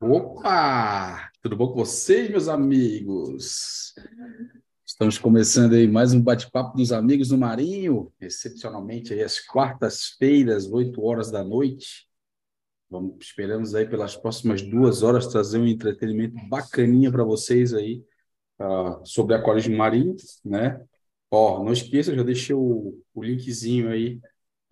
Opa! Tudo bom com vocês, meus amigos? Estamos começando aí mais um bate-papo dos amigos do Marinho, excepcionalmente aí às quartas-feiras, 8 horas da noite. Vamos, esperamos aí pelas próximas duas horas trazer um entretenimento bacaninha para vocês aí uh, sobre aquarismo marinho, né? Ó, não esqueça, já deixei o, o linkzinho aí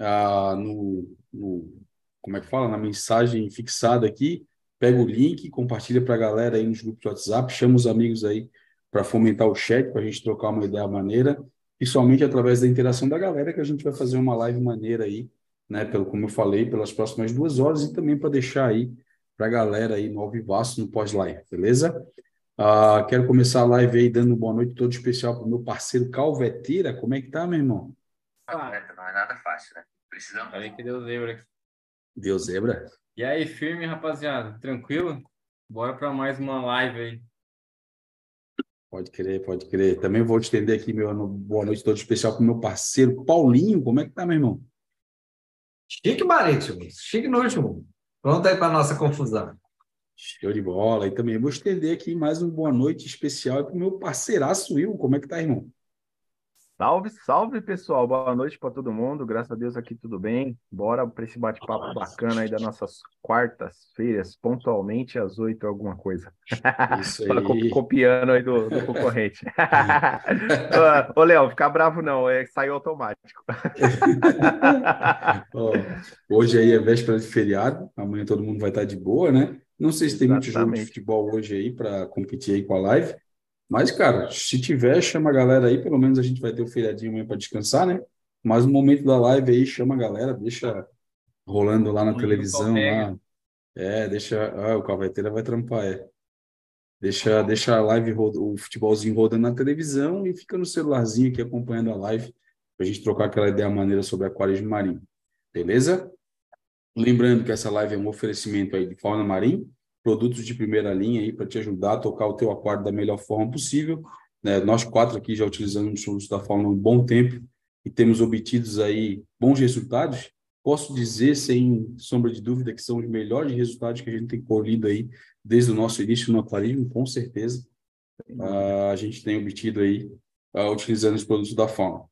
uh, no, no, como é que fala, na mensagem fixada aqui pega o link, compartilha para a galera aí nos grupos de WhatsApp, chama os amigos aí para fomentar o chat, para a gente trocar uma ideia maneira, e somente através da interação da galera que a gente vai fazer uma live maneira aí, né, pelo como eu falei, pelas próximas duas horas e também para deixar aí para a galera aí no Alvivaço, no pós-live, beleza? Uh, quero começar a live aí dando boa noite todo especial para o meu parceiro Calveteira. Como é que tá, meu irmão? Ah, não é nada fácil, né? Precisamos. Aí que deu zebra. Deu zebra? E aí, firme, rapaziada? Tranquilo? Bora para mais uma live aí. Pode crer, pode crer. Também vou estender aqui meu boa noite todo especial para o meu parceiro Paulinho. Como é que tá, meu irmão? Chique marítimo, chique no último. Pronto aí para nossa confusão. Show de bola. E também vou estender aqui mais uma boa noite especial para o meu parceiraço Will. Como é que tá, irmão? Salve, salve pessoal, boa noite para todo mundo. Graças a Deus aqui tudo bem. Bora para esse bate-papo bacana aí das nossas quartas-feiras, pontualmente às oito, alguma coisa. Isso aí. Copiando aí do, do concorrente. Ô, Léo, ficar bravo não, é saiu automático. hoje aí é véspera de feriado, amanhã todo mundo vai estar de boa, né? Não sei se tem muito jogo de futebol hoje aí para competir aí com a live. Mas, cara, se tiver, chama a galera aí, pelo menos a gente vai ter o feriadinho amanhã para descansar, né? Mas no momento da live aí, chama a galera, deixa rolando lá na Muito televisão. Lá. É, deixa. Ah, o Calveteira vai trampar, é. Deixa, deixa a live, o futebolzinho rodando na televisão e fica no celularzinho aqui acompanhando a live, para a gente trocar aquela ideia maneira sobre aquarismo marinho. Beleza? Lembrando que essa live é um oferecimento aí de fauna marinho, produtos de primeira linha aí para te ajudar a tocar o teu aquário da melhor forma possível. Né? Nós quatro aqui já utilizamos produtos da Fauna há um bom tempo e temos obtidos aí bons resultados. Posso dizer, sem sombra de dúvida, que são os melhores resultados que a gente tem colhido aí desde o nosso início no aquarismo, com certeza. Uh, a gente tem obtido aí uh, utilizando os produtos da Fauna.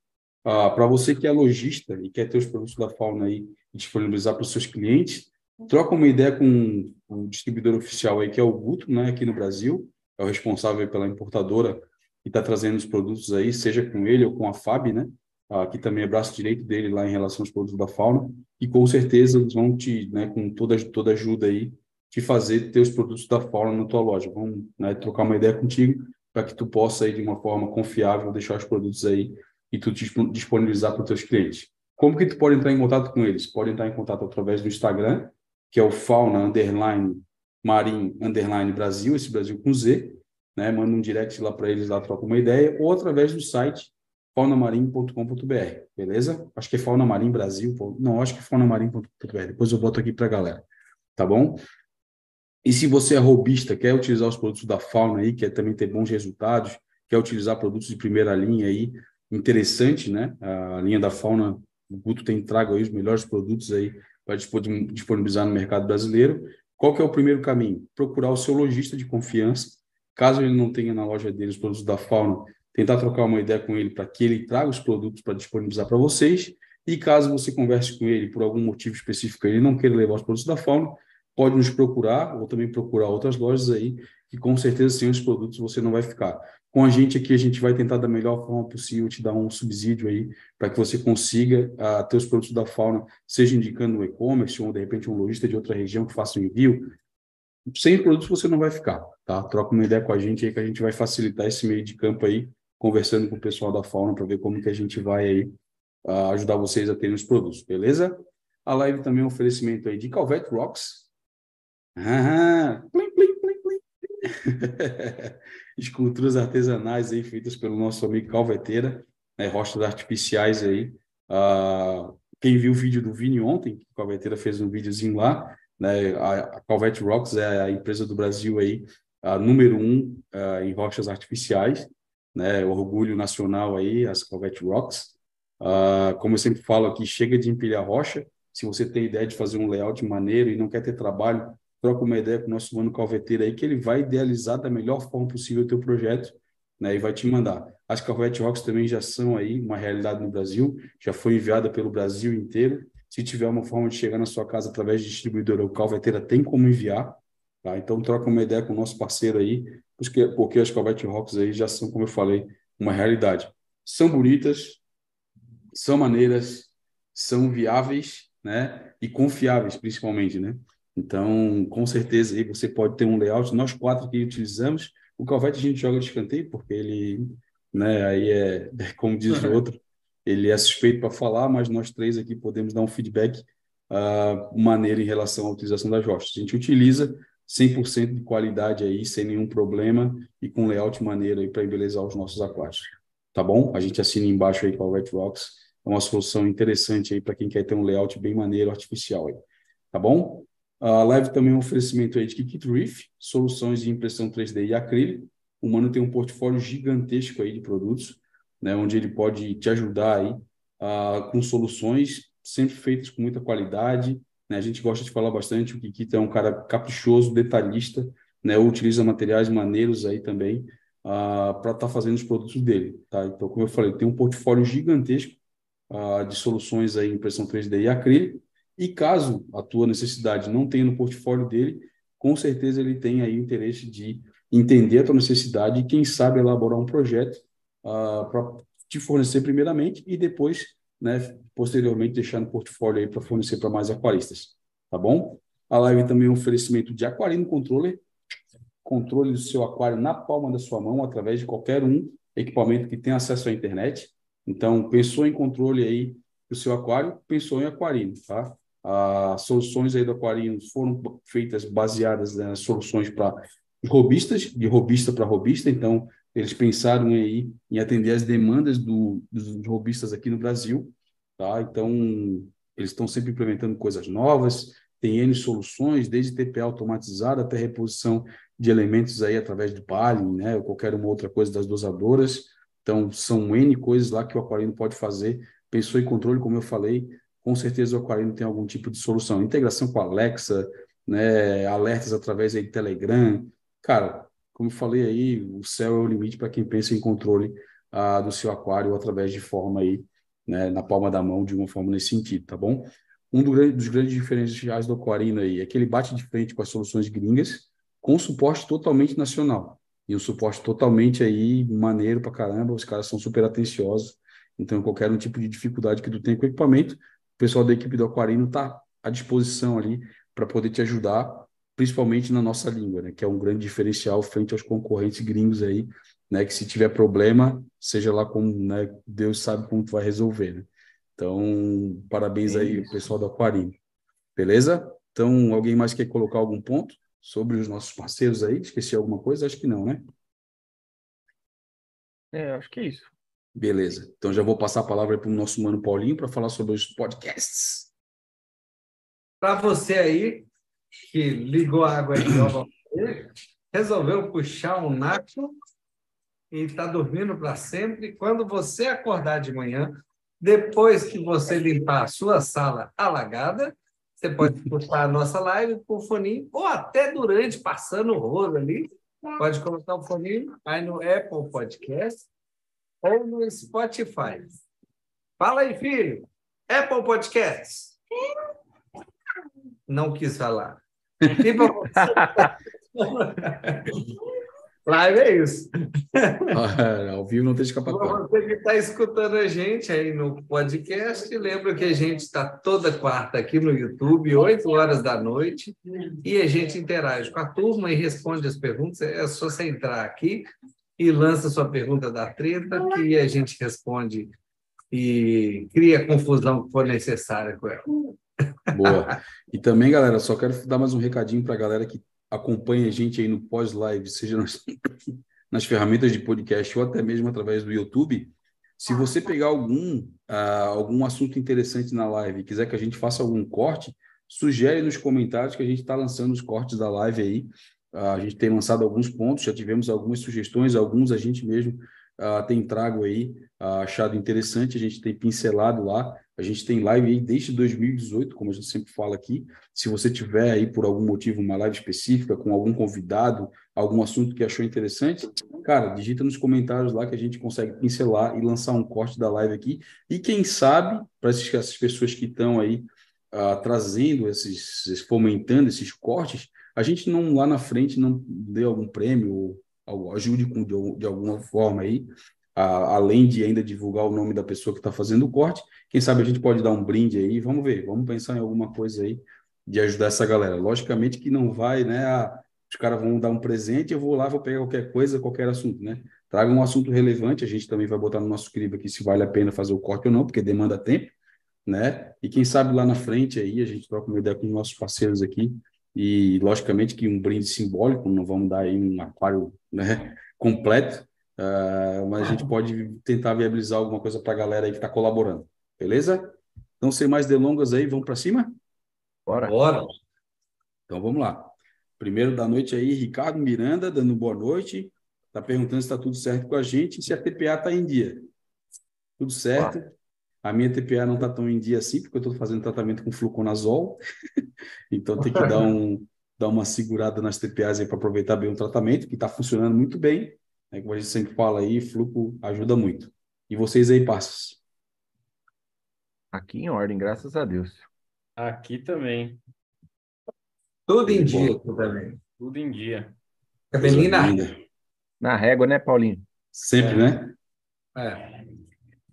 Uh, para você que é lojista e quer ter os produtos da Fauna aí disponibilizar para os seus clientes, troca uma ideia com o distribuidor oficial aí, que é o Guto, né, aqui no Brasil, é o responsável pela importadora e está trazendo os produtos aí, seja com ele ou com a FAB, né, aqui também é braço direito dele lá em relação aos produtos da fauna, e com certeza eles vão te, né, com toda, toda ajuda aí, te fazer ter os produtos da fauna na tua loja. Vamos né, trocar uma ideia contigo para que tu possa aí de uma forma confiável deixar os produtos aí e tu disponibilizar para os teus clientes. Como que tu pode entrar em contato com eles? Pode entrar em contato através do Instagram, que é o fauna underline marim underline Brasil, esse Brasil com Z, né? Manda um direct lá para eles, lá troca uma ideia, ou através do site faunamarim.com.br, beleza? Acho que é Fauna Brasil, não, acho que é faunamarim.com.br, depois eu boto aqui para a galera, tá bom? E se você é robista, quer utilizar os produtos da fauna aí, quer também ter bons resultados, quer utilizar produtos de primeira linha aí, interessante, né? A linha da fauna, o Guto tem trago aí os melhores produtos aí para disponibilizar no mercado brasileiro. Qual que é o primeiro caminho? Procurar o seu lojista de confiança. Caso ele não tenha na loja dele os produtos da Fauna, tentar trocar uma ideia com ele para que ele traga os produtos para disponibilizar para vocês. E caso você converse com ele por algum motivo específico, ele não queira levar os produtos da Fauna, pode nos procurar ou também procurar outras lojas aí, que com certeza sem os produtos você não vai ficar. Com a gente aqui, a gente vai tentar da melhor forma possível te dar um subsídio aí para que você consiga uh, ter os produtos da fauna, seja indicando um e-commerce ou de repente um lojista de outra região que faça um envio. Sem produtos você não vai ficar, tá? Troca uma ideia com a gente aí que a gente vai facilitar esse meio de campo aí, conversando com o pessoal da fauna para ver como que a gente vai aí uh, ajudar vocês a terem os produtos, beleza? A live também é um oferecimento aí de Calvet Rocks. Ah, esculturas artesanais aí feitas pelo nosso amigo Calveteira, né, rochas artificiais aí. Uh, quem viu o vídeo do Vini ontem, o Calveteira fez um videozinho lá, né, a, a Calvet Rocks é a empresa do Brasil aí, a número um uh, em rochas artificiais, né, orgulho nacional aí, as Calvet Rocks. Uh, como eu sempre falo aqui, chega de empilhar rocha, se você tem ideia de fazer um layout maneiro e não quer ter trabalho troca uma ideia com o nosso mano calveteiro aí, que ele vai idealizar da melhor forma possível o teu projeto, né, e vai te mandar. As Calvete Rocks também já são aí uma realidade no Brasil, já foi enviada pelo Brasil inteiro. Se tiver uma forma de chegar na sua casa através de distribuidora, o Calveteira tem como enviar, tá? Então troca uma ideia com o nosso parceiro aí, porque, porque as Calvete Rocks aí já são, como eu falei, uma realidade. São bonitas, são maneiras, são viáveis, né? E confiáveis, principalmente, né? Então, com certeza, aí você pode ter um layout. Nós quatro que utilizamos, o Calvete a gente joga de escanteio, porque ele, né, aí é, como diz o outro, ele é suspeito para falar, mas nós três aqui podemos dar um feedback uh, maneiro em relação à utilização das rostas. A gente utiliza 100% de qualidade aí, sem nenhum problema e com layout maneiro aí para embelezar os nossos aquários. Tá bom? A gente assina embaixo aí com a Wet Rocks. É uma solução interessante aí para quem quer ter um layout bem maneiro, artificial aí. Tá bom? A Live também é um oferecimento aí de Kikit Reef, soluções de impressão 3D e acrílico. O Mano tem um portfólio gigantesco aí de produtos, né, onde ele pode te ajudar aí uh, com soluções sempre feitas com muita qualidade. Né? A gente gosta de falar bastante, o Kikita é um cara caprichoso, detalhista, né? utiliza materiais maneiros aí também uh, para estar tá fazendo os produtos dele. Tá? Então, como eu falei, tem um portfólio gigantesco uh, de soluções aí, impressão 3D e acrílico, e caso a tua necessidade não tenha no portfólio dele, com certeza ele tem aí o interesse de entender a tua necessidade e, quem sabe, elaborar um projeto uh, para te fornecer primeiramente e depois, né, posteriormente, deixar no portfólio aí para fornecer para mais aquaristas. Tá bom? A live também é um oferecimento de Aquarino Controller, controle do seu aquário na palma da sua mão, através de qualquer um equipamento que tenha acesso à internet. Então, pensou em controle aí do seu aquário, pensou em aquarino, tá? As soluções aí do aquarino foram feitas baseadas nas soluções para robistas, de robista para robista, então eles pensaram aí em atender as demandas do, dos robistas aqui no Brasil, tá? Então, eles estão sempre implementando coisas novas, tem N soluções, desde TPA automatizado até reposição de elementos aí através do Palin, né, ou qualquer uma outra coisa das dosadoras. Então, são N coisas lá que o aquarino pode fazer. Pensou em controle, como eu falei, com certeza o aquarino tem algum tipo de solução. Integração com Alexa, né, alertas através aí de Telegram. Cara, como eu falei aí, o céu é o limite para quem pensa em controle ah, do seu aquário através de forma aí, né, na palma da mão, de uma forma nesse sentido, tá bom? Um do, dos grandes diferenciais do aquarino aí é que ele bate de frente com as soluções gringas, com suporte totalmente nacional. E um suporte totalmente aí maneiro para caramba, os caras são super atenciosos. Então, qualquer um tipo de dificuldade que tu tenha com o equipamento, o pessoal da equipe do Aquarino está à disposição ali para poder te ajudar principalmente na nossa língua, né, que é um grande diferencial frente aos concorrentes gringos aí, né, que se tiver problema, seja lá como, né, Deus sabe como tu vai resolver, né? Então, parabéns é aí pessoal do Aquarino. Beleza? Então, alguém mais quer colocar algum ponto sobre os nossos parceiros aí? Esqueci alguma coisa? Acho que não, né? É, acho que é isso. Beleza. Então já vou passar a palavra para o nosso mano Paulinho para falar sobre os podcasts. Para você aí que ligou a água nova, resolveu puxar um naco e está dormindo para sempre. Quando você acordar de manhã, depois que você limpar a sua sala alagada, você pode escutar a nossa live com o foninho, ou até durante, passando o rolo ali, pode colocar o foninho aí no Apple Podcast ou no Spotify. Fala aí, filho. Apple Podcast. Não quis falar. Live é isso. Ah, ao vivo não tem escapatória. Você que está escutando a gente aí no podcast, lembra que a gente está toda quarta aqui no YouTube, 8 horas da noite, e a gente interage com a turma e responde as perguntas. É só você entrar aqui e lança sua pergunta da treta, que a gente responde e cria a confusão que for necessária com ela. Boa. E também, galera, só quero dar mais um recadinho para a galera que acompanha a gente aí no pós-live, seja nas, nas, ferramentas de podcast ou até mesmo através do YouTube. Se você pegar algum, uh, algum assunto interessante na live e quiser que a gente faça algum corte, sugere nos comentários que a gente está lançando os cortes da live aí. Uh, a gente tem lançado alguns pontos, já tivemos algumas sugestões, alguns a gente mesmo uh, tem trago aí, uh, achado interessante, a gente tem pincelado lá, a gente tem live aí desde 2018, como a gente sempre fala aqui. Se você tiver aí por algum motivo uma live específica com algum convidado, algum assunto que achou interessante, cara, digita nos comentários lá que a gente consegue pincelar e lançar um corte da live aqui. E quem sabe, para essas pessoas que estão aí uh, trazendo esses, fomentando esses cortes, a gente não lá na frente não dê algum prêmio ou ajude com, de, de alguma forma aí a, além de ainda divulgar o nome da pessoa que está fazendo o corte, quem sabe a gente pode dar um brinde aí, vamos ver, vamos pensar em alguma coisa aí de ajudar essa galera. Logicamente que não vai, né? A, os caras vão dar um presente, eu vou lá, vou pegar qualquer coisa, qualquer assunto, né? Traga um assunto relevante, a gente também vai botar no nosso crivo aqui se vale a pena fazer o corte ou não, porque demanda tempo, né? E quem sabe lá na frente aí a gente troca uma ideia com os nossos parceiros aqui e logicamente que um brinde simbólico, não vamos dar aí um aquário né, completo, Uh, mas a gente pode tentar viabilizar alguma coisa para a galera aí que está colaborando. Beleza? Então, sem mais delongas aí, vamos para cima? Bora. Bora. Então, vamos lá. Primeiro da noite aí, Ricardo Miranda, dando boa noite. Está perguntando se está tudo certo com a gente e se a TPA está em dia. Tudo certo. A minha TPA não está tão em dia assim, porque eu estou fazendo tratamento com fluconazol. então, tem que dar, um, dar uma segurada nas TPAs aí para aproveitar bem o tratamento, que está funcionando muito bem. Né? Como a gente sempre fala aí, fluxo ajuda muito. E vocês aí, passos? Aqui em ordem, graças a Deus. Aqui também. Tudo em dia também. Tudo em dia. Cabelinho na, na régua, né, Paulinho? Sempre, é. né? É.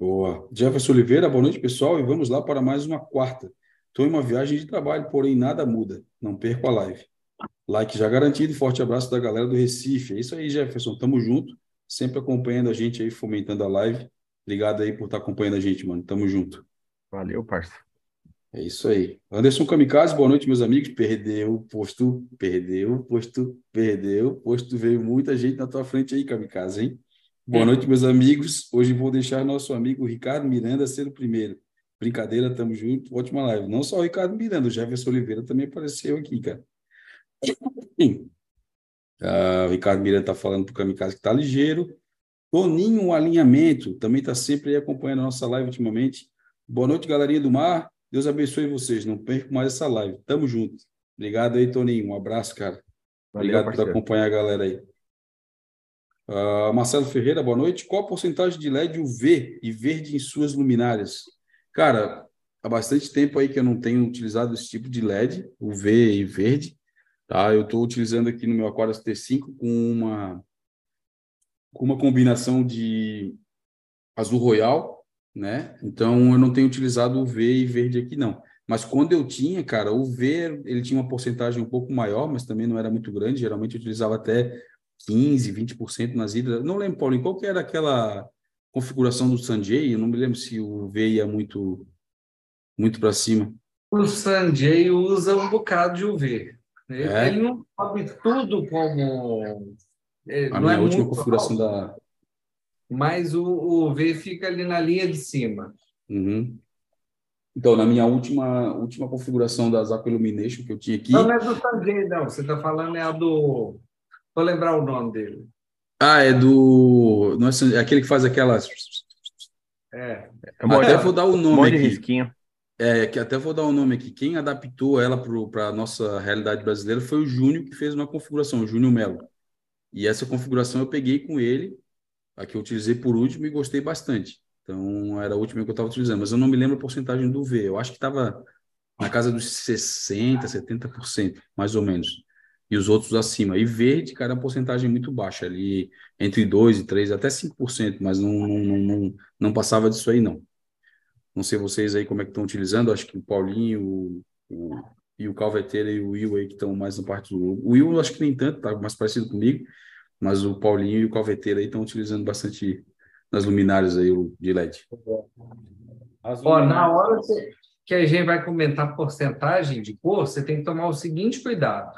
Boa. Jefferson Oliveira, boa noite, pessoal, e vamos lá para mais uma quarta. Estou em uma viagem de trabalho, porém nada muda. Não perco a live. Like já garantido. Forte abraço da galera do Recife. É isso aí, Jefferson. Tamo junto. Sempre acompanhando a gente aí, fomentando a live. Obrigado aí por estar acompanhando a gente, mano. Tamo junto. Valeu, parça. É isso aí. Anderson Kamikaze, boa noite, meus amigos. Perdeu o posto, perdeu o posto, perdeu o posto. Veio muita gente na tua frente aí, Kamikaze, hein? Boa noite, meus amigos. Hoje vou deixar nosso amigo Ricardo Miranda ser o primeiro. Brincadeira, tamo junto. Ótima live. Não só o Ricardo Miranda, o Jefferson Oliveira também apareceu aqui, cara. Uh, o Ricardo Miranda está falando para o Kamikaze que está ligeiro. Toninho, um alinhamento, também está sempre aí acompanhando a nossa live ultimamente. Boa noite, galerinha do mar. Deus abençoe vocês. Não percam mais essa live. Tamo junto. Obrigado aí, Toninho. Um abraço, cara. Valeu, Obrigado parceiro. por acompanhar a galera aí. Uh, Marcelo Ferreira, boa noite. Qual a porcentagem de LED UV e verde em suas luminárias? Cara, há bastante tempo aí que eu não tenho utilizado esse tipo de LED, UV e verde. Tá? Eu estou utilizando aqui no meu Aquarius T5 com uma, com uma combinação de azul royal, né? Então eu não tenho utilizado o V e verde aqui não. Mas quando eu tinha, cara, o V ele tinha uma porcentagem um pouco maior, mas também não era muito grande. Geralmente eu utilizava até 15, 20% nas hidras. Não lembro, Paulinho, qual que era aquela configuração do Sanjay? Eu não me lembro se o V ia muito muito para cima. O Sanjay usa um bocado de UV. Ele, é. ele não sabe tudo como. É, a minha é última configuração alto, da. Mas o, o V fica ali na linha de cima. Uhum. Então, na minha última, última configuração da Zapo Illumination que eu tinha aqui. Não, não é do Sanjay, não. Você está falando é a do. Vou lembrar o nome dele. Ah, é do. Não é, é aquele que faz aquelas. É. Até vou dar o nome aqui. Risquinho é, que até vou dar o um nome aqui, quem adaptou ela para a nossa realidade brasileira foi o Júnior, que fez uma configuração, o Júnior Melo. E essa configuração eu peguei com ele, a que eu utilizei por último e gostei bastante. Então, era a última que eu estava utilizando, mas eu não me lembro a porcentagem do V. Eu acho que estava na casa dos 60%, 70%, mais ou menos. E os outros acima. E verde, cara, é uma porcentagem muito baixa, ali entre 2 e 3, até 5%, mas não, não, não, não, não passava disso aí, não. Não sei vocês aí como é que estão utilizando, acho que o Paulinho o, o, e o Calveteira e o Will aí que estão mais na parte do... O Will acho que nem tanto, tá mais parecido comigo, mas o Paulinho e o Calveteira aí estão utilizando bastante nas luminárias aí de LED. Ó, na hora que a gente vai comentar porcentagem de cor, você tem que tomar o seguinte cuidado.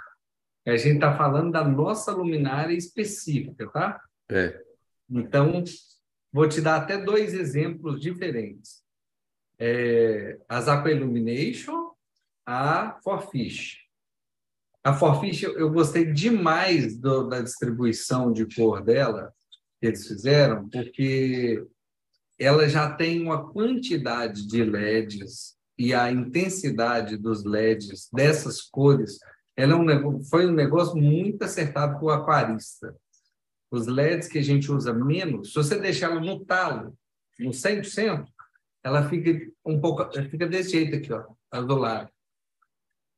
A gente está falando da nossa luminária específica, tá? É. Então, vou te dar até dois exemplos diferentes é, a Zapa Illumination, a Forfish. A Forfish, eu, eu gostei demais do, da distribuição de cor dela. que eles fizeram, porque ela já tem uma quantidade de LEDs e a intensidade dos LEDs dessas cores, ela é um foi um negócio muito acertado com o aquarista. Os LEDs que a gente usa menos, se você deixar ela no talo, no 100%, ela fica um pouco, fica desse jeito aqui, ó, azulada.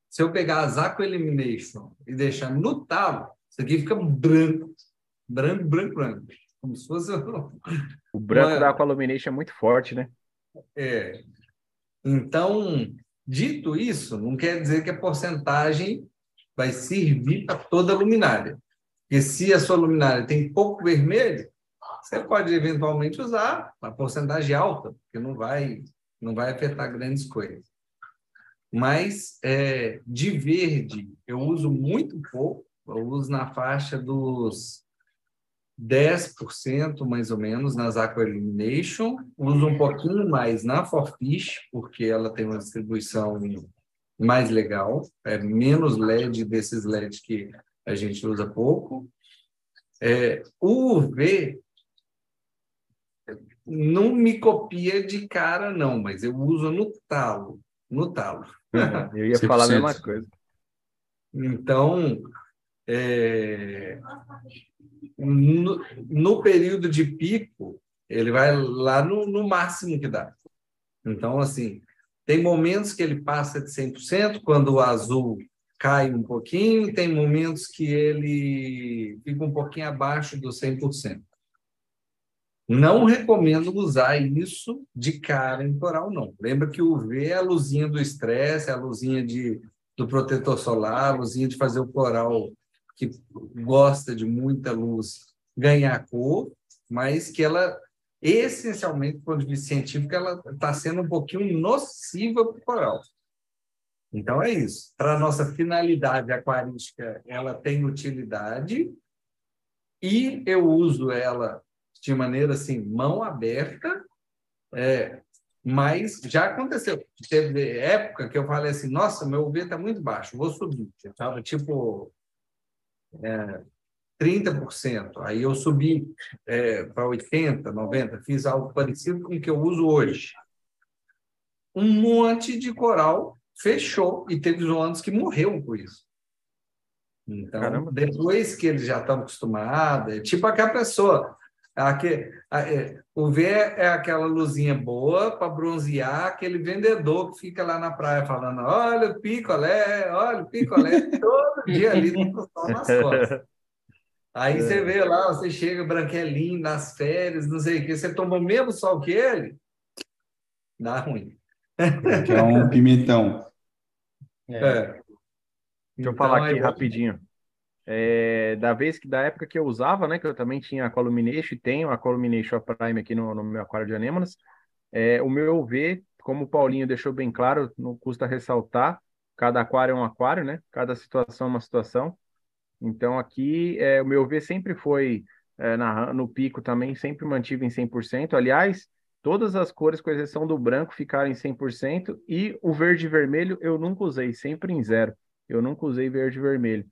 Se eu pegar a Zaco Elimination e deixar no talo, isso aqui fica branco, branco, branco, branco. Como se fosse. O branco da Aqualumination é muito forte, né? É. Então, dito isso, não quer dizer que a porcentagem vai servir para toda a luminária. Porque se a sua luminária tem pouco vermelho, você pode eventualmente usar uma porcentagem alta, porque não vai, não vai afetar grandes coisas. Mas é, de verde, eu uso muito pouco, eu uso na faixa dos 10% mais ou menos nas Aqua Elimination, uso um pouquinho mais na Forfish, porque ela tem uma distribuição mais legal, é menos LED desses LEDs que a gente usa pouco. É, o UV não me copia de cara, não, mas eu uso no talo, no talo. Eu ia falar a mesma coisa. Então, é, no, no, período de pico, ele vai lá no, no máximo que dá. Então, assim, tem momentos que ele passa de 100%, quando o azul cai um pouquinho, tem momentos que ele fica um pouquinho abaixo do 100%. Não recomendo usar isso de cara em coral, não. Lembra que o UV é a luzinha do estresse, é a luzinha de, do protetor solar, a luzinha de fazer o coral que gosta de muita luz ganhar cor, mas que ela, essencialmente, do ponto de vista científico, ela está sendo um pouquinho nociva para o coral. Então, é isso. Para a nossa finalidade aquarística, ela tem utilidade e eu uso ela de maneira assim, mão aberta, é, mas já aconteceu. Teve época que eu falei assim, nossa, meu UV está muito baixo, vou subir. Estava tipo é, 30%. Aí eu subi é, para 80%, 90%, fiz algo parecido com o que eu uso hoje. Um monte de coral fechou e teve zoantes que morreu com isso. Então, Caramba. depois que eles já estão acostumados, é tipo aquela pessoa. Aqui, é, o V é aquela luzinha boa para bronzear aquele vendedor que fica lá na praia falando: olha o picolé, olha o picolé, todo dia ali com o sol nas costas. Aí é. você vê lá, você chega branquelinho nas férias, não sei o que, você toma o mesmo sol que ele, dá ruim. Que é um pimentão. É. é. Deixa então, eu falar aqui rapidinho. É, da vez que da época que eu usava, né, que eu também tinha a Columination e tenho a Columination Prime aqui no, no meu aquário de anêmonas, é, o meu UV, como o Paulinho deixou bem claro, não custa ressaltar, cada aquário é um aquário, né? Cada situação é uma situação. Então aqui é, o meu UV sempre foi é, na, no pico também, sempre mantive em 100%. Aliás, todas as cores, com exceção do branco, ficaram em 100%, e o verde e vermelho eu nunca usei, sempre em zero. Eu nunca usei verde e vermelho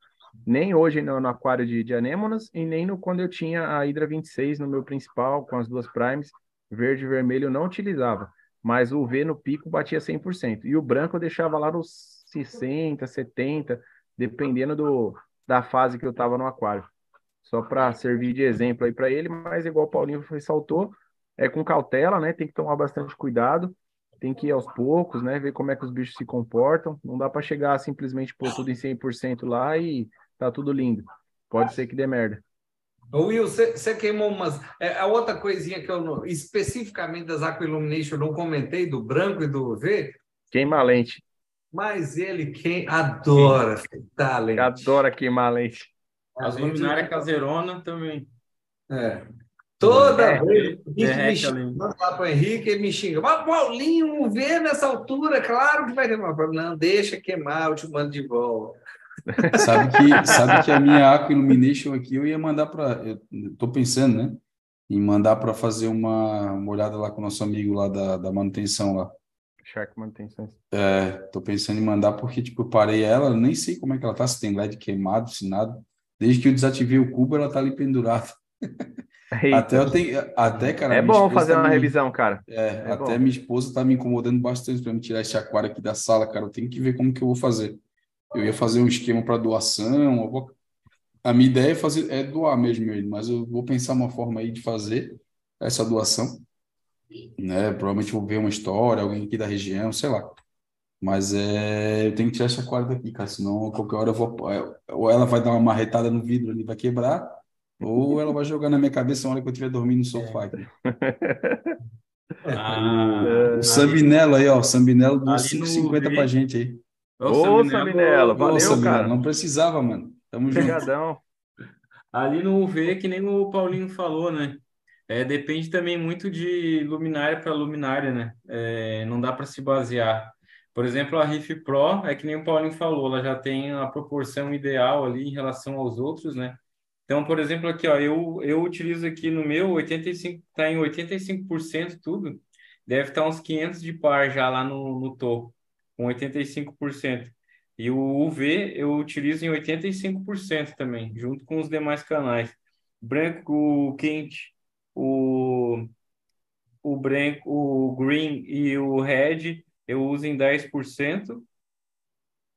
nem hoje no, no aquário de, de anêmonas e nem no quando eu tinha a Hydra 26 no meu principal, com as duas primes, verde e vermelho eu não utilizava, mas o V no pico batia 100%. E o branco eu deixava lá nos 60, 70, dependendo do, da fase que eu estava no aquário. Só para servir de exemplo aí para ele, mas igual o Paulinho ressaltou, é com cautela, né? Tem que tomar bastante cuidado, tem que ir aos poucos, né? Ver como é que os bichos se comportam. Não dá para chegar simplesmente pôr tudo em 100% lá e tá tudo lindo. Pode ser que dê merda. Will, você queimou umas. É, a outra coisinha que eu não, especificamente das Aqua Illumination não comentei, do branco e do V. Queima a lente. Mas ele quem adora tá lente. Adora queimar a lente. As luminárias caseirona também. É. Toda é, vez que me xinga, lá para o Henrique, ele me xinga. Mas Paulinho, vê nessa altura, claro que vai ter uma problema. Não, deixa queimar, eu te mando de volta. Sabe que, sabe que a minha Aqua Illumination aqui eu ia mandar para. Estou pensando, né? Em mandar para fazer uma, uma olhada lá com o nosso amigo lá da, da manutenção lá. Shark Manutenção. É, tô pensando em mandar porque, tipo, eu parei ela, nem sei como é que ela tá, se tem LED queimado, se nada. Desde que eu desativei o cubo, ela tá ali pendurada. Até eu tenho, até, cara, É bom fazer tá uma me- revisão, cara. É, É até bom. minha esposa tá me incomodando bastante para me tirar esse aquário aqui da sala, cara. Eu tenho que ver como que eu vou fazer. Eu ia fazer um esquema para doação. vou- A minha ideia é fazer é doar mesmo ele, mas eu vou pensar uma forma aí de fazer essa doação, né? Provavelmente vou ver uma história, alguém aqui da região, sei lá. Mas é, eu tenho que tirar esse aquário daqui, cara, senão qualquer hora eu vou é, ou ela vai dar uma marretada no vidro ali, vai quebrar, ou ela vai jogar na minha cabeça na hora que eu estiver dormindo no sofá aqui. Ah, O Sambinelo aí, ó. O Sambinelo deu Ali no 5,50 V. pra gente aí. Ô, Ô, Saminelo, Saminelo, Ô, valeu, Sambinelo, cara. não precisava, mano. Tamo junto. Obrigadão. Ali no UV, que nem o Paulinho falou, né? É, depende também muito de luminária para luminária, né? É, não dá para se basear. Por exemplo, a Riff Pro, é que nem o Paulinho falou, ela já tem a proporção ideal ali em relação aos outros, né? Então, por exemplo, aqui, ó, eu, eu utilizo aqui no meu 85, tá em 85% tudo, deve estar uns 500 de par já lá no, no topo, com 85%. E o UV eu utilizo em 85% também, junto com os demais canais. Branco, quente, o, o branco, o green e o red eu uso em 10%,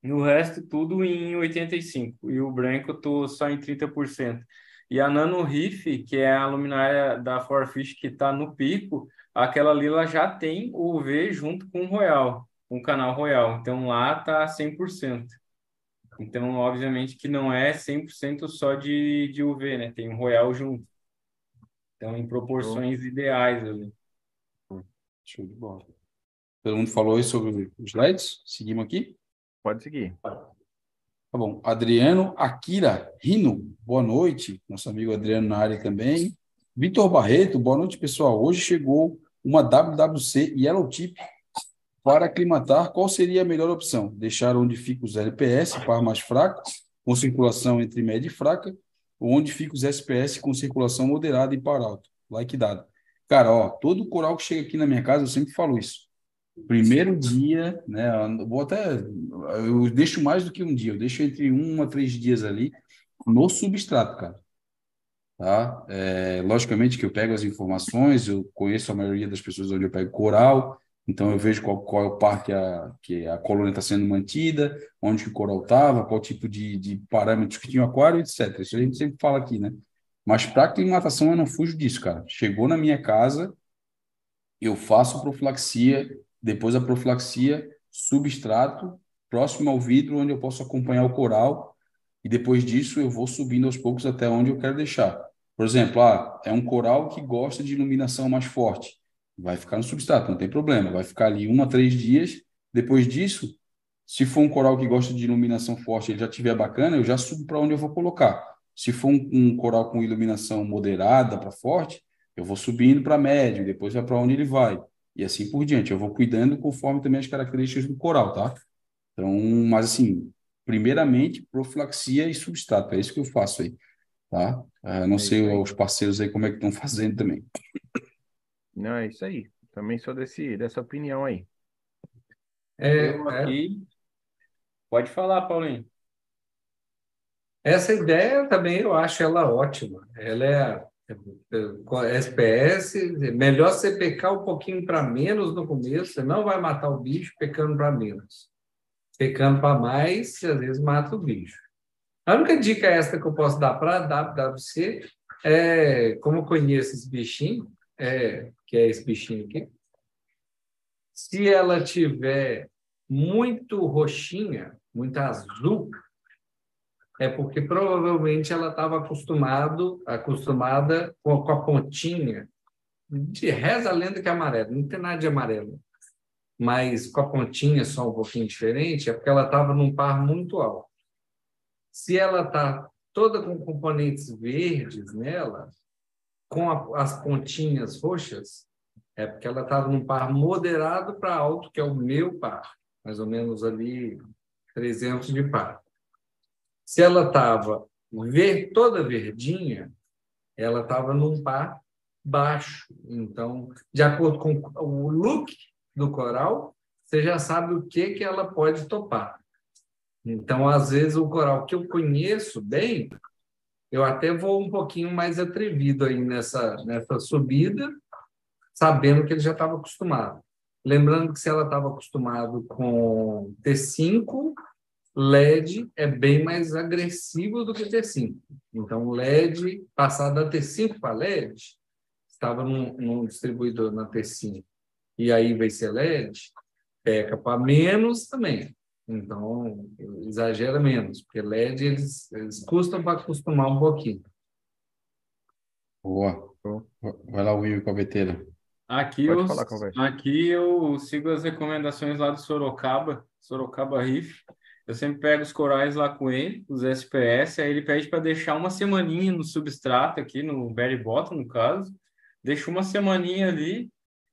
e o resto tudo em 85%. E o branco eu tô só em 30%. E a Nano Reef, que é a luminária da Forfish que está no pico, aquela ali ela já tem o UV junto com o Royal, com o canal Royal. Então lá tá 100%. Então, obviamente que não é 100% só de, de UV, né? Tem o Royal junto. Então, em proporções ideais ali. Show de bola. Todo mundo falou aí sobre os LEDs? Seguimos aqui? Pode seguir. Tá bom. Adriano Akira Rino, boa noite. Nosso amigo Adriano na área também. Vitor Barreto, boa noite, pessoal. Hoje chegou uma WWC Yellow Tip para aclimatar. Qual seria a melhor opção? Deixar onde fica os LPS, par mais fraco, com circulação entre média e fraca, onde fica os SPS com circulação moderada e par alto? Like dado. Cara, ó, todo coral que chega aqui na minha casa, eu sempre falo isso. Primeiro dia, né? Vou até. Eu deixo mais do que um dia, eu deixo entre um a três dias ali no substrato, cara. Tá? É, logicamente que eu pego as informações, eu conheço a maioria das pessoas onde eu pego coral, então eu vejo qual, qual é o par que a, que a colônia está sendo mantida, onde que o coral estava, qual tipo de, de parâmetros que tinha o aquário, etc. Isso a gente sempre fala aqui, né? Mas para aclimatação eu não fujo disso, cara. Chegou na minha casa, eu faço profilaxia, depois a profilaxia, substrato, próximo ao vidro, onde eu posso acompanhar o coral, e depois disso eu vou subindo aos poucos até onde eu quero deixar. Por exemplo, ah, é um coral que gosta de iluminação mais forte, vai ficar no substrato, não tem problema, vai ficar ali um a três dias. Depois disso, se for um coral que gosta de iluminação forte, ele já tiver bacana, eu já subo para onde eu vou colocar. Se for um, um coral com iluminação moderada para forte, eu vou subindo para médio, depois vai para onde ele vai e assim por diante. Eu vou cuidando conforme também as características do coral, tá? Então, mas assim, primeiramente, profilaxia e substrato, é isso que eu faço aí, tá? Uh, não É sei os parceiros aí como é que estão fazendo também. Não, é isso aí. Também sou desse, dessa opinião aí. É, é, aqui. Pode falar, Paulinho. essa ideia também eu acho ela ótima. Ela é, é, com a SPS, melhor você pecar um pouquinho para menos no começo, você não vai matar o bicho pecando para menos. Pecando para mais, você às vezes mata o bicho. A única dica extra que eu posso dar para a WWC é, como eu conheço esse bichinho, é, que é esse bichinho aqui, se ela tiver muito roxinha, muito azul, é porque provavelmente ela estava acostumado, acostumada com, com a pontinha. De reza a lenda que é amarelo, não tem nada de amarelo, mas com a pontinha só um pouquinho diferente, é porque ela estava num par muito alto. Se ela está toda com componentes verdes nela, com a, as pontinhas roxas, é porque ela estava num par moderado para alto, que é o meu par, mais ou menos ali 300 de par. Se ela estava ver, toda verdinha, ela estava num par baixo. Então, de acordo com o look do coral, você já sabe o que, que ela pode topar. Então, às vezes, o coral que eu conheço bem, eu até vou um pouquinho mais atrevido aí nessa, nessa subida, sabendo que ele já estava acostumado. Lembrando que se ela estava acostumado com T5, LED é bem mais agressivo do que T5. Então, LED, passar da T5 para LED, estava num, num, distribuidor na T5, e aí vai ser LED, peca para menos também. Então, exagera menos, porque LED eles, eles custam para acostumar um pouquinho. Boa. Vai lá, Will, caveteira. Aqui eu, falar, aqui eu sigo as recomendações lá do Sorocaba, Sorocaba Riff. Eu sempre pego os corais lá com ele, os SPS, aí ele pede para deixar uma semaninha no substrato aqui, no berry bottom, no caso. Deixo uma semaninha ali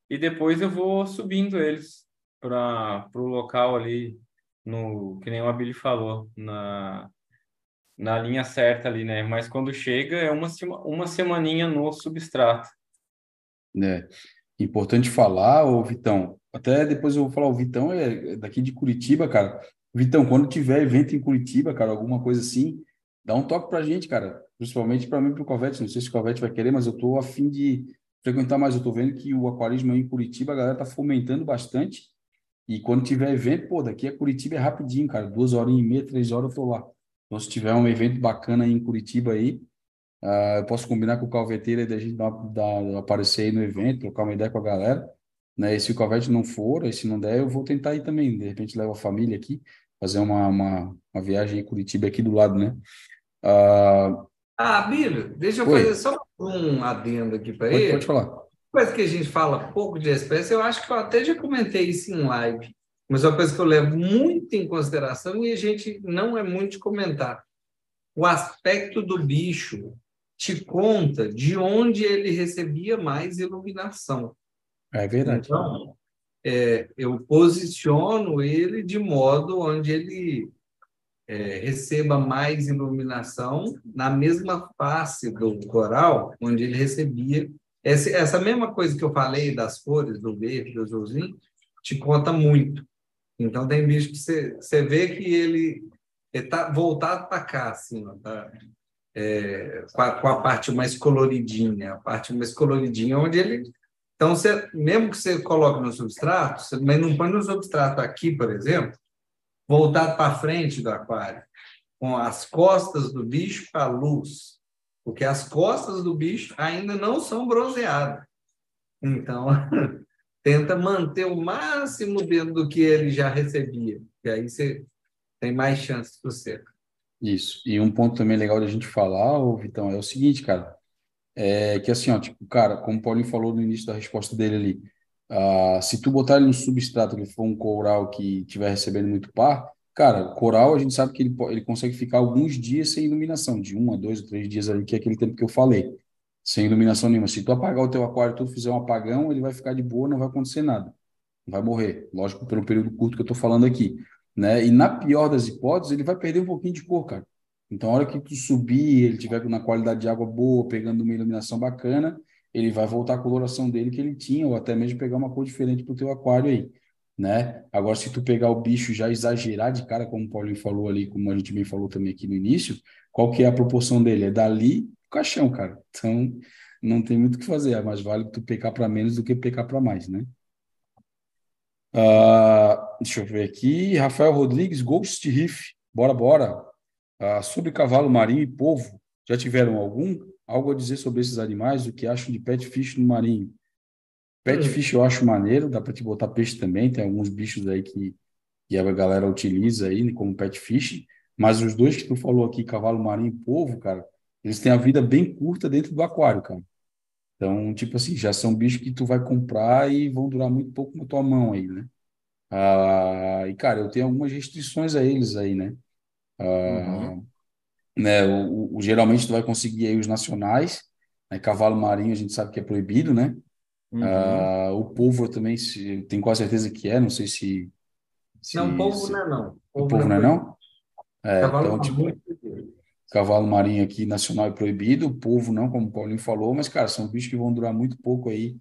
e depois eu vou subindo eles para o local ali no que nem o Abili falou, na, na linha certa ali, né? Mas quando chega é uma, uma semaninha no substrato. É. Importante falar, ô Vitão, até depois eu vou falar, o Vitão é daqui de Curitiba, cara. Vitão, quando tiver evento em Curitiba, cara, alguma coisa assim, dá um toque pra gente, cara. Principalmente para mim pro Covete. Não sei se o Covete vai querer, mas eu tô a fim de frequentar mais. Eu tô vendo que o aquarismo aí em Curitiba, a galera tá fomentando bastante. E quando tiver evento, pô, daqui a Curitiba é rapidinho, cara. Duas horas e meia, três horas eu tô lá. Então, se tiver um evento bacana aí em Curitiba aí, uh, eu posso combinar com o Calveteiro e da gente dar, dar, aparecer aí no evento, trocar uma ideia com a galera. Né? E se o Calvete não for, e se não der, eu vou tentar ir também. De repente, levo a família aqui, fazer uma, uma, uma viagem em Curitiba aqui do lado, né? Uh... Ah, Bíblia, deixa eu Oi. fazer só um adendo aqui para ele. Pode falar coisa que a gente fala pouco de espécie, eu acho que eu até já comentei isso em live, mas é uma coisa que eu levo muito em consideração e a gente não é muito de comentar. O aspecto do bicho te conta de onde ele recebia mais iluminação. É verdade. Então, é, eu posiciono ele de modo onde ele é, receba mais iluminação na mesma face do coral, onde ele recebia esse, essa mesma coisa que eu falei das cores, do verde, do azulzinho, te conta muito. Então, tem bicho que você, você vê que ele está voltado para cá, assim, tá? É, com, a, com, a, parte mais coloridinha, a parte mais coloridinha, onde ele. Então, você, mesmo que você coloque no substrato, você mas não põe no substrato aqui, por exemplo, voltado para frente do aquário, com as costas do bicho para a luz porque as costas do bicho ainda não são bronzeadas. Então, tenta manter o máximo dentro do que ele já recebia, e aí você tem mais chances de você. Isso. E um ponto também legal da gente falar, ô Vitão, é o seguinte, cara, é que assim, ó, tipo, cara, como o Paulinho falou no início da resposta dele ali, uh, se tu botar ele no substrato, ele for um coral que estiver recebendo muito par, Cara, coral a gente sabe que ele, ele consegue ficar alguns dias sem iluminação, de um a dois ou três dias ali, que é aquele tempo que eu falei, sem iluminação nenhuma. Se tu apagar o teu aquário, tu fizer um apagão, ele vai ficar de boa, não vai acontecer nada. Vai morrer, lógico, pelo período curto que eu tô falando aqui, né? E na pior das hipóteses, ele vai perder um pouquinho de cor, cara. Então, a hora que tu subir, ele tiver na qualidade de água boa, pegando uma iluminação bacana, ele vai voltar a coloração dele que ele tinha, ou até mesmo pegar uma cor diferente pro teu aquário aí né? Agora, se tu pegar o bicho já exagerar de cara, como o Paulinho falou ali, como a gente bem falou também aqui no início, qual que é a proporção dele? É dali caixão, cara. Então, não tem muito o que fazer. É mais vale tu pecar para menos do que pecar para mais, né? Uh, deixa eu ver aqui. Rafael Rodrigues, Ghost Riff. Bora, bora. Uh, sobre cavalo marinho e polvo, já tiveram algum? Algo a dizer sobre esses animais? O que acham de pet fish no marinho? Pet hum. fish eu acho maneiro, dá para te botar peixe também, tem alguns bichos aí que, que a galera utiliza aí como pet fish, mas os dois que tu falou aqui, cavalo marinho e polvo, cara, eles têm a vida bem curta dentro do aquário, cara. Então, tipo assim, já são bichos que tu vai comprar e vão durar muito pouco na tua mão aí, né? Ah, e, cara, eu tenho algumas restrições a eles aí, né? Ah, uhum. né o, o, geralmente tu vai conseguir aí os nacionais, né? Cavalo marinho a gente sabe que é proibido, né? Uhum. Uh, o povo também se, tenho quase certeza que é, não sei se. se não, o povo se, não é não. O povo não é não? É, cavalo então, tipo, cavalo marinho aqui nacional é proibido, o povo não, como o Paulinho falou, mas, cara, são bichos que vão durar muito pouco aí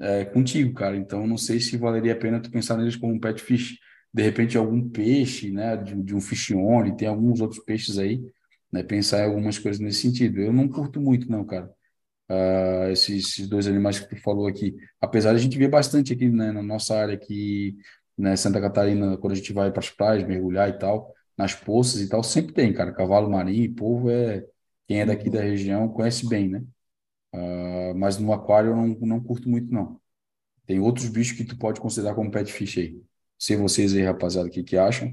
é, contigo, cara. Então, não sei se valeria a pena tu pensar neles como um pet fish. De repente, algum peixe, né, de, de um fish only, tem alguns outros peixes aí né? Pensar em algumas coisas nesse sentido. Eu não curto muito, não, cara. Uh, esses, esses, dois animais que tu falou aqui. Apesar de a gente ver bastante aqui né, na nossa área aqui, né, Santa Catarina, quando a gente vai para as praias, mergulhar e tal, nas poças e tal, sempre tem, cara. Cavalo marinho e polvo é. Quem é daqui da região conhece bem, né? Uh, mas no aquário eu não, não curto muito, não. Tem outros bichos que tu pode considerar como pet fish aí. Sei vocês aí, rapaziada, o que, que acham?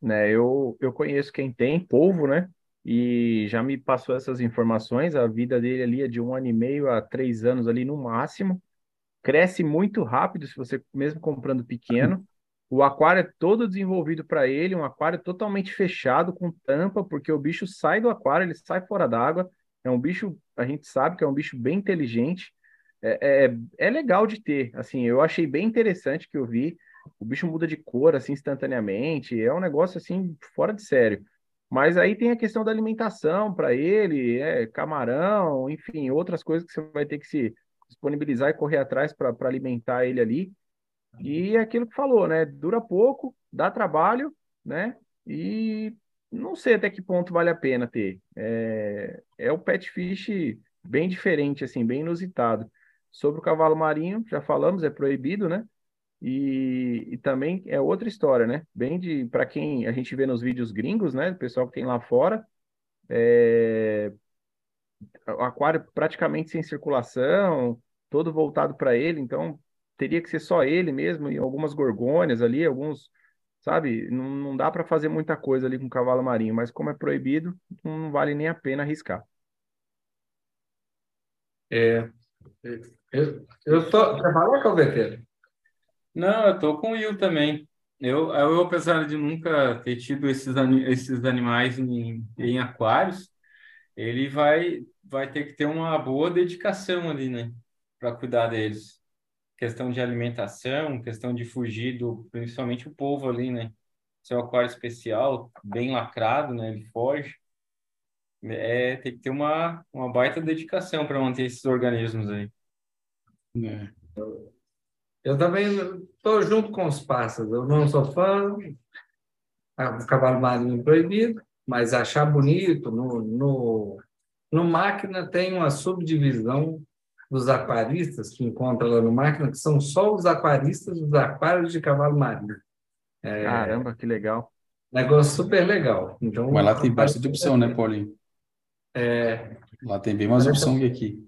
Né, eu, eu conheço quem tem, polvo, né? E já me passou essas informações. A vida dele ali é de um ano e meio a três anos ali no máximo. Cresce muito rápido se você mesmo comprando pequeno. O aquário é todo desenvolvido para ele, um aquário totalmente fechado com tampa, porque o bicho sai do aquário, ele sai fora d'água. É um bicho, a gente sabe que é um bicho bem inteligente. É, é, é legal de ter. Assim, eu achei bem interessante que eu vi. O bicho muda de cor assim instantaneamente. É um negócio assim fora de sério. Mas aí tem a questão da alimentação para ele, é, camarão, enfim, outras coisas que você vai ter que se disponibilizar e correr atrás para alimentar ele ali. E é aquilo que falou, né? Dura pouco, dá trabalho, né? E não sei até que ponto vale a pena ter. É, é o pet fish bem diferente, assim, bem inusitado. Sobre o cavalo marinho, já falamos, é proibido, né? E, e, também é outra história, né? Bem de para quem a gente vê nos vídeos gringos, né? O pessoal que tem lá fora, é... o aquário praticamente sem circulação, todo voltado para ele, então teria que ser só ele mesmo e algumas gorgônias ali, alguns, sabe? Não, não dá para fazer muita coisa ali com cavalo marinho, mas como é proibido, não vale nem a pena arriscar. É, eu, eu tô. Você falou, Calveteiro? Não, eu tô com o Will também. Eu, eu, apesar de nunca ter tido esses, esses animais em, em aquários, ele vai, vai ter que ter uma boa dedicação ali, né? Para cuidar deles. Questão de alimentação, questão de fugir do, principalmente o povo ali, né? Seu aquário especial, bem lacrado, né? Ele foge. É, tem que ter uma, uma baita dedicação para manter esses organismos aí. É. Eu também estou junto com os pássaros. Eu não sou fã do cavalo marinho proibido, mas achar bonito. No, no, no Máquina tem uma subdivisão dos aquaristas que encontra lá no Máquina, que são só os aquaristas dos aquários de cavalo marinho. É, Caramba, que legal. Negócio super legal. Então, Mas lá tem bastante opção, né, Paulinho? É, lá tem bem mais opção que aqui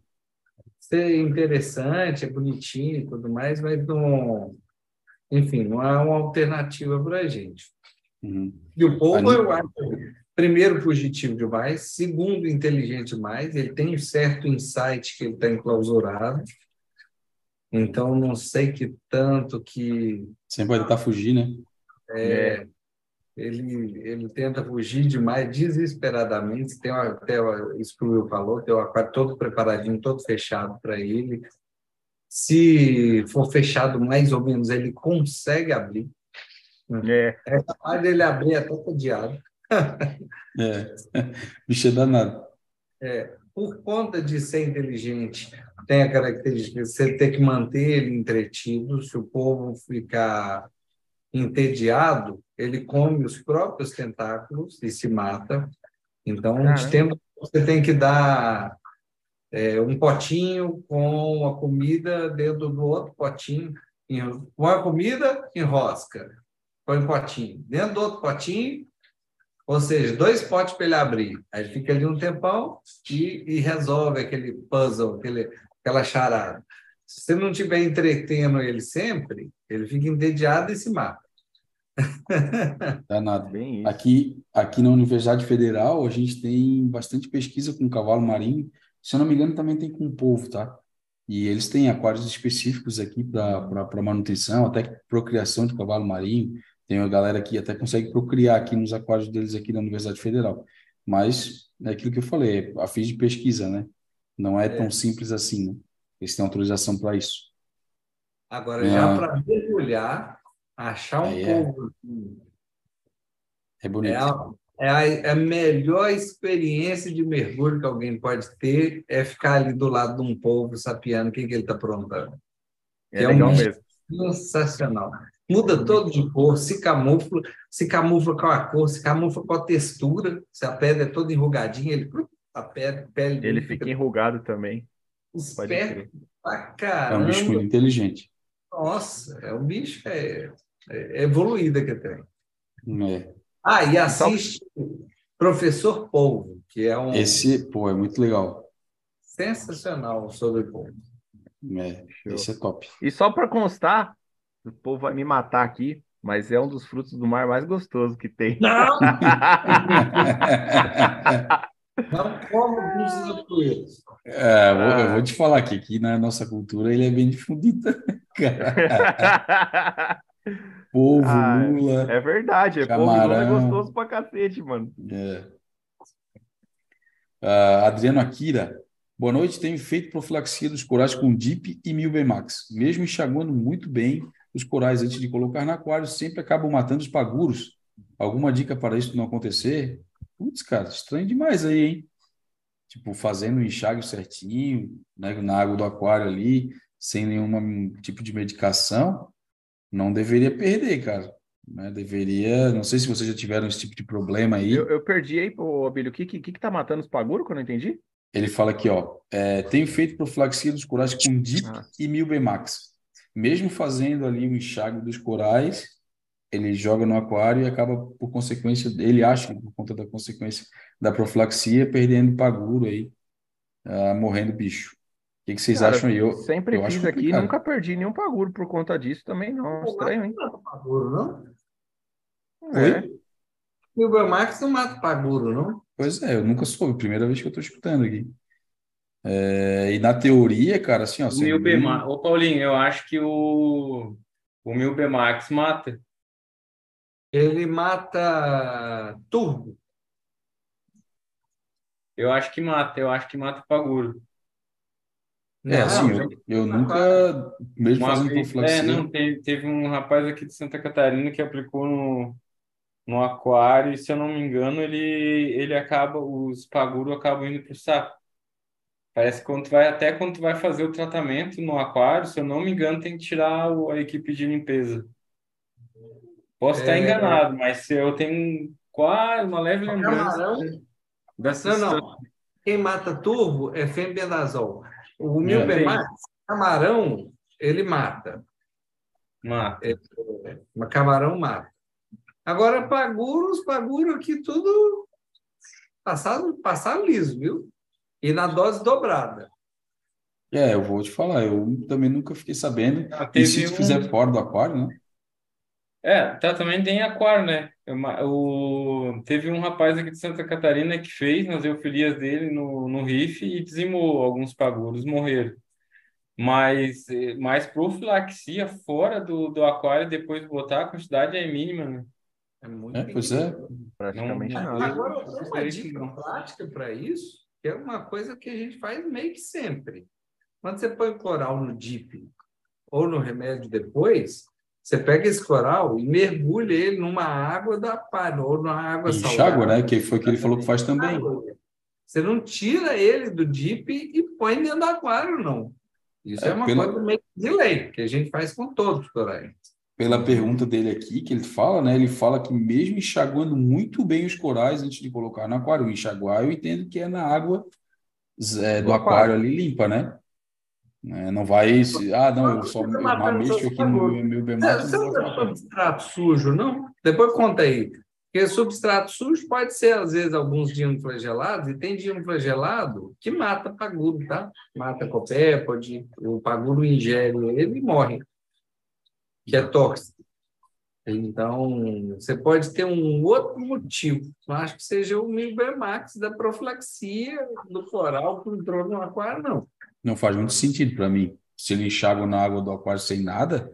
ser interessante, é bonitinho e tudo mais, mas não, enfim, não é uma alternativa para a gente. Uhum. E o povo, eu acho, primeiro, fugitivo demais, segundo, inteligente demais, ele tem um certo insight que ele está enclausurado, então não sei que tanto que... Sempre vai tentar fugir, né? É, ele, ele tenta fugir demais, desesperadamente. Tem até isso que o Will falou, tem o aquário todo preparadinho, todo fechado para ele. Se for fechado mais ou menos, ele consegue abrir. É, é capaz dele abrir até cadeado. é, bicho é danado. É, por conta de ser inteligente, tem a característica de você ter que manter ele entretido. Se o povo ficar entediado, ele come os próprios tentáculos e se mata. Então, de tempo, você tem que dar é, um potinho com a comida dentro do outro potinho. Com a comida, enrosca. Põe um potinho. Dentro do outro potinho, ou seja, dois potes para ele abrir. Aí fica ali um tempão e, e resolve aquele puzzle, aquele, aquela charada. Se você não estiver entretendo ele sempre, ele fica entediado e se mata. Danado. Bem aqui, aqui na Universidade Federal, a gente tem bastante pesquisa com cavalo marinho. Se eu não me engano, também tem com o povo, tá? E eles têm aquários específicos aqui para manutenção, até procriação de cavalo marinho. Tem uma galera que até consegue procriar aqui nos aquários deles aqui na Universidade Federal. Mas é aquilo que eu falei, é a fim de pesquisa, né? Não é, é. tão simples assim, né? Eles têm autorização para isso. Agora, já para mergulhar, Achar um é. povo. É, é bonito. É a, é, a, é a, melhor experiência de mergulho que alguém pode ter é ficar ali do lado de um povo sapiando o que, que ele está aprontando. É, é legal um mesmo. Sensacional. muda todo de cor, se camufla, se camufla com a cor, se camufla com a textura. Se a pedra é toda enrugadinha, ele a pele, pele ele fica enrugado também. Esperto pra É um bicho muito inteligente. Nossa, é um bicho é, é evoluído que tem. É. Ah, e assiste Professor Polvo, que é um Esse, pô, é muito legal. sensacional sobre polvo. É, esse é top. E só para constar, o povo vai me matar aqui, mas é um dos frutos do mar mais gostosos que tem. Não! Não como bichos coelhos. É, eu vou, eu vou te falar aqui que na nossa cultura ele é bem difundido, cara. Polvo, Ah, lula. É verdade, é polvo de lula é Camarão. gostoso pra cacete, mano. É. Ah, Adriano Akira. Boa noite. Tenho feito profilaxia dos corais com DIP e Milbemax. Mesmo enxaguando muito bem os corais antes de colocar no aquário, sempre acabam matando os paguros. Alguma dica para isso não acontecer? Putz, cara, estranho demais aí, hein? Tipo, fazendo o enxágue certinho, né, na água do aquário ali, sem nenhum tipo de medicação, não deveria perder, cara. Né? Deveria. Não sei se vocês já tiveram esse tipo de problema aí. Eu, eu perdi aí, ô, Abílio, o que, que, que tá matando os paguros que eu não entendi? Ele fala aqui, ó, é, tenho feito profilaxia dos corais com DIP Ah. e Milbemax. Mesmo fazendo ali o enxágue dos corais, ele joga no aquário e acaba, por consequência, ele acha que por conta da consequência da profilaxia, perdendo paguro aí, ah, morrendo bicho. O que, que vocês Cara, acham aí? Eu, Sempre eu acho fiz aqui e nunca perdi nenhum paguro por conta disso também, não. Estranho, hein? Não mata paguro, não? Oi? É. E o Belmax não mata paguro, não? Pois é, eu nunca soube, primeira vez que eu estou escutando aqui. É, e na teoria, cara, assim, ó, O sendo Mil bem- Bemax. Ô, Paulinho, eu acho que o, o Mil Bemax mata. Ele mata turbo. Eu acho que mata, eu acho que mata o Paguro. É, Não, assim, eu, eu nunca, mesmo Uma fazendo profilaxia, é, não, teve, teve um rapaz aqui de Santa Catarina que aplicou no, no aquário e, se eu não me engano, ele, ele acaba, os Paguro acabam indo pro saco. Parece que quando tu vai, até quando tu vai fazer o tratamento no aquário, se eu não me engano, tem que tirar o- a equipe de limpeza. Posso estar É. enganado, mas se eu tenho quase uma leve lembrança Camarão, dessa não, não. Quem mata turbo é fenbendazol. O É. Milbemax, camarão, ele mata. Mata. Mas camarão mata. Agora, paguro, os paguro aqui tudo passado, passado liso, viu? E na dose dobrada. É, eu vou te falar, eu também nunca fiquei sabendo. Ah, E se tu um- fizer fora do aquário, né? É, tá, também tem aquário, né? É O, teve um rapaz aqui de Santa Catarina que fez nas eufilias dele no, no Riff e dizimou alguns paguros, morreram. Mas eh, mais profilaxia fora do, do aquário, depois de botar, a quantidade é mínima, né? É muito É, pois é. Praticamente Não- nada. Agora, uma dica prática para isso, que é uma coisa que a gente faz meio que sempre. Quando você põe coral no DIP ou no remédio depois, você pega esse coral e mergulha ele numa água da palha ou numa água Enxágua, salgada. né? Que foi o que ele falou que faz também. Você não tira ele do DIP e põe dentro do aquário, não. Isso é, É, uma pela- coisa meio que de lei, que a gente faz com todos os corais. Pela pergunta dele aqui, que ele fala, né? Ele fala que mesmo enxaguando muito bem os corais antes de colocar no aquário, o enxaguar eu entendo que é na água é, do Do aquário aquário. ali limpa, né? É, não vai. se- Ah, não, eu só mexo aqui no meu Você, Bemax. você não tem substrato sujo, não? Depois conta aí. Porque substrato sujo pode ser, às vezes, alguns dinoflagelados, e tem dinoflagelado que mata paguro, tá? Mata copépode, o paguro ingere ele e morre, que é tóxico. Então, você pode ter um outro motivo. Não acho que seja o Milbermax da profilaxia do coral que entrou no aquário, não. Não faz muito sentido para mim. Se ele enxágua na água do aquário sem nada,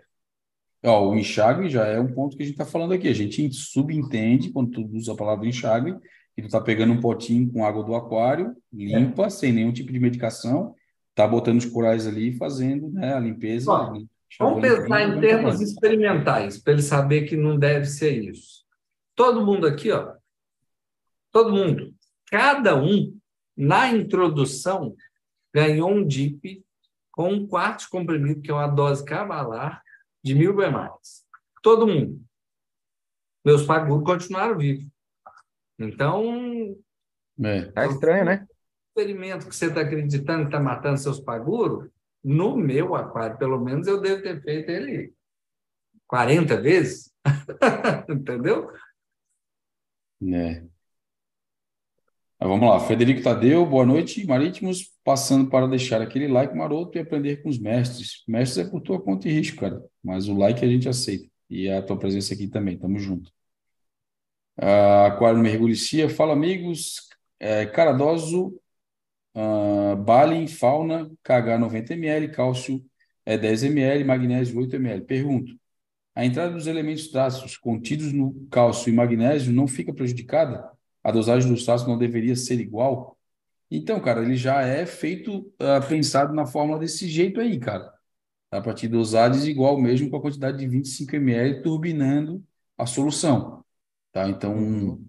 ó, o enxágue já é um ponto que a gente está falando aqui. A gente subentende, quando tu usa a palavra enxágue, que tu está pegando um potinho com água do aquário, limpa, sem nenhum tipo de medicação, tá botando os corais ali e fazendo né, a limpeza. Ó, Vamos pensar em termos experimentais, para ele saber que não deve ser isso. Todo mundo aqui, ó, todo mundo, cada um, na introdução, ganhou um DIP com um quarto de comprimido, que é uma dose cavalar, de mil Bemax. todo mundo. Meus pagos continuaram vivos. Então. É. Tá estranho, né? O experimento que você está acreditando que está matando seus paguros, no meu aquário, pelo menos, eu devo ter feito ele 40 vezes. Entendeu? É. vamos lá, Frederico Tadeu, boa noite, Marítimos, passando para deixar aquele like maroto e aprender com os mestres. Mestres é por tua conta e risco, cara, mas o like a gente aceita, e a tua presença aqui também, tamo junto. Uh, Aquário Mergulhicia, fala amigos, é, Caradoso, uh, Fauna, KH 90ml, cálcio é 10ml, magnésio 8ml. Pergunto, a entrada dos elementos traços contidos no cálcio e magnésio não fica prejudicada? A dosagem dos traços não deveria ser igual? Então, cara, ele já é feito, uh, pensado na fórmula desse jeito aí, cara. A partir de dosagens igual mesmo com a quantidade de 25 ml turbinando a solução. Tá? Então,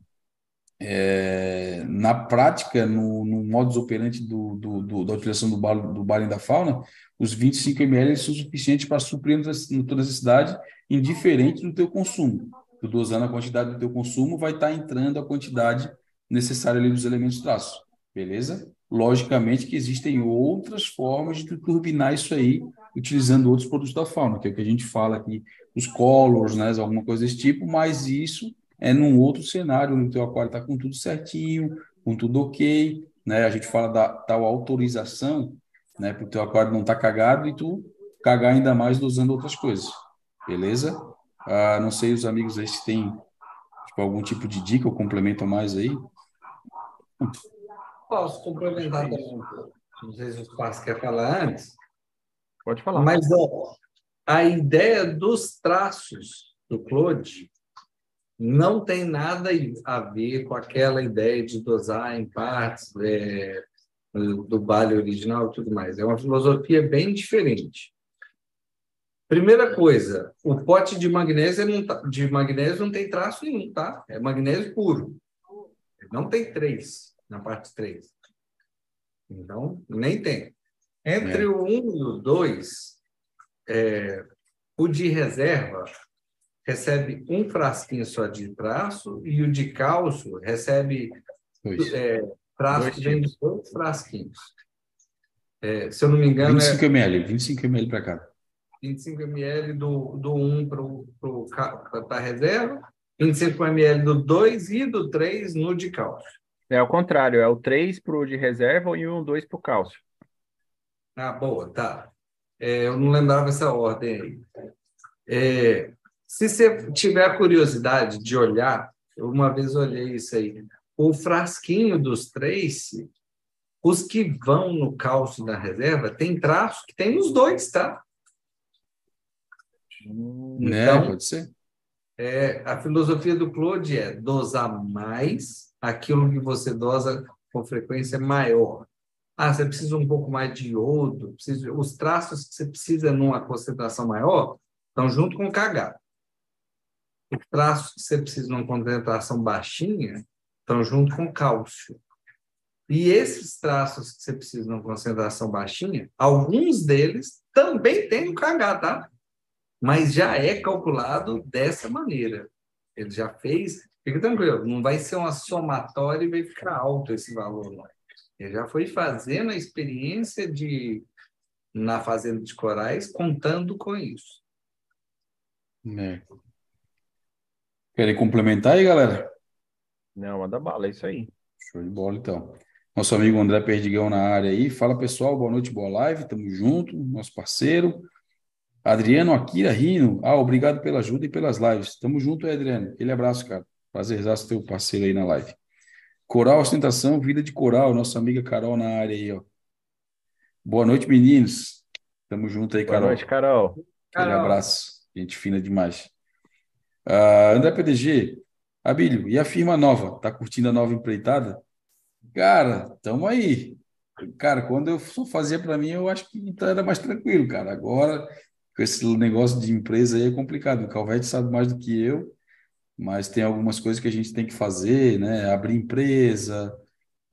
é, na prática, no, no modus operandi do, do, do, da utilização do, bar, do bar da fauna, os 25 ml são suficientes para suprir a tua necessidade, indiferente do teu consumo. Tu dosando a quantidade do teu consumo, vai estar tá entrando a quantidade necessária ali dos elementos traços, beleza? Logicamente que existem outras formas de turbinar isso aí, utilizando outros produtos da fauna, que é o que a gente fala aqui, os colors, né, alguma coisa desse tipo, mas isso é num outro cenário, no teu aquário está com tudo certinho, com tudo ok, né? A gente fala da tal autorização, né? Para o teu aquário não estar tá cagado e tu cagar ainda mais usando outras coisas, beleza? Ah, não sei os amigos aí se tem tipo, algum tipo de dica ou complemento a mais aí. Posso complementar também. Não sei se o Espaço quer falar antes. Pode falar. Mas ó, a ideia dos traços do Claude não tem nada a ver com aquela ideia de dosar em partes é, do Bale original e tudo mais. É uma filosofia bem diferente. Primeira coisa, o pote de magnésio não, tá, de magnésio não tem traço nenhum, tá? É magnésio puro. Não tem três na parte 3. Então, nem tem. Entre é. o 1 um e o 2, é, o de reserva recebe um frasquinho só de traço e o de cálcio recebe é, traço de dois frasquinhos. É, se eu não me engano. 25 é, ml, 25 ml para cá. 25 ml do, do 1 para a reserva, 25 ml do 2 e do 3 no de cálcio. É o contrário, é o 3 para o de reserva e o 2 para o cálcio. Ah, boa, tá. É, eu não lembrava essa ordem aí. É, se você tiver curiosidade de olhar, eu uma vez olhei isso aí, o frasquinho dos Trace, os que vão no cálcio da reserva, tem traço que tem nos dois, tá? Né, então, pode ser. É, a filosofia do Claude é dosar mais aquilo que você dosa com frequência maior. Ah, você precisa um pouco mais de iodo, precisa, os traços que você precisa numa concentração maior estão junto com o KH os traços que você precisa numa concentração baixinha estão junto com cálcio. E esses traços que você precisa numa concentração baixinha, alguns deles também têm o KH, tá? Mas já é calculado dessa maneira. Ele já fez, fica tranquilo, não vai ser uma somatória e vai ficar alto esse valor, não. Ele já foi fazendo a experiência de na fazenda de corais, contando com isso. É. Querem complementar aí, galera? Não, manda bala, é isso aí. Show de bola, então. Nosso amigo André Perdigão na área aí. Fala, pessoal. Boa noite, boa live. Tamo junto. Nosso parceiro. Adriano Akira Rino. Ah, obrigado pela ajuda e pelas lives. Tamo junto, Adriano. Aquele abraço, cara. Prazerzaço teu parceiro aí na live. Coral Ostentação, Vida de Coral. Nossa amiga Carol na área aí, ó. Boa noite, meninos. Tamo junto aí, Carol. Boa noite, Carol. Aquele abraço. Gente fina demais. Uh, André PDG, Abílio, e a firma nova? Tá curtindo a nova empreitada? Cara, tamo aí. Cara, quando eu só fazia para mim, eu acho que era mais tranquilo, cara. Agora, com esse negócio de empresa aí é complicado. O Calvete sabe mais do que eu, mas tem algumas coisas que a gente tem que fazer, né? Abrir empresa,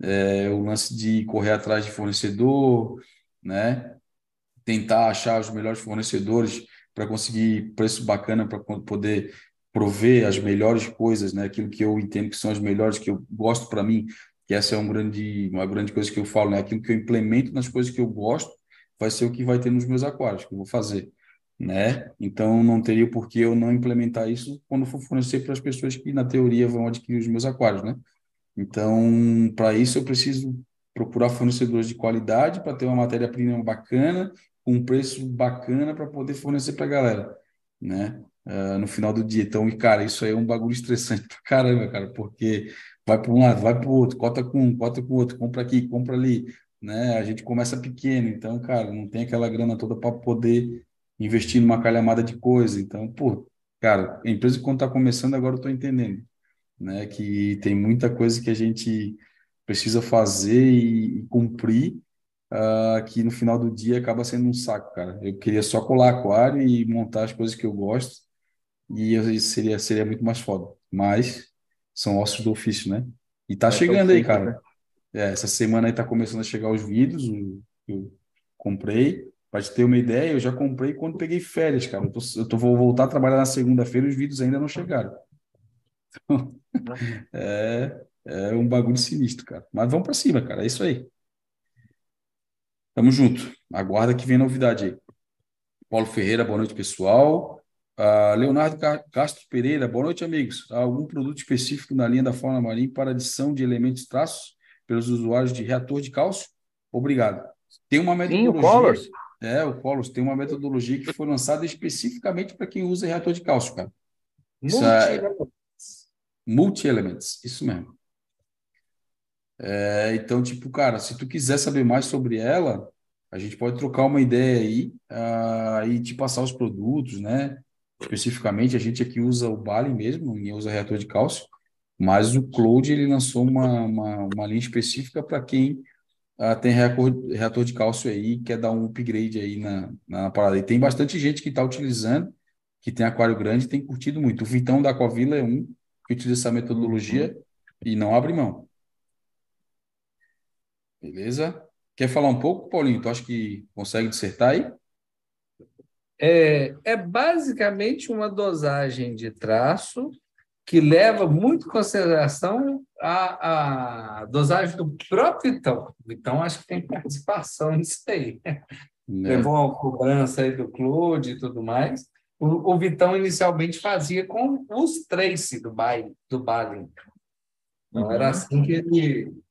é, o lance de correr atrás de fornecedor, né? Tentar achar os melhores fornecedores para conseguir preço bacana para poder prover as melhores coisas, né? Aquilo que eu entendo que são as melhores que eu gosto para mim, que essa é um grande, uma grande coisa que eu falo, né? Aquilo que eu implemento nas coisas que eu gosto vai ser o que vai ter nos meus aquários que eu vou fazer, né? Então não teria por que eu não implementar isso quando for fornecer para as pessoas que na teoria vão adquirir os meus aquários, né? Então, para isso eu preciso procurar fornecedores de qualidade para ter uma matéria-prima bacana, com um preço bacana para poder fornecer para a galera, né? Uh, no final do dia. Então, e cara, isso aí é um bagulho estressante pra caramba, cara, porque vai para um lado, vai para o outro, cota com um, cota com o outro, compra aqui, compra ali, né? A gente começa pequeno, então, cara, não tem aquela grana toda para poder investir numa calhamada de coisa. Então, pô, cara, a empresa quando está começando agora eu estou entendendo, né? Que tem muita coisa que a gente precisa fazer e, e cumprir, uh, que no final do dia acaba sendo um saco, cara. Eu queria só colar aquário e montar as coisas que eu gosto, e isso seria, seria muito mais foda. Mas são ossos do ofício, né? E tá é chegando aí, cara. Né? É, essa semana aí tá começando a chegar os vídeos, eu comprei. Para te ter uma ideia, eu já comprei quando peguei férias, cara. Eu, tô, eu tô, vou voltar a trabalhar na segunda-feira e os vídeos ainda não chegaram. Então, é, é um bagulho sinistro, cara. Mas vamos para cima, cara. É isso aí. Tamo junto. Aguarda que vem novidade aí. Paulo Ferreira, boa noite, pessoal. Uh, Leonardo Castro Pereira, boa noite, amigos. Há algum produto específico na linha da fauna marinha para adição de elementos traços pelos usuários de reator de cálcio? Obrigado. Tem uma metodologia. Sim, o Colors. É, o Colors tem uma metodologia que foi lançada especificamente para quem usa reator de cálcio, cara. Multi-elements. É... Multi-elements, isso mesmo. É, então, tipo, cara, se tu quiser saber mais sobre ela, a gente pode trocar uma ideia aí uh, e te passar os produtos, né? Especificamente, a gente aqui usa o Bali mesmo, ninguém usa reator de cálcio, mas o Cloud ele lançou uma, uma, uma linha específica para quem uh, tem reator, reator de cálcio aí quer dar um upgrade aí na, na parada. E tem bastante gente que está utilizando, que tem aquário grande tem curtido muito. O Vitão da Covila é um que utiliza essa metodologia uhum. e não abre mão. Beleza? Quer falar um pouco, Paulinho? Tu acha que consegue dissertar aí? É, é basicamente uma dosagem de traço que leva muito em consideração a, a dosagem do próprio Vitão. Então, acho que tem participação nisso aí. É. Levou a cobrança aí do Claude e tudo mais. O, o Vitão inicialmente fazia com os Tracy do baile, do Bali. Então, uhum. era assim que ele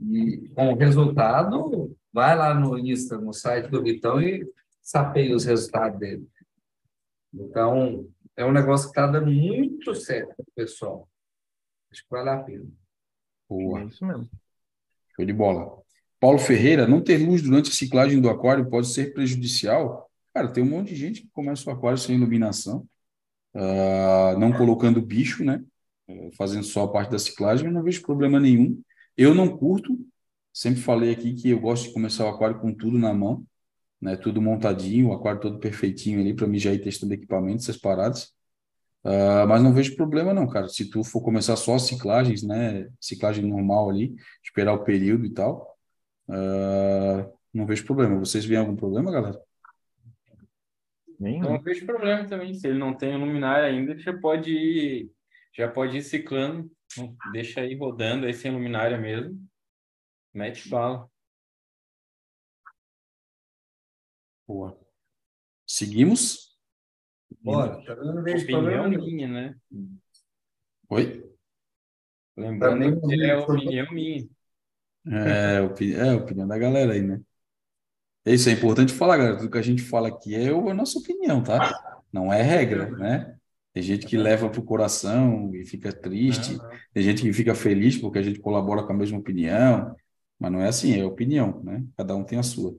e com o resultado, vai lá no Insta, no site do Vitão e sapeia os resultados dele. Então, é um negócio que está dando muito certo, pessoal. Acho que vale a pena. Boa. É isso mesmo. Show de bola. Paulo Ferreira, não ter luz durante a ciclagem do aquário pode ser prejudicial? Cara, tem um monte de gente que começa o aquário sem iluminação, uh, não colocando bicho, né? Fazendo só a parte da ciclagem, eu não vejo problema nenhum. Eu não curto, sempre falei aqui que eu gosto de começar o aquário com tudo na mão, né? Tudo montadinho, o aquário todo perfeitinho ali para mim já ir testando equipamentos, essas paradas. Uh, mas não vejo problema não, cara. Se tu for começar só ciclagens, né? Ciclagem normal ali, esperar o período e tal, uh, não vejo problema. Vocês veem algum problema, galera? Nenhum. Não vejo problema também. Se ele não tem luminária ainda, já pode ir, já pode ir ciclando Deixa aí rodando aí sem luminária mesmo. Mete bala. Boa. Seguimos? Bora. Tá opinião minha, né? Oi? Lembrando tá que é opinião minha. É, opi é, opinião da galera aí, né? Isso é importante falar, galera. Tudo que a gente fala aqui é a nossa opinião, tá? Não é regra, né? Tem gente que leva para o coração e fica triste, tem gente que fica feliz porque a gente colabora com a mesma opinião, mas não é assim, é opinião, né? Cada um tem a sua.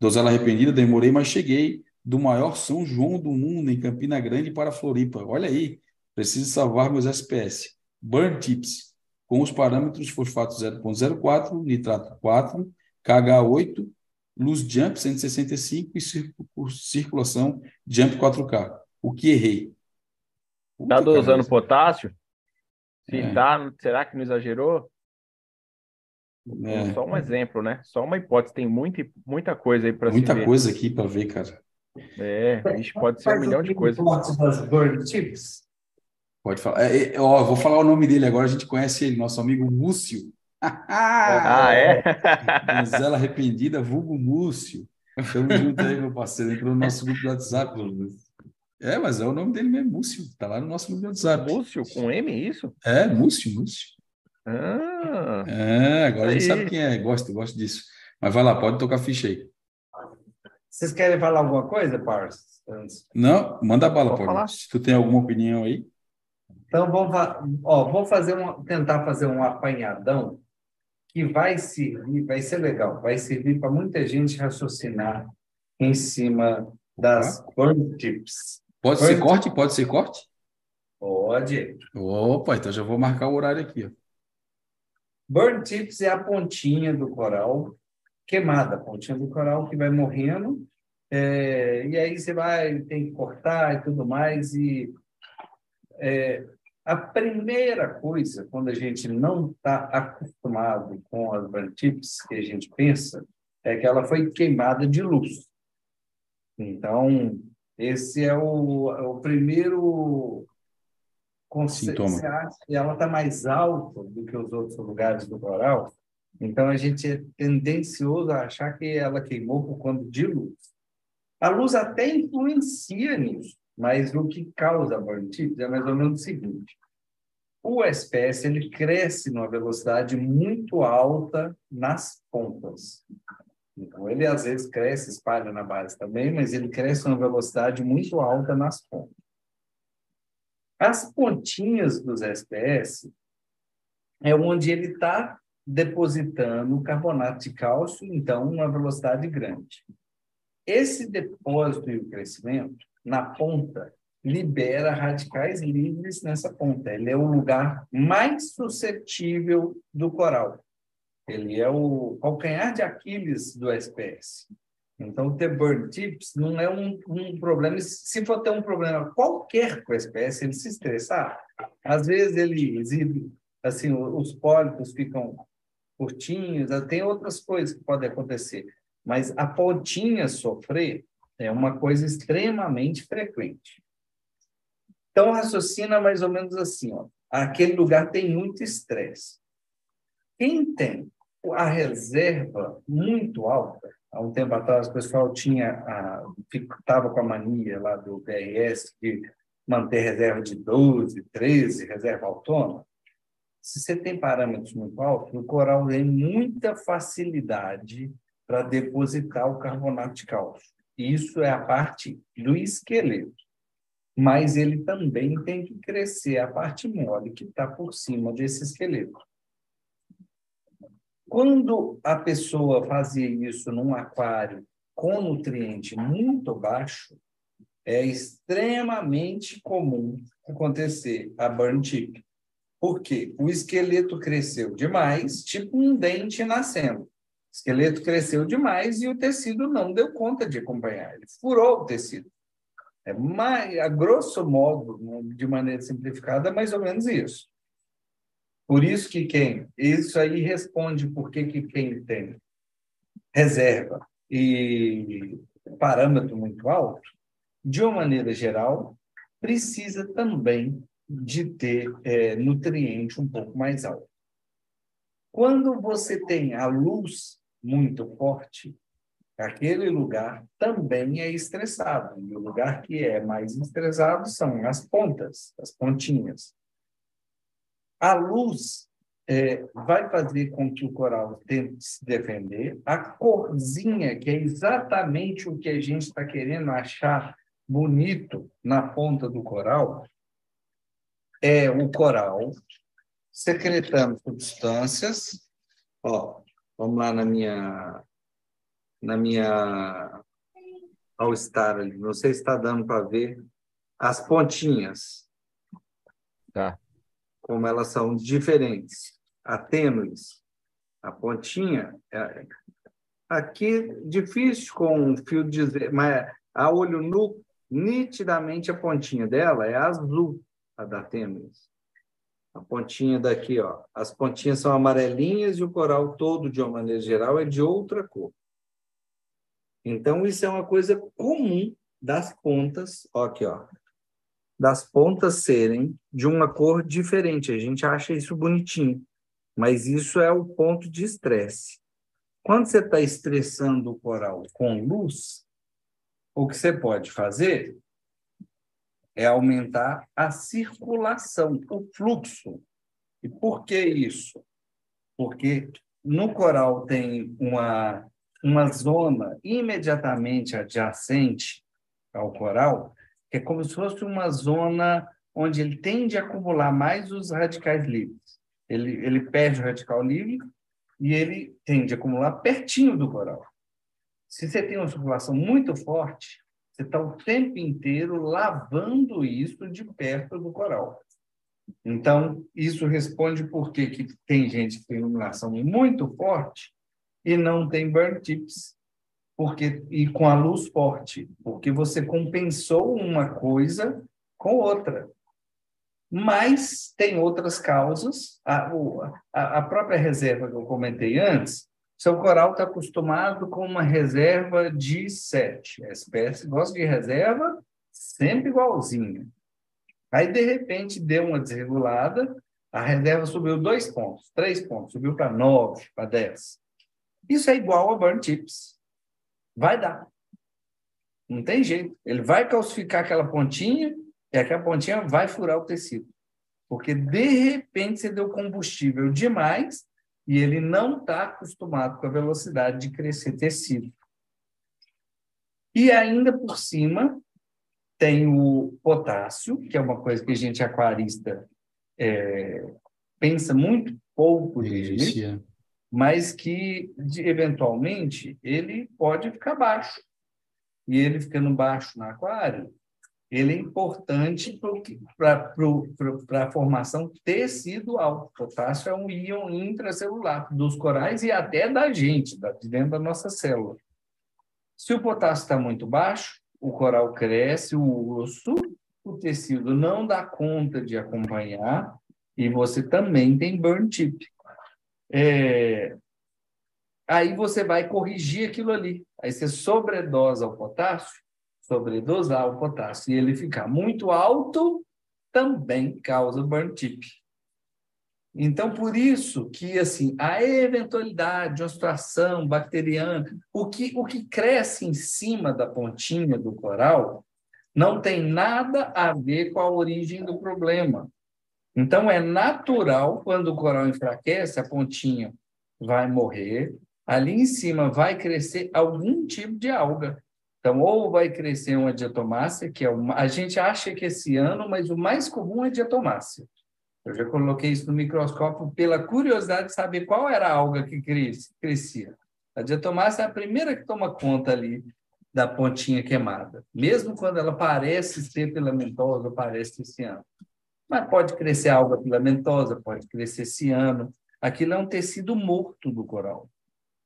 Dozela arrependida, demorei, mas cheguei do maior São João do mundo, em Campina Grande, para Floripa. Olha aí, preciso salvar meus SPS. Burn Tips, com os parâmetros fosfato 0.04, nitrato 4, KH8, luz jump 165 e circulação jump 4K. O que errei? Está dosando potássio? Se é. tá, será que não exagerou? É. Só um exemplo, né? Só uma hipótese. Tem muita, muita coisa aí para Muita coisa aqui para ver, cara. É, isso pode ser um milhão de coisas. Pode falar. É, é, ó, vou falar o nome dele agora, a gente conhece ele, nosso amigo Múcio. ah, é? Donzela arrependida, vulgo Múcio. Tamo junto aí, meu parceiro. Entrou no nosso grupo do WhatsApp. É, mas é o nome dele mesmo, Múcio. Tá lá no nosso grupo do WhatsApp. Múcio, com M, isso? É, Múcio, Múcio. Ah, É, agora a gente Aí. sabe quem é. Gosto, gosto disso. Mas vai lá, pode tocar a ficha aí. Vocês querem falar alguma coisa, parça? Antes? Não, manda bala, Paulo. Se tu tem alguma opinião aí. Então, vamos, fa- ó, vamos fazer um, tentar fazer um apanhadão que vai servir, vai ser legal, vai servir para muita gente raciocinar em cima das bird chips. Pode Pode. ser corte? Pode ser corte? Pode. Opa, então já vou marcar o horário aqui. Ó. Burn tips é a pontinha do coral queimada, a pontinha do coral que vai morrendo, é, e aí você vai, tem que cortar e tudo mais, e é, a primeira coisa, quando a gente não está acostumado com as burn tips, que a gente pensa, é que ela foi queimada de luz. Então, esse é o, é o primeiro Sintoma. Ela está mais alta do que os outros lugares do coral? Então, a gente é tendencioso a achar que ela queimou por conta de luz. A luz até influencia nisso, mas o que causa a tips é mais ou menos o seguinte. O SPS ele cresce numa velocidade muito alta nas pontas. Então, ele às vezes cresce, espalha na base também, mas ele cresce numa velocidade muito alta nas pontas. As pontinhas dos SPS é onde ele está depositando carbonato de cálcio, então, uma velocidade grande. Esse depósito e o crescimento, na ponta, libera radicais livres nessa ponta. Ele é o lugar mais suscetível do coral. Ele é o calcanhar de Aquiles do SPS. Então, ter burn tips não é um, um problema. Se for ter um problema qualquer com o SPS, ele se estressar, às vezes ele exibe, assim, os pólipos ficam curtinhos, tem outras coisas que podem acontecer. Mas a pontinha sofrer é uma coisa extremamente frequente. Então, raciocina mais ou menos assim, ó. Aquele lugar tem muito estresse. Quem tem a reserva muito alta, há um tempo atrás o pessoal tinha estava com a mania lá do PRS de manter reserva de 12, 13, reserva autônoma. Se você tem parâmetros muito altos, o coral tem muita facilidade para depositar o carbonato de cálcio. Isso é a parte do esqueleto. Mas ele também tem que crescer a parte mole que está por cima desse esqueleto. Quando a pessoa fazia isso num aquário com nutriente muito baixo, é extremamente comum acontecer a burn tip. Por quê? O esqueleto cresceu demais, tipo um dente nascendo. O esqueleto cresceu demais e o tecido não deu conta de acompanhar. Ele furou o tecido. É mais, a grosso modo, de maneira simplificada, é mais ou menos isso. Por isso que quem isso aí responde por que que quem tem reserva e parâmetro muito alto, de uma maneira geral, precisa também de ter é, nutriente um pouco mais alto. Quando você tem a luz muito forte, aquele lugar também é estressado. E o lugar que é mais estressado são as pontas, as pontinhas. A luz é, vai fazer com que o coral tente se defender. A corzinha, que é exatamente o que a gente está querendo achar bonito na ponta do coral, é o coral secretando substâncias. Ó, vamos lá na minha na minha All Star ali. Não sei se está dando para ver as pontinhas. Tá. Como elas são diferentes, atênues. A pontinha é, aqui difícil com um fio de dizer, mas a olho nu nitidamente a pontinha dela é azul, a da tênues. A pontinha daqui, ó, as pontinhas são amarelinhas e o coral todo, de uma maneira geral, é de outra cor. Então, isso é uma coisa comum das pontas, ó, aqui, ó, das pontas serem de uma cor diferente. A gente acha isso bonitinho, mas isso é o ponto de estresse. Quando você está estressando o coral com luz, o que você pode fazer é aumentar a circulação, o fluxo. E por que isso? Porque no coral tem uma, uma zona imediatamente adjacente ao coral, que é como se fosse uma zona onde ele tende a acumular mais os radicais livres. Ele, ele perde o radical livre e ele tende a acumular pertinho do coral. Se você tem uma circulação muito forte, você está o tempo inteiro lavando isso de perto do coral. Então, isso responde por que tem gente que tem iluminação muito forte e não tem burn tips, porque e com a luz forte, porque você compensou uma coisa com outra. Mas tem outras causas. A, a, própria reserva que eu comentei antes, seu coral está acostumado com uma reserva de 7. A espécie gosta de reserva sempre igualzinha. Aí, de repente, deu uma desregulada, a reserva subiu dois pontos, três pontos, subiu para nove, para dez. Isso é igual a burn tips. Vai dar. Não tem jeito. Ele vai calcificar aquela pontinha e aquela pontinha vai furar o tecido. Porque, de repente, você deu combustível demais e ele não está acostumado com a velocidade de crescer tecido. E ainda por cima, tem o potássio, que é uma coisa que a gente aquarista é, pensa muito pouco nele, mas que eventualmente ele pode ficar baixo. E ele ficando baixo no aquário, ele é importante para a formação tecidual. O potássio é um íon intracelular dos corais e até da gente, de dentro da nossa célula. Se o potássio está muito baixo, o coral cresce, o osso, o tecido não dá conta de acompanhar e você também tem burn tip. É... Aí você vai corrigir aquilo ali. Aí você sobredosa o potássio, sobredosar o potássio e ele ficar muito alto, também causa burn tip. Então, por isso que assim, a eventualidade de uma situação bacteriana, o que, o que cresce em cima da pontinha do coral, não tem nada a ver com a origem do problema. Então, é natural, quando o coral enfraquece, a pontinha vai morrer, ali em cima vai crescer algum tipo de alga. Então, ou vai crescer uma diatomácea, que é uma... a gente acha que esse ano, mas o mais comum é diatomácea. Eu já coloquei isso no microscópio pela curiosidade de saber qual era a alga que crescia. A diatomácea é a primeira que toma conta ali da pontinha queimada, mesmo quando ela parece ser filamentosa, parece ser ciano. Mas pode crescer alga filamentosa, pode crescer ciano. Aquilo é um tecido morto do coral.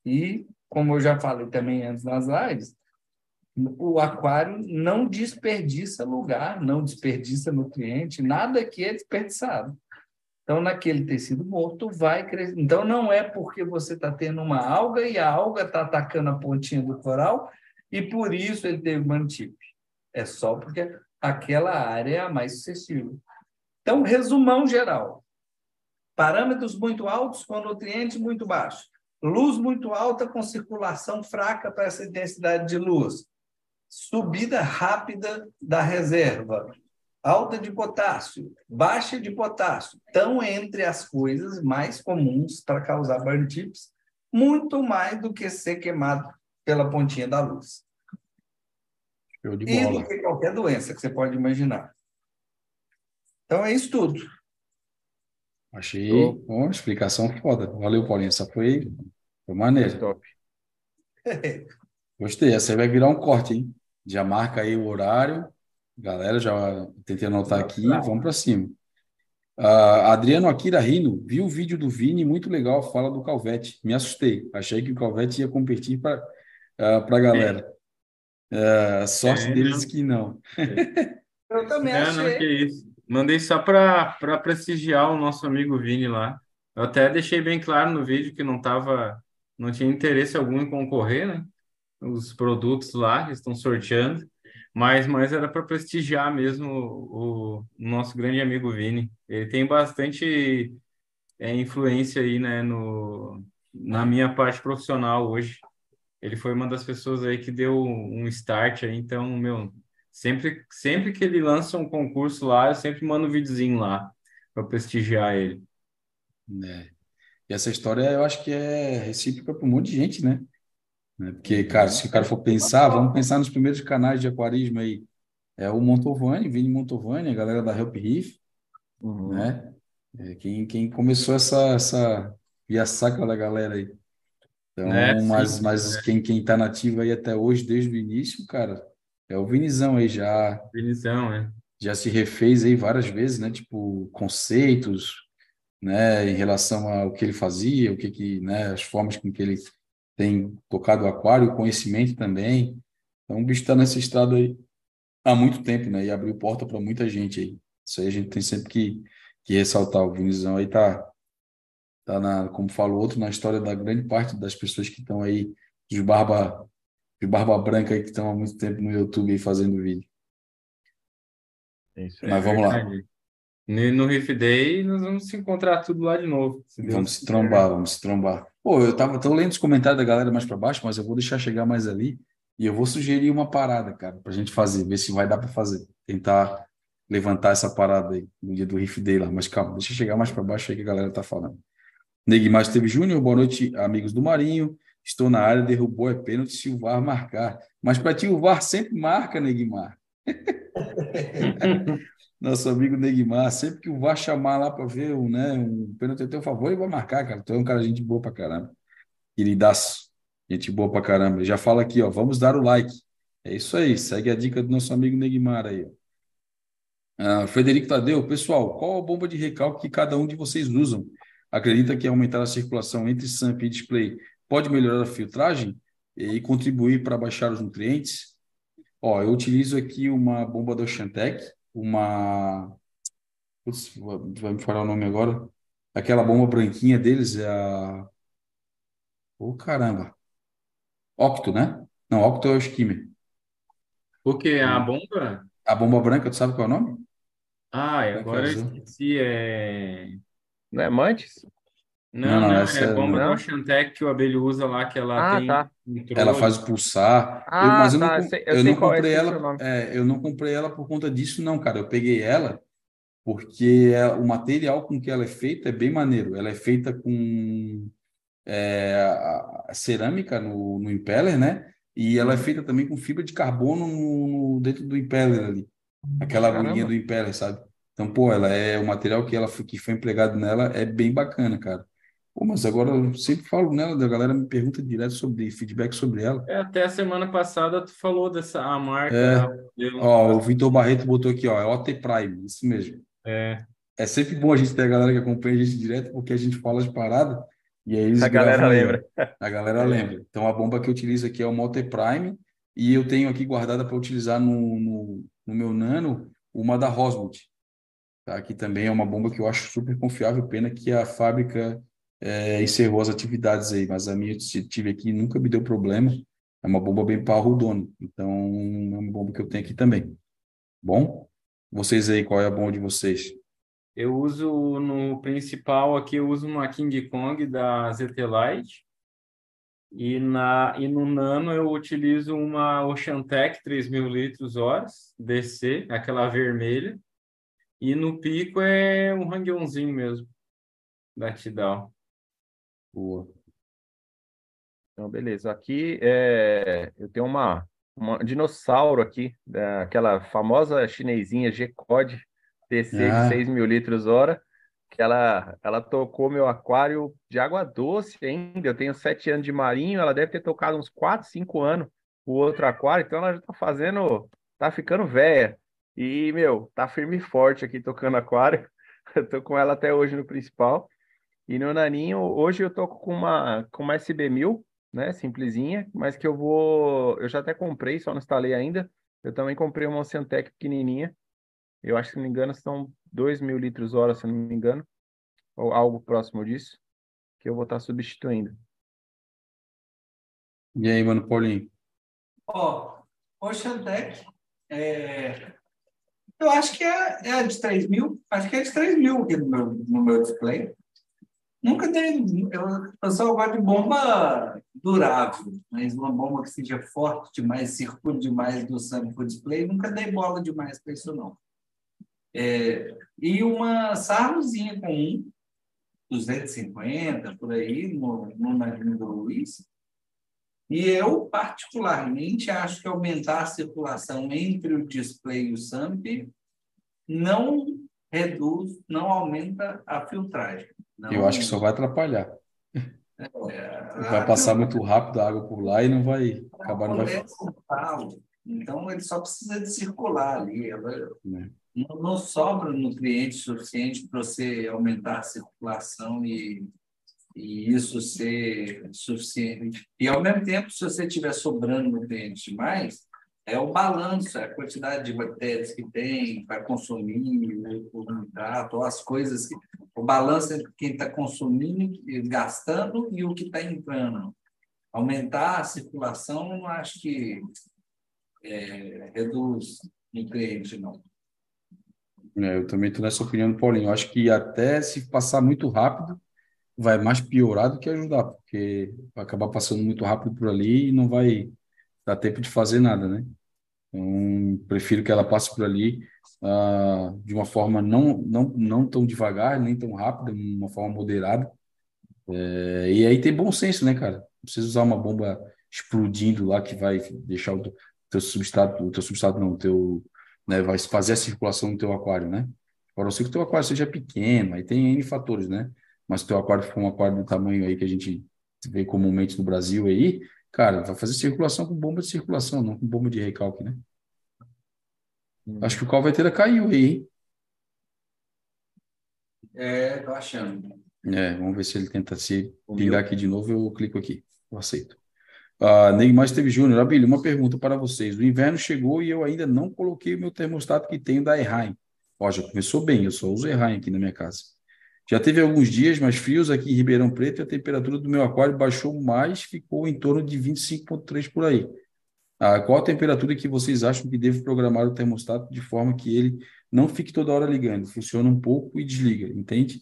E, como eu já falei também antes nas lives, o aquário não desperdiça lugar, não desperdiça nutriente, nada que é desperdiçado. Então, naquele tecido morto, vai crescer. Então, não é porque você está tendo uma alga e a alga está atacando a pontinha do coral e por isso ele teve mantipe. É só porque aquela área é a mais suscetível. Então, resumão geral. Parâmetros muito altos com nutrientes muito baixos. Luz muito alta com circulação fraca para essa intensidade de luz. Subida rápida da reserva alta de potássio, baixa de potássio, estão entre as coisas mais comuns para causar burn tips, muito mais do que ser queimado pela pontinha da luz. Show de bola. E do que qualquer doença que você pode imaginar. Então é isso tudo. Achei uma explicação foda. Valeu, Paulinho. Essa foi, foi maneiro. Top. Gostei. Essa vai virar um corte, hein? Já marca aí o horário Galera, já tentei anotar aqui, vamos para cima. Uh, Adriano Akira Rino, viu o vídeo do Vini, muito legal, fala do Calvete. Me assustei, achei que o Calvete ia competir para uh, a galera. Uh, sorte é, deles não. que não. Eu também é, achei. Não, que isso. Mandei só para prestigiar o nosso amigo Vini lá. Eu até deixei bem claro no vídeo que não tava, não tinha interesse algum em concorrer, né? Os produtos lá que estão sorteando. Mas, mas era para prestigiar mesmo o, o, nosso grande amigo Vini. Ele tem bastante é, influência aí, né, no, na minha parte profissional hoje. Ele foi uma das pessoas aí que deu um start aí, então, meu, sempre, sempre que ele lança um concurso lá, eu sempre mando um videozinho lá para prestigiar ele. É. E essa história eu acho que é recíproca para um monte de gente, né? Né? Porque, cara, se o cara for pensar, vamos pensar nos primeiros canais de aquarismo aí. É o Montovani, Vini Montovani, a galera da Help Reef, uhum. né? É quem, quem começou essa, essa via saca da galera aí. Então, é, mas, sim, mas é. quem, quem tá nativo aí até hoje, desde o início, cara, é o Vinizão aí já. Vinizão, é. Já se refez aí várias vezes, né? Tipo, conceitos, né? Em relação ao que ele fazia, o que que, né? As formas com que ele tem tocado o aquário, o conhecimento também. Então, o bicho está nessa estrada aí há muito tempo, né? E abriu porta para muita gente aí. Isso aí a gente tem sempre que, que ressaltar. O Vinizão aí tá, tá na, como falou outro, na história da grande parte das pessoas que estão aí, de barba, de barba branca aí, que estão há muito tempo no YouTube aí fazendo vídeo. É isso Mas vamos lá. No Riff Day, nós vamos se encontrar tudo lá de novo. vamos se trombar, vamos se trombar. Pô, eu tava tô lendo os comentários da galera mais para baixo, mas eu vou deixar chegar mais ali e eu vou sugerir uma parada, cara, pra gente fazer, ver se vai dar para fazer. Tentar levantar essa parada aí no dia do Riff Day lá. Mas calma, deixa eu chegar mais para baixo aí que a galera tá falando. Neguimar Esteve Júnior, boa noite, amigos do Marinho. Estou na área, derrubou, é pênalti se o VAR marcar. Mas para ti o VAR sempre marca, Neguimar. Nosso amigo Neguimar, sempre que o VAR chamar lá para ver um, né, um pênalti a teu favor, ele vai marcar, cara. Tu é um cara gente boa pra caramba. Queridaço, gente boa pra caramba. Já fala aqui, ó, vamos dar o like. É isso aí, segue a dica do nosso amigo Neguimar aí. Ah, Frederico Tadeu, pessoal, qual a bomba de recalque que cada um de vocês usam? Acredita que aumentar a circulação entre SAMP e display pode melhorar a filtragem e contribuir para baixar os nutrientes? Ó, eu utilizo aqui uma bomba do Oceantec, uma. Putz, vai me falar o nome agora. Aquela bomba branquinha deles é a. Ô, oh, caramba. Octo, né? Não, Octo é o skimmer. O que? A bomba? A bomba branca, tu sabe qual é o nome? Ah, agora eu esqueci. É... Não é Mantis? Não, não, não, essa é bomba não. do Oceantec que o abelho usa lá, que ela ah, tem. Tá. Ela faz pulsar. Ah, eu, mas eu tá. não, eu, eu não comprei é ela. É, eu não comprei ela por conta disso, não, cara. Eu peguei ela porque é, o material com que ela é feita é bem maneiro. Ela é feita com é, a, a cerâmica no, no impeller, né? E ela é feita também com fibra de carbono no, dentro do impeller ali. Aquela agulhinha do impeller, sabe? Então, pô, ela é o material que ela que foi empregado nela é bem bacana, cara. Pô, mas agora eu sempre falo nela, a galera me pergunta direto sobre feedback sobre ela. É, até a semana passada tu falou dessa a marca. É, ó, o Vitor Barreto botou aqui, ó, é OT Prime, isso mesmo. É. É sempre bom a gente ter a galera que acompanha a gente direto, porque a gente fala de parada e aí eles A galera lembra. A galera é. lembra. Então a bomba que eu utilizo aqui é o OT Prime e eu tenho aqui guardada para utilizar no, no, no, meu Nano uma da Rosmut. Tá? Que também é uma bomba que eu acho super confiável, pena que a fábrica é, encerrou as atividades aí, mas a minha que tive aqui nunca me deu problema. É uma bomba bem parrudona, então é uma bomba que eu tenho aqui também. Bom? Vocês aí, qual é a bomba de vocês? Eu uso no principal aqui, eu uso uma King Kong da ZT Light. E, na, e no Nano eu utilizo uma Oceantec 3.000 litros horas, DC, aquela vermelha. E no pico é um Hangionzinho mesmo, da Tidal. Boa. Então, beleza. Aqui é, eu tenho uma, uma dinossauro aqui, aquela famosa chinesinha G-Code TC ah. de 6 mil litros hora, que ela, ela tocou meu aquário de água doce ainda. Eu tenho 7 anos de marinho, ela deve ter tocado uns 4, 5 anos o outro aquário, então ela já tá fazendo, tá ficando velha. E, meu, tá firme e forte aqui tocando aquário. Eu tô com ela até hoje no principal. E no Naninho, hoje eu tô com uma, com uma SB1000, né, simplesinha, mas que eu vou, eu já até comprei, só não instalei ainda. Eu também comprei uma Oceantec pequenininha. Eu acho que, se não me engano, são 2 mil litros hora, se não me engano, ou algo próximo disso, que eu vou estar tá substituindo. E aí, mano Paulinho? Ó, oh, Oceantec, É, eu acho que é, é de 3 mil, acho que é de 3 mil aqui no meu, no meu display. Nunca dei. Eu, eu só gosto de bomba durável, mas uma bomba que seja forte demais, circule demais do sample display, nunca dei bola demais para isso, não. É, e uma sarrozinha com um, 250, por aí, no, no navio do Luiz. E eu, particularmente, acho que aumentar a circulação entre o display e o SAMP não reduz, não aumenta a filtragem. Não... Eu acho que só vai atrapalhar. É, vai passar muito rápido a água por lá e não vai acabar não vai. Então ele só precisa de circular ali. Ela, é. não, não sobra nutriente suficiente para você aumentar a circulação e, e isso ser suficiente. E ao mesmo tempo, se você tiver sobrando nutrientes demais, é o balanço, é a quantidade de bactérias que tem para consumir o hidrato, ou as coisas que. O balanço entre quem está consumindo, gastando e o que está entrando. Aumentar a circulação, não acho que é, reduz nutriente, não. É, eu também estou nessa opinião Paulinho. Eu acho que até se passar muito rápido, vai mais piorar do que ajudar, porque vai acabar passando muito rápido por ali e não vai dá tempo de fazer nada, né? Então, prefiro que ela passe por ali uh, de uma forma não, não, não tão devagar, nem tão rápida, uma forma moderada. É, e aí tem bom senso, né, cara? Não precisa usar uma bomba explodindo lá que vai deixar o teu substrato, o teu substrato não, o teu, né, vai fazer a circulação do teu aquário, né? Agora, se o teu aquário seja pequeno, aí tem N fatores, né? Mas se o teu aquário for um aquário do tamanho aí que a gente vê comumente no Brasil aí, Cara, vai fazer circulação com bomba de circulação, não com bomba de recalque, né? Hum. Acho que o Calveteira caiu aí, hein? É, tô achando. É, vamos ver se ele tenta se pingar aqui de novo. Eu clico aqui, eu aceito. Uh, Neymar Esteve Júnior, Abílio, uma pergunta para vocês. O inverno chegou e eu ainda não coloquei o meu termostato que tenho da Erraim. Ó, já começou bem, eu só uso Erraim aqui na minha casa. Já teve alguns dias mais frios aqui em Ribeirão Preto e a temperatura do meu aquário baixou mais, ficou em torno de 25,3 por aí. Ah, qual a temperatura que vocês acham que devo programar o termostato de forma que ele não fique toda hora ligando, funciona um pouco e desliga, entende?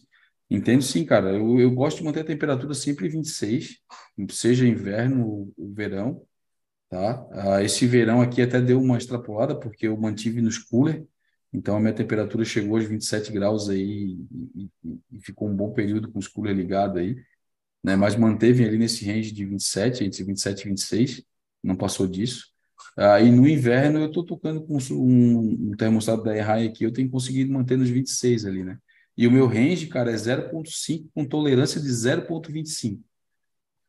Entendo sim, cara. Eu, eu gosto de manter a temperatura sempre 26, seja inverno ou verão, tá? Ah, esse verão aqui até deu uma extrapolada, porque eu mantive nos cooler, então, a minha temperatura chegou aos 27 graus aí e, e, ficou um bom período com os cooler ligados aí, né? Mas manteve ali nesse range de 27, entre 27 e 26, não passou disso. Aí no inverno eu estou tocando com um, um termostato da Errai aqui, eu tenho conseguido manter nos 26 ali, né? E o meu range, cara, é 0.5 com tolerância de 0.25,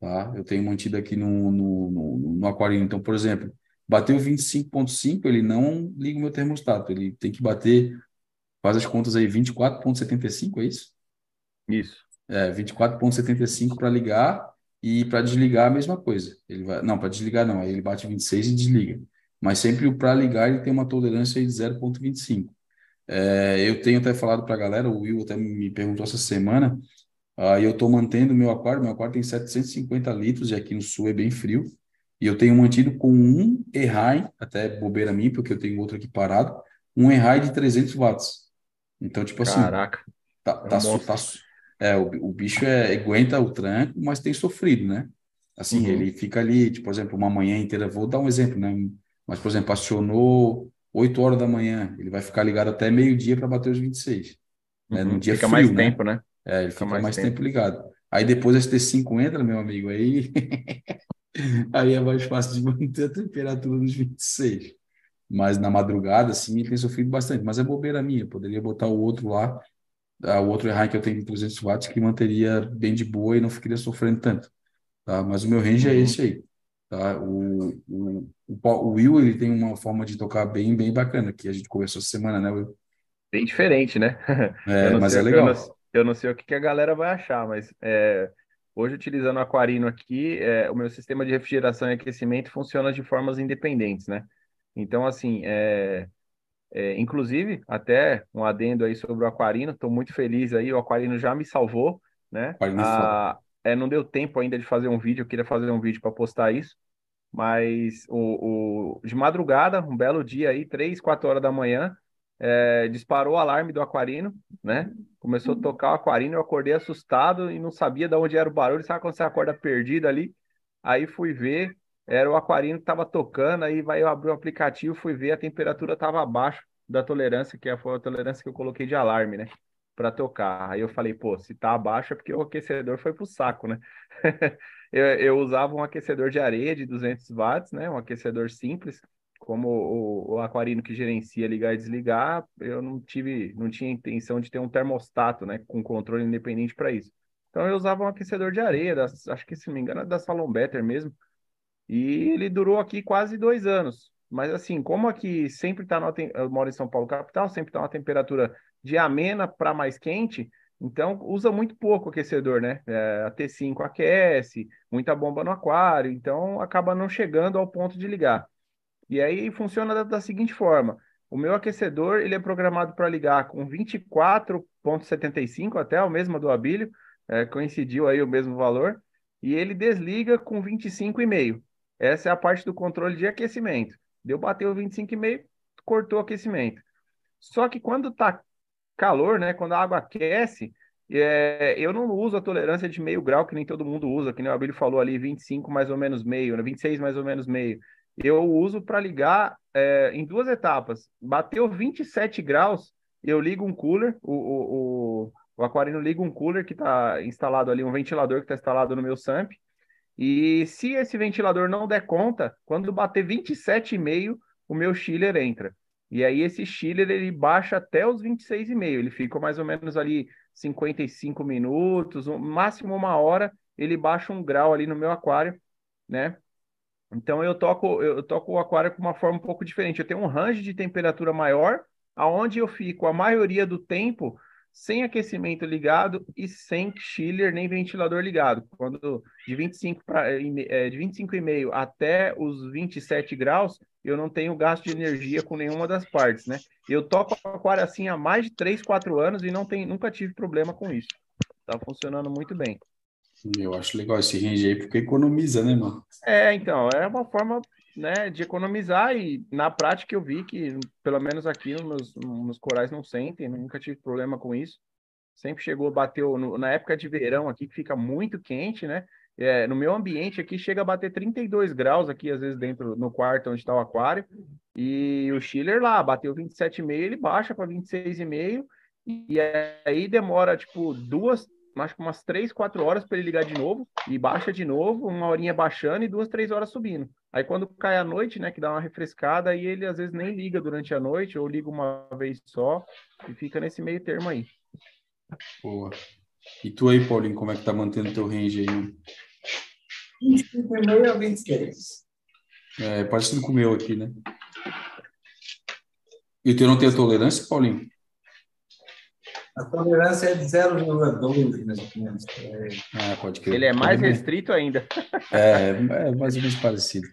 tá? Eu tenho mantido aqui no, no, no, no. Então, por exemplo, Bateu 25,5, ele não liga o meu termostato. Ele tem que bater, faz as contas aí, 24,75, é isso? Isso. É, 24,75 para ligar e para desligar a mesma coisa. Ele vai, não, para desligar não, aí ele bate 26 e desliga. Mas sempre o para ligar ele tem uma tolerância de 0,25. É, eu tenho até falado para a galera, o Will até me perguntou essa semana, aí eu estou mantendo meu aquário, meu aquário tem 750 litros e aqui no sul é bem frio. E eu tenho mantido com um ERAI, até bobeira minha, porque eu tenho outro aqui parado, um ERAI de 300 watts. Então, tipo assim, Caraca. tá, tá, é, tá, é o, o bicho é, aguenta o tranco, mas tem sofrido, né? Assim, uhum. ele fica ali, tipo, por exemplo, uma manhã inteira, vou dar um exemplo, né? Mas, por exemplo, acionou 8 horas da manhã, ele vai ficar ligado até meio-dia para bater os 26. Né? Uhum. No dia fica frio, mais né? tempo, né? É, ele fica, fica mais, mais tempo. tempo ligado. Aí depois as T5 entra, meu amigo, aí Aí é mais fácil de manter a temperatura nos 26. Mas na madrugada, sim, ele tem sofrido bastante. Mas é bobeira minha, poderia botar o outro lá, ah, o outro errar que eu tenho de 300 watts, que manteria bem de boa e não ficaria sofrendo tanto. Tá? Mas o meu range é uhum. é esse aí. Tá? O, o, o, Will ele tem uma forma de tocar bem, bem bacana, que a gente conversou essa semana, né, Will? Bem diferente, né? É, mas sei, é legal. Eu não, eu não, sei o que, que a galera vai achar, mas é, Hoje, utilizando o Aquarino aqui, é, o meu sistema de refrigeração e aquecimento funciona de formas independentes, né? Então, assim, é, é, inclusive, até um adendo aí sobre o Aquarino, estou muito feliz aí, o Aquarino já me salvou, né? A, é, não deu tempo ainda de fazer um vídeo, eu queria fazer um vídeo para postar isso, Mas o, o, de madrugada, um belo dia aí, três, quatro horas da manhã, é, disparou o alarme do aquarino, né? Começou a tocar o aquarino, eu acordei assustado e não sabia de onde era o barulho. Sabe quando você acorda perdido ali? Aí fui ver, era o aquarino que estava tocando, aí vai eu abri o aplicativo, fui ver, a temperatura estava abaixo da tolerância, que foi a tolerância que eu coloquei de alarme, né? Para tocar. Aí eu falei, pô, se tá abaixo é porque o aquecedor foi pro saco, né? eu, eu usava um aquecedor de areia de 200 watts, né? Um aquecedor simples, como o, o aquarino que gerencia ligar e desligar, eu não tive, não tinha intenção de ter um termostato, né? Com controle independente para isso. Então eu usava um aquecedor de areia, das, acho que se não me engano é da Salon Better mesmo, e ele durou aqui quase dois anos. Mas assim, como aqui sempre está na eu moro em São Paulo capital, sempre está uma temperatura de amena para mais quente, então usa muito pouco aquecedor, né? É, a T5 aquece, muita bomba no aquário, então acaba não chegando ao ponto de ligar. E aí funciona da, da seguinte forma: o meu aquecedor ele é programado para ligar com 24,75 até o mesmo do Abílio, é, coincidiu aí o mesmo valor, e ele desliga com 25,5. Essa é a parte do controle de aquecimento. Deu bateu 25,5, cortou o aquecimento. Só que quando tá calor, né, quando a água aquece, é, eu não uso a tolerância de meio grau que nem todo mundo usa, que nem o Abílio falou ali, 25 mais ou menos meio, né, 26 mais ou menos meio. Eu uso para ligar é, em duas etapas. Bateu 27 graus, eu ligo um cooler, o, o, o, o aquarino liga um cooler que está instalado ali, um ventilador que está instalado no meu SAMP, e se esse ventilador não der conta, quando bater 27,5, o meu chiller entra. E aí esse chiller ele baixa até os 26,5. Ele fica mais ou menos ali 55 minutos, máximo uma hora, ele baixa um grau ali no meu aquário, né? Então eu toco eu toco o aquário com uma forma um pouco diferente. Eu tenho um range de temperatura maior, aonde eu fico a maioria do tempo sem aquecimento ligado e sem chiller nem ventilador ligado. Quando de 25 para é, de 25,5 até os 27 graus, eu não tenho gasto de energia com nenhuma das partes, né? Eu toco aquário assim há mais de 3, 4 anos e não tem, nunca tive problema com isso. Tá funcionando muito bem. Eu acho legal esse range aí porque economiza, né, mano? É, então, é uma forma né, de economizar e na prática eu vi que, pelo menos aqui nos meus, nos corais não sentem, nunca tive problema com isso. Sempre chegou, bateu no, na época de verão aqui, que fica muito quente, né? É, no meu ambiente aqui chega a bater 32 graus aqui, às vezes dentro no quarto onde está o aquário. E o chiller lá bateu 27,5, ele baixa para 26,5 e aí demora tipo duas, acho que umas 3, 4 horas para ele ligar de novo e baixa de novo, uma horinha baixando e duas, três horas subindo. Aí quando cai a noite, né, que dá uma refrescada, aí ele às vezes nem liga durante a noite, ou liga uma vez só, e fica nesse meio termo aí. Boa. E tu aí, Paulinho, como é que tá mantendo teu range aí? 25,5 a 26. É, parecido com o meu aqui, né? E tu não tem a tolerância, Paulinho? A tolerância é de 0,2, mais ou menos. É... Ah, pode crer. Ele é mais restrito ainda. É, é mais ou menos parecido.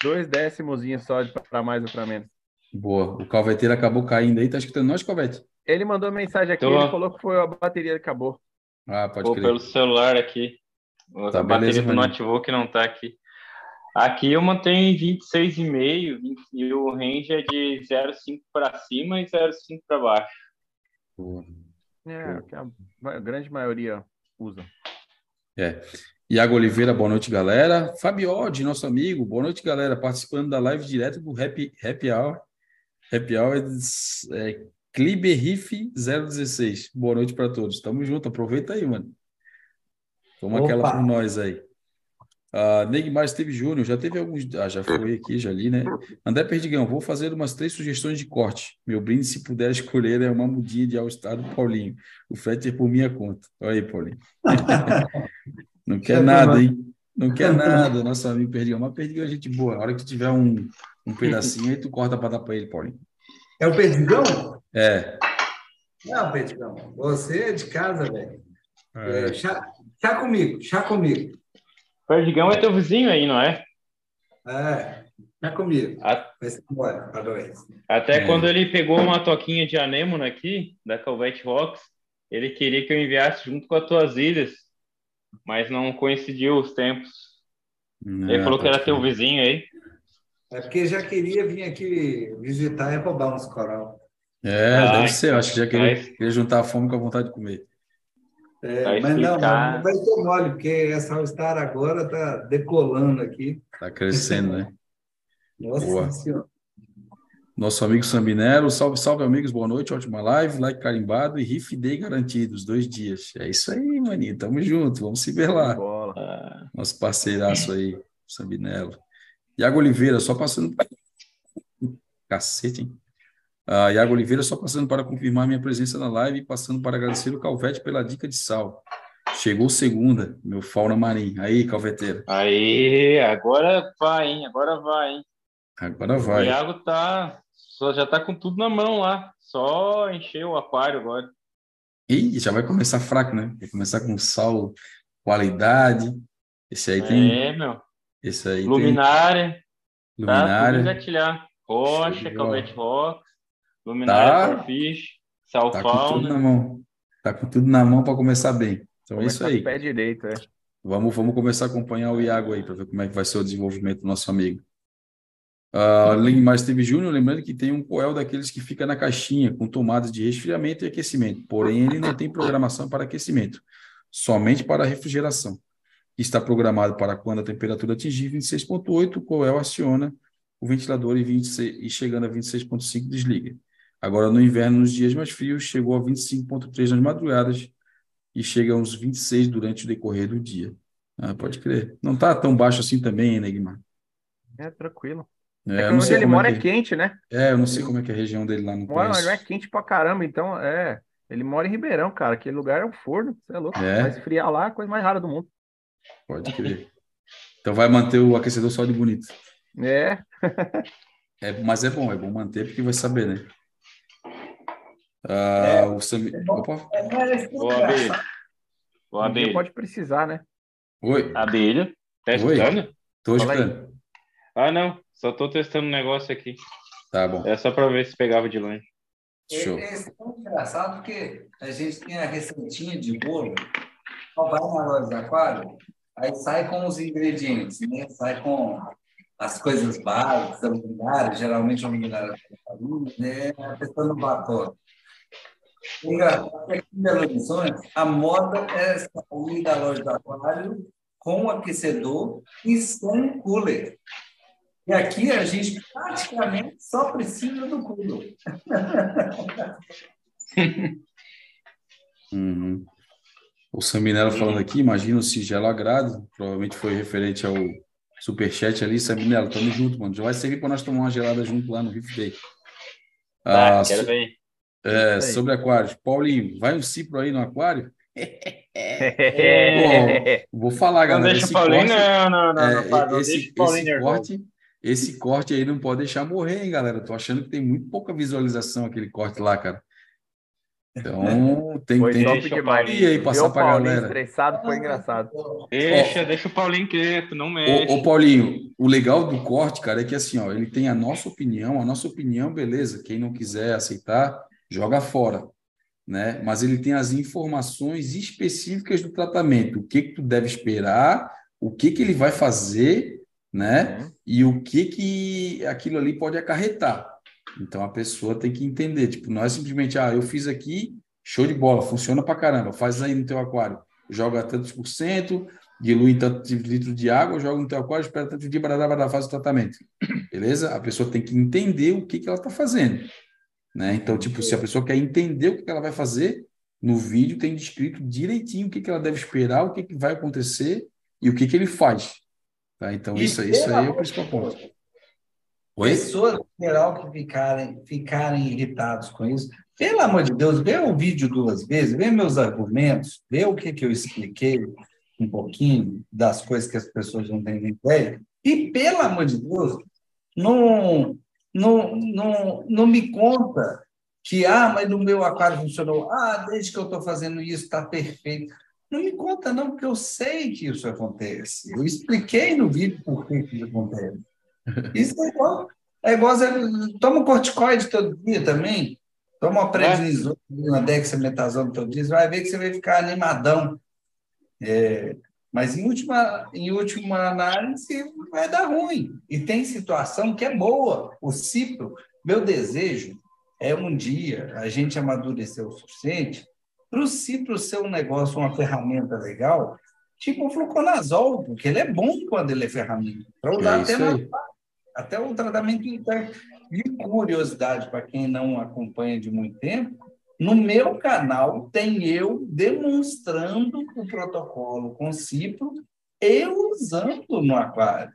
Dois décimozinhos só para mais ou para menos. Boa. O Calveteiro acabou caindo aí. Tá escutando nós, Calvete? Ele mandou mensagem aqui, Tô. ele falou que foi a bateria que acabou. Ah, pode Pô, crer. pelo celular aqui. Tá, a bateria do notebook não tá aqui. Aqui eu mantenho 26,5 e o range é de 0,5 para cima e 0,5 para baixo. Boa. É, que a grande maioria usa. É. Iago Oliveira, boa noite, galera. Fabiode, nosso amigo, boa noite, galera. Participando da live direto do Happy, Happy Hour. Happy Hour é, é Kliber Riff 016. Boa noite para todos. Tamo junto, aproveita aí, mano. Toma Opa. aquela por nós aí. Uh, Neymar Steve Júnior, já teve alguns. Ah, já foi aqui, já li, né? André Perdigão, vou fazer umas três sugestões de corte. Meu brinde, se puder escolher, é uma mudinha de All-Star do Paulinho. O frete é por minha conta. Olha aí, Paulinho. Não quer nada, hein? Não quer nada, nosso amigo Perdigão. Mas Perdigão é gente boa. A hora que tiver um, um pedacinho, aí tu corta para dar para ele, Paulinho. É o Perdigão? É. Não, Perdigão. Você é de casa, velho. É. É, chá, chá comigo, chá comigo. Perdigão é teu vizinho aí, não é? É, tá comigo. A... Embora, Até é. quando ele pegou uma toquinha de anêmona aqui, da Calvete Rocks, ele queria que eu enviasse junto com as tuas ilhas, mas não coincidiu os tempos. Ele falou que era teu vizinho aí. É porque já queria vir aqui visitar e roubar uns coral. É, ah, deve ser. Acho que já queria, queria juntar a fome com a vontade de comer. É, mas não, não vai ser mole, porque essa All-Star agora está decolando aqui. Está crescendo, né? Nossa Boa. Senhora. Nosso amigo Sambinero, salve, salve amigos, boa noite, ótima live, like carimbado e riff day garantidos, dois dias. É isso aí, maninho, tamo junto, vamos se ver lá. Bola. Nosso parceiraço aí, Sambinelo. Iago Oliveira, só passando. Cacete, hein? Uh, Iago Oliveira, só passando para confirmar minha presença na live e passando para agradecer o Calvete pela dica de sal. Chegou segunda, meu fauna marinho. Aí, Calveteiro. Aí, agora vai, hein? Agora vai, hein? Agora vai. O Iago tá só já tá com tudo na mão lá. Só encher o aquário agora. E já vai começar fraco, né? Vai começar com sal, qualidade. Esse aí tem. É, meu. Esse aí Luminária. Tem... Luminária. Tá, engatilhar. Rocha, Calvete Rock, Luminária, tá. Fish, Sal tá com tudo na mão. Tá com tudo na mão para começar bem. Então Começa é isso aí. Pé direito, é. Vamos, vamos começar a acompanhar o Iago aí para ver como é que vai ser o desenvolvimento do nosso amigo. Uh, mas teve Júnior, lembrando que tem um coel daqueles que fica na caixinha, com tomadas de resfriamento e aquecimento. Porém, ele não tem programação para aquecimento, somente para refrigeração. Está programado para quando a temperatura atingir 26,8, o coel aciona o ventilador e, 26, e chegando a 26,5 desliga. Agora, no inverno, nos dias mais frios, chegou a 25,3 nas madrugadas e chega a uns 26 durante o decorrer do dia. Ah, pode crer. Não está tão baixo assim também, né, Guimar? É, tranquilo. É, é onde ele mora é, que... é, quente, né? É, eu não sei como é que é a região dele lá no Mora, mas é quente pra caramba, então é. Ele mora em Ribeirão, cara. Aquele lugar é um forno, você é louco. É. Vai esfriar lá, a coisa mais rara do mundo. Pode crer. Então vai manter o aquecedor só de bonito. É. é. Mas é bom, é bom manter porque vai saber, né? Ah, é, o Sam... é Opa. É, abelha. Boa, abelha. Pode precisar, né? Oi. Abelha. Tá escutando? Tô escutando. Ah, não. Só tô testando um negócio aqui. Tá bom. É só para ver se pegava de longe. Show. É, é tão engraçado porque a gente tem a receitinha de bolo, só vai na loja do aquário, aí sai com os ingredientes, né? Sai com as coisas básicas, a luminária, geralmente a luminária né? A pessoa não batom. Aqui em Belo Horizonte, a moda é sair da loja do aquário com aquecedor e sem cooler. E aqui a gente praticamente só precisa do culo. uhum. O Saminello falando aqui, imagina o sigelo agrado, provavelmente foi referente ao superchat ali. Saminello, tamo junto, mano. Já vai servir para nós tomar uma gelada junto lá no Riff Day. Ah, ah quero ver. É, sobre aquários. Paulinho, vai um cipro aí no aquário? É. Pô, vou falar, galera. Não deixa o Paulinho, corte, não, não, não, é, não, não, esse, esse corte, esse corte aí não pode deixar morrer, hein, galera? Tô achando que tem muito pouca visualização aquele corte lá, cara. Então, tem, foi tem top demais. E aí, passar pra galera. estressado foi engraçado. Deixa, ó, deixa o Paulinho quieto, não mexe. Ô, ô, Paulinho, o legal do corte, cara, é que assim, ó, ele tem a nossa opinião, a nossa opinião, beleza. Quem não quiser aceitar, joga fora, né? Mas ele tem as informações específicas do tratamento, o que que tu deve esperar, o que que ele vai fazer né? Uhum. E o que que aquilo ali pode acarretar. Então a pessoa tem que entender, tipo, não é simplesmente, ah, eu fiz aqui, show de bola, funciona pra caramba, faz aí no teu aquário, joga tantos por cento, dilui tantos litros de água, joga no teu aquário, espera tanto de barabara, faz o tratamento. Beleza? A pessoa tem que entender o que que ela está fazendo, né? Então, tipo, se a pessoa quer entender o que, ela vai fazer, no vídeo tem descrito direitinho o que, que ela deve esperar, o que, que vai acontecer e o que, que ele faz. Tá? Então, e isso, isso aí é o principal ponto. Oi? Pessoas em geral que ficarem, ficarem irritados com isso, pelo amor de Deus, vê o vídeo duas vezes, vê meus argumentos, vê o que, que eu expliquei um pouquinho das coisas que as pessoas não têm ideia, e, pelo amor de Deus, não, não, não, não me conta que, ah, mas no meu aquário funcionou, ah, desde que eu estou fazendo isso está perfeito. Não me conta, não, porque eu sei que isso acontece. Eu expliquei no vídeo por que isso acontece. Isso é igual. É igual toma um corticoide todo dia também. Toma uma prednisona, uma dexametasona todo dia, você vai ver que você vai ficar animadão. É, Mas em última, em última análise vai dar ruim. E tem situação que é boa. O Cipro, meu desejo é um dia a gente amadurecer o suficiente para o Cipro ser um negócio, uma ferramenta legal, tipo o fluconazol, porque ele é bom quando ele é ferramenta. Para usar é até, na, até o tratamento interno. De curiosidade, para quem não acompanha de muito tempo, no meu canal tem eu demonstrando o protocolo com Cipro e usando no aquário.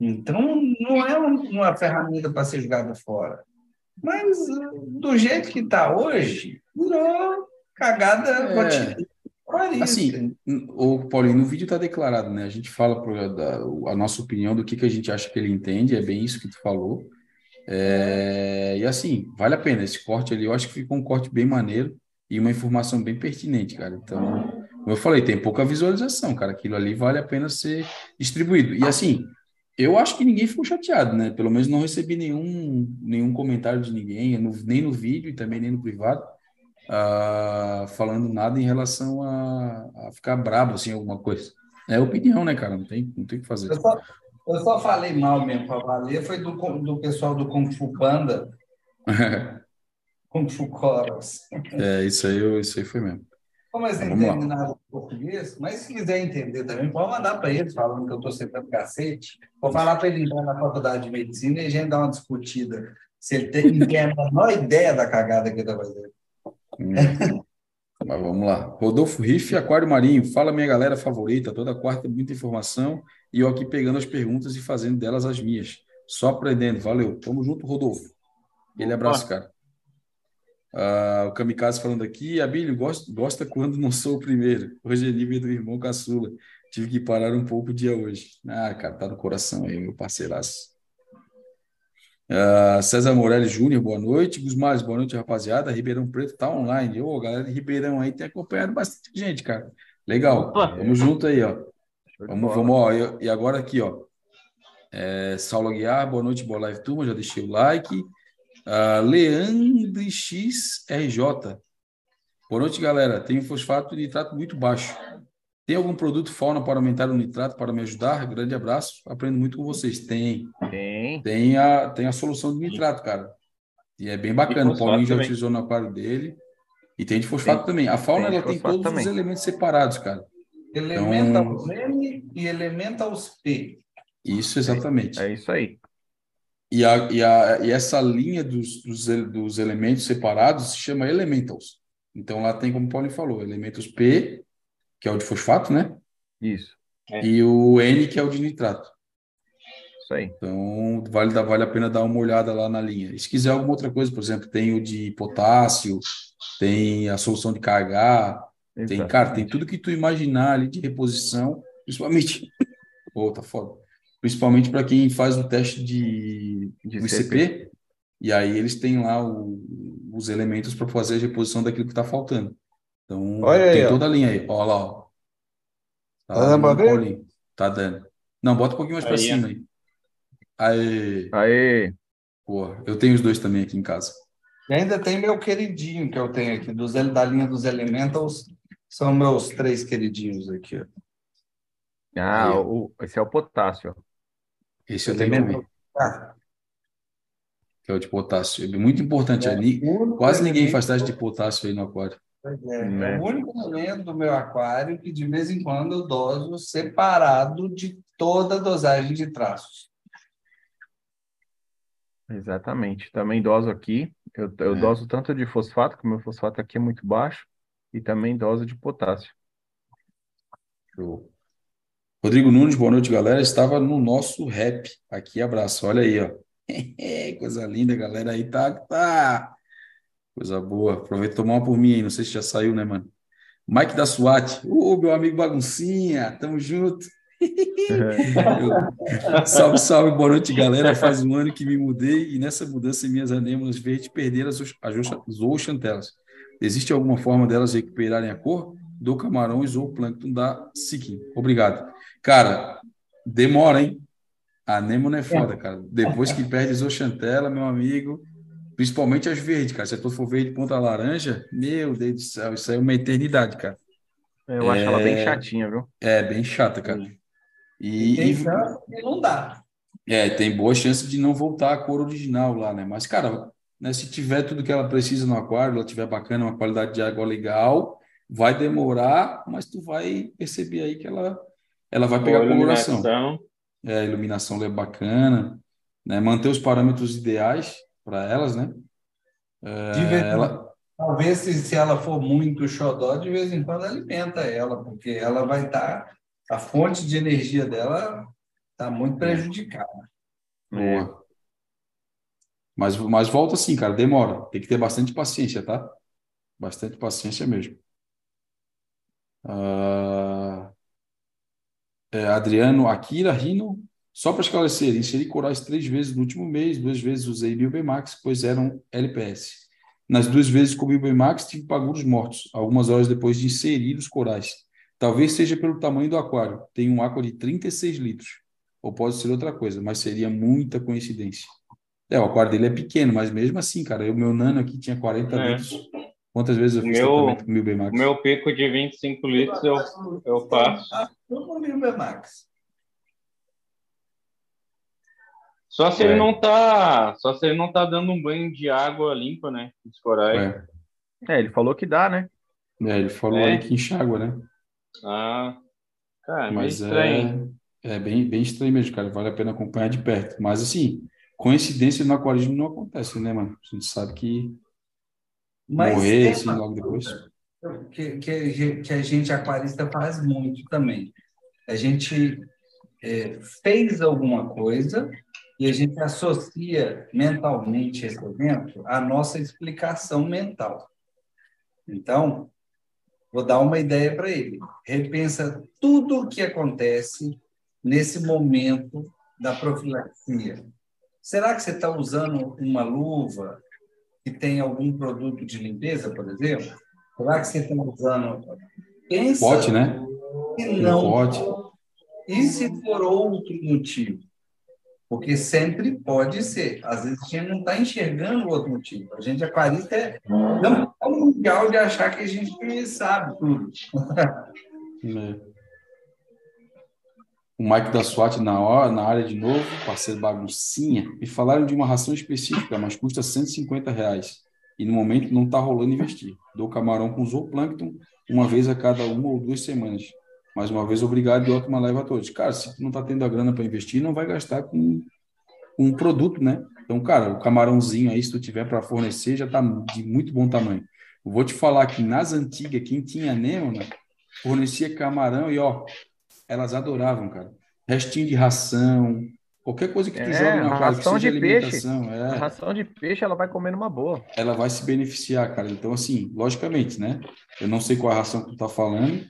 Então, não é uma ferramenta para ser jogada fora. Mas, do jeito que está hoje, virou cagada é. Assim, o Paulinho, no vídeo está declarado, né? A gente fala pro, da, a nossa opinião do que, que a gente acha que ele entende, é bem isso que tu falou. É, e assim, vale a pena. Esse corte ali, eu acho que ficou um corte bem maneiro e uma informação bem pertinente, cara. Então, como eu falei, tem pouca visualização, cara. Aquilo ali vale a pena ser distribuído. E assim, eu acho que ninguém ficou chateado, né? Pelo menos não recebi nenhum, nenhum comentário de ninguém, nem no vídeo e também nem no privado, uh, falando nada em relação a, a, ficar brabo, assim, alguma coisa. É opinião, né, cara? Não tem, não tem o que fazer. Eu só, eu só falei mal mesmo para valer, foi do, do pessoal do Kung Fu Panda. Kung Fu Chorus. É, isso aí, isso aí foi mesmo. Como eles não entendem nada português, mas se quiser entender também, pode mandar para eles, falando que eu estou sentando cacete. Vou falar para ele entrar na faculdade de medicina e a gente dar uma discutida. Se ele tem, tem a menor ideia da cagada que ele está fazendo. Hum. Mas vamos lá. Rodolfo Riff, Aquário Marinho. Fala, minha galera favorita. Toda quarta, muita informação. E eu aqui pegando as perguntas e fazendo delas as minhas. Só aprendendo. Valeu. Tamo junto, Rodolfo. Ele abraço, cara. Ah, o Kamikaze falando aqui. Abílio, gosta, gosta quando não sou o primeiro. Hoje é nível do irmão caçula. Tive que parar um pouco o dia hoje. Ah, cara, tá no coração aí, meu parceiraço. Uh, César Morelli Júnior, boa noite. Gusmar, boa noite, rapaziada. Ribeirão Preto tá online. Ô, galera de Ribeirão aí tem acompanhado bastante gente, cara. Legal. Opa. Tamo junto aí, ó. Vamos, vamos, ó. E agora aqui, ó. É, Saulo Aguiar, boa noite, boa live, turma. Já deixei o like. Uh, Leandro XRJ. Boa noite, galera. Tem fosfato de nitrato muito baixo. Tem algum produto fauna para aumentar o nitrato para me ajudar? Grande abraço. Aprendo muito com vocês. Tem. Tem. Tem a, tem a solução de nitrato, cara. E é bem bacana. O Paulinho já utilizou no aquário dele. E tem de fosfato tem. também. A fauna tem ela tem todos também. os elementos separados, cara. Elemental então... M e Elementals P. Isso, exatamente. É, é isso aí. E, a, e, a, e essa linha dos, dos, dos elementos separados se chama Elementals. Então lá tem, como o Paulinho falou, elementos P que é o de fosfato, né? Isso. É. E o N, que é o de nitrato. Isso aí. Então, vale, vale a pena dar uma olhada lá na linha. E se quiser alguma outra coisa, por exemplo, tem o de potássio, tem a solução de KH, tem, cara, tem tudo que tu imaginar ali de reposição, principalmente. Pô, tá foda. Principalmente para quem faz o teste de, de ICP, e aí eles têm lá o, os elementos para fazer a reposição daquilo que está faltando. Então, Olha tem aí, toda a linha aí. Olha lá, ó. Tá, tá dando pra ver? Tá dando. Não, bota um pouquinho mais para cima aí. Aí. Aí. Pô, eu tenho os dois também aqui em casa. E ainda tem meu queridinho que eu tenho aqui, dos, da linha dos Elementals. São meus três queridinhos aqui. Ah, o, esse é o potássio. Esse eu tenho também. Ah. Que é o de potássio. É muito importante. É, ali. Quase ninguém faz teste de potássio aí no aquário. É, né? é o único elemento do meu aquário que de vez em quando eu doso separado de toda a dosagem de traços. Exatamente. Também doso aqui. Eu, eu é. doso tanto de fosfato, que o meu fosfato aqui é muito baixo, e também doso de potássio. Show. Rodrigo Nunes, boa noite, galera. Estava no nosso rap. Aqui, abraço. Olha aí, ó. Coisa linda, galera. Aí tá, tá Coisa boa. Aproveita e tomar uma por mim aí. Não sei se já saiu, né, mano? Mike da SWAT. Ô, meu amigo Baguncinha. Tamo junto. salve, salve, boa noite, galera. Faz um ano que me mudei e nessa mudança minhas anêmonas verdes perderam as, as zooxantelas. Existe alguma forma delas recuperarem a cor? Do camarões ou plâncton da Siquim. Obrigado. Cara, demora, hein? A anêmona é foda, cara. Depois que perde zooxantela, meu amigo, Principalmente as verdes, cara. Se a tua for verde ponta laranja, meu Deus do céu, isso aí é uma eternidade, cara. Eu acho ela bem chatinha, viu? É, bem chata, cara. E, e- e não dá. é, tem boa chance de não voltar a cor original lá, né? Mas, cara, né, se tiver tudo que ela precisa no aquário, ela tiver bacana, uma qualidade de água legal, vai demorar, mas tu vai perceber aí que ela, ela vai pegar Boa coloração. iluminação. É, a iluminação é bacana, né? Manter os parâmetros ideais para elas, né? De vez ela- Talvez se, se ela for muito xodó, de vez em quando alimenta ela, porque ela vai estar. a fonte de energia dela está muito prejudicada. É. Mas, mas volta assim, cara, demora. Tem que ter bastante paciência, tá? Bastante paciência mesmo. Ah, é, Adriano Akira Rino, só para esclarecer, inseri corais três vezes no último mês, duas vezes usei Bilbemax, pois eram LPS. Nas duas vezes com Bilbemax, tive paguros mortos, algumas horas depois de inserir os corais. Talvez seja pelo tamanho do aquário. Tem um aquário de 36 litros. Ou pode ser outra coisa, mas seria muita coincidência. É, o aquário dele é pequeno, mas mesmo assim, cara, o meu nano aqui tinha 40 É. litros. Quantas vezes eu fiz meu- tratamento com o Bilbemax? O meu pico de 25 litros eu, eu faço. Eu não vi o Bemax. Só se É. ele não tá, só se ele não tá dando um banho de água limpa, né? Os corais. É. É, ele falou que dá, né? É, ele falou É. aí que enxágua, né? Ah, cara, é Mas estranho. é, é bem, bem estranho mesmo, cara. Vale a pena acompanhar de perto. Mas, assim, coincidência no aquarismo não acontece, né, mano? A gente sabe que Mas morrer, assim, logo depois. que, que, a gente- que a gente aquarista faz muito também. A gente é, fez alguma coisa e a gente associa mentalmente esse evento à nossa explicação mental. Então, vou dar uma ideia para ele. Repensa tudo o que acontece nesse momento da profilaxia. Será que você está usando uma luva que tem algum produto de limpeza, por exemplo? Será que você está usando. Pensa Pote, né? Um não. pote. E se for outro motivo? Porque sempre pode ser. Às vezes a gente não está enxergando outro motivo. A gente aquarista é não é mundial de achar que a gente sabe tudo. né? O Mike da SWAT na, hora, na área de novo, parceiro baguncinha, me falaram de uma ração específica, mas custa 150 reais. E no momento não está rolando investir. Dou camarão com zooplâncton uma vez a cada uma ou duas semanas. Mais uma vez, obrigado e ótima live a todos. Cara, se tu não está tendo a grana para investir, não vai gastar com, com um produto, né? Então, cara, o camarãozinho aí, se tu tiver para fornecer, já está de muito bom tamanho. Eu vou te falar que nas antigas, quem tinha anêmona, fornecia camarão e, ó, elas adoravam, cara. Restinho de ração, qualquer coisa que tu É, joga aquário, que ração de peixe. é, ração de peixe ela vai comer numa boa. ela vai se beneficiar, cara. Então, assim, logicamente, né? Eu não sei qual é a ração que tu tá falando,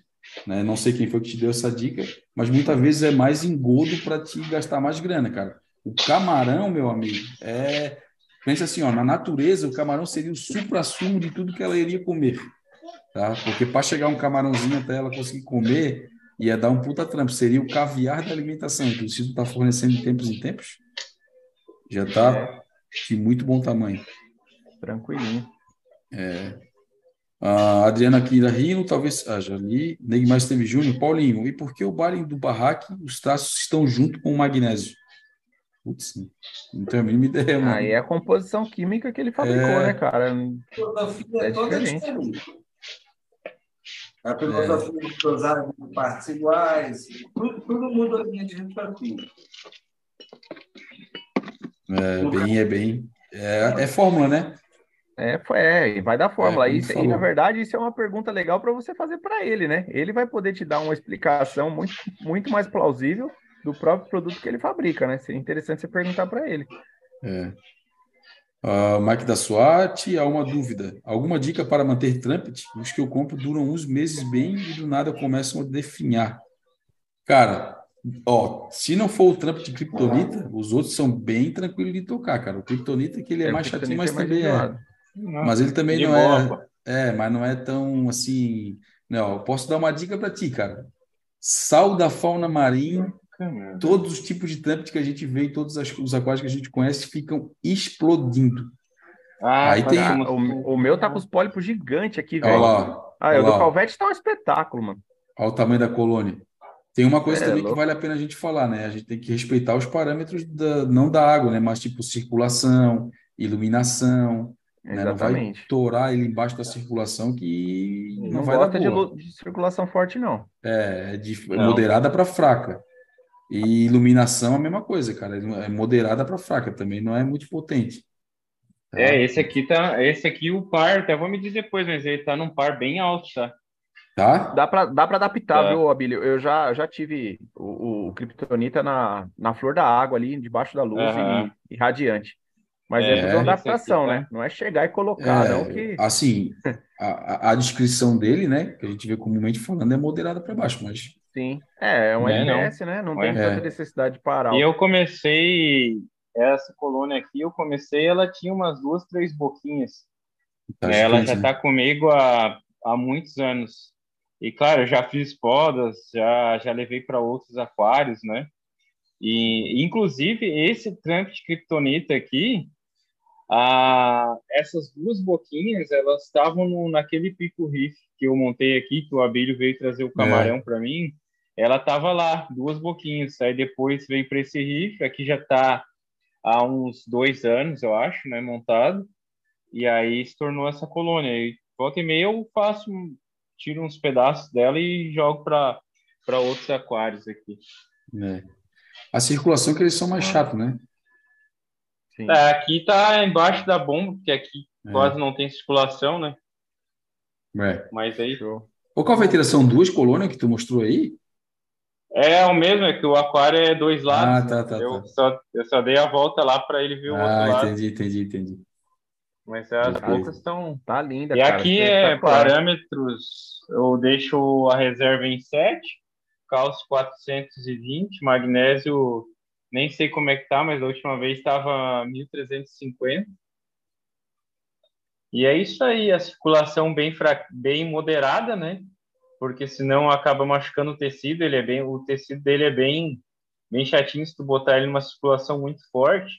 né? Não sei quem foi que te deu essa dica, mas muitas vezes é mais engodo para te gastar mais grana, cara. O camarão, meu amigo, é. Pensa assim, ó, na natureza, o camarão seria o supra-sumo de tudo que ela iria comer, tá? Porque para chegar um camarãozinho até ela conseguir comer, ia dar um puta trampo. Seria o caviar da alimentação. Então, se tu tá fornecendo de tempos em tempos, já tá de muito bom tamanho. Tranquilinho. A Adriana Kira Rino, talvez. Ah, já li. Neymar Esteve Júnior. Paulinho, e por que o Baring do Barraque, os traços estão junto com o magnésio? Putz, não tenho a mínima ideia, mano. Aí é a composição química que ele fabricou, É. né, cara? A filosofia É toda diferente. diferente. A filosofia de usar partes iguais, tudo, tudo muda a linha de raciocínio. É bem, é bem. É, é fórmula, né? É, é, vai dar fórmula. É, Isso, e na verdade, isso é uma pergunta legal para você fazer para ele, né? Ele vai poder te dar uma explicação muito, muito mais plausível do próprio produto que ele fabrica, né? Seria interessante você perguntar para ele. É. Ah, Mike da SWAT, há uma dúvida. Alguma dica para manter Trumpet? Os que eu compro duram uns meses bem e do nada começam a definhar. Cara, ó, se não for o Trumpet de Kryptonita, os outros são bem tranquilos de tocar, cara. O Kryptonita que ele é, o mais chatinho, mas é mais também é. Mas ele também não é. É, mas não é tão assim. Não, eu posso dar uma dica para ti, cara. Sal da fauna marinha, todos os tipos de trumpet que a gente vê em todos as- os aquários que a gente conhece ficam explodindo. Ah, Aí tem- uma- O, o meu tá com os pólipos gigantes aqui, Olha velho. lá. Ah, olha o do. Calvete tá um espetáculo, mano. Olha o tamanho da colônia. Tem uma coisa é, também louco. que vale a pena a gente falar, né? A gente tem que respeitar os parâmetros da, não da água, né? Mas tipo circulação, iluminação, né? Não vai torar ele embaixo da circulação que não, não vai gosta dar. De, de circulação forte, não. É, é de não. moderada para fraca. E iluminação é a mesma coisa, cara. É moderada para fraca, também não é muito potente. Tá? É, esse aqui tá. Esse aqui, o par, até vou me dizer depois, mas ele tá num par bem alto, tá? Tá? Dá para dá adaptar, tá. viu, Abílio? Eu já, já tive o, o Kryptonita na, na flor da água ali, debaixo da luz uhum. e, e, radiante. Mas é, é uma adaptação, aqui, tá? né? Não é chegar e colocar, é, não que. Assim, a, a descrição dele, né? Que a gente vê comumente falando, é moderada para baixo, mas. Sim, é, é um é, LS, não. né? Não tem é. tanta necessidade de parar. E eu comecei essa colônia aqui, eu comecei, ela tinha umas duas, três boquinhas. Tá ela já está comigo há, há muitos anos. E claro, eu já fiz podas, já já levei para outros aquários, né? E inclusive esse tranco de kryptonita aqui, a, essas duas boquinhas, elas estavam no, naquele pico riff que eu montei aqui, que o Abílio veio trazer o é. camarão é. para mim. Ela estava lá, duas boquinhas. Aí depois veio para esse riff, aqui já está há uns dois anos, eu acho, né, montado. E aí se tornou essa colônia. E volta e meia eu faço tiro uns pedaços dela e jogo para outros aquários aqui. É. A circulação que eles são mais chatos, né? É, aqui tá embaixo da bomba, porque aqui é. quase não tem circulação, né? É. Mas aí. Show. Qual vai São duas colônias que tu mostrou aí? É o mesmo, é que o aquário é dois lados. Ah, tá, tá. Eu, tá. Só, eu só dei a volta lá para ele ver o ah, outro lado. entendi, entendi, entendi. Mas as bocas estão. Tá linda, E cara, aqui é parâmetros eu deixo a reserva em 7, cálcio 420, magnésio nem sei como é que tá, mas da última vez estava 1350. E é isso aí, a circulação bem fra... bem moderada, né? Porque senão acaba machucando o tecido, ele é bem o tecido dele é bem bem chatinho se tu botar ele numa circulação muito forte.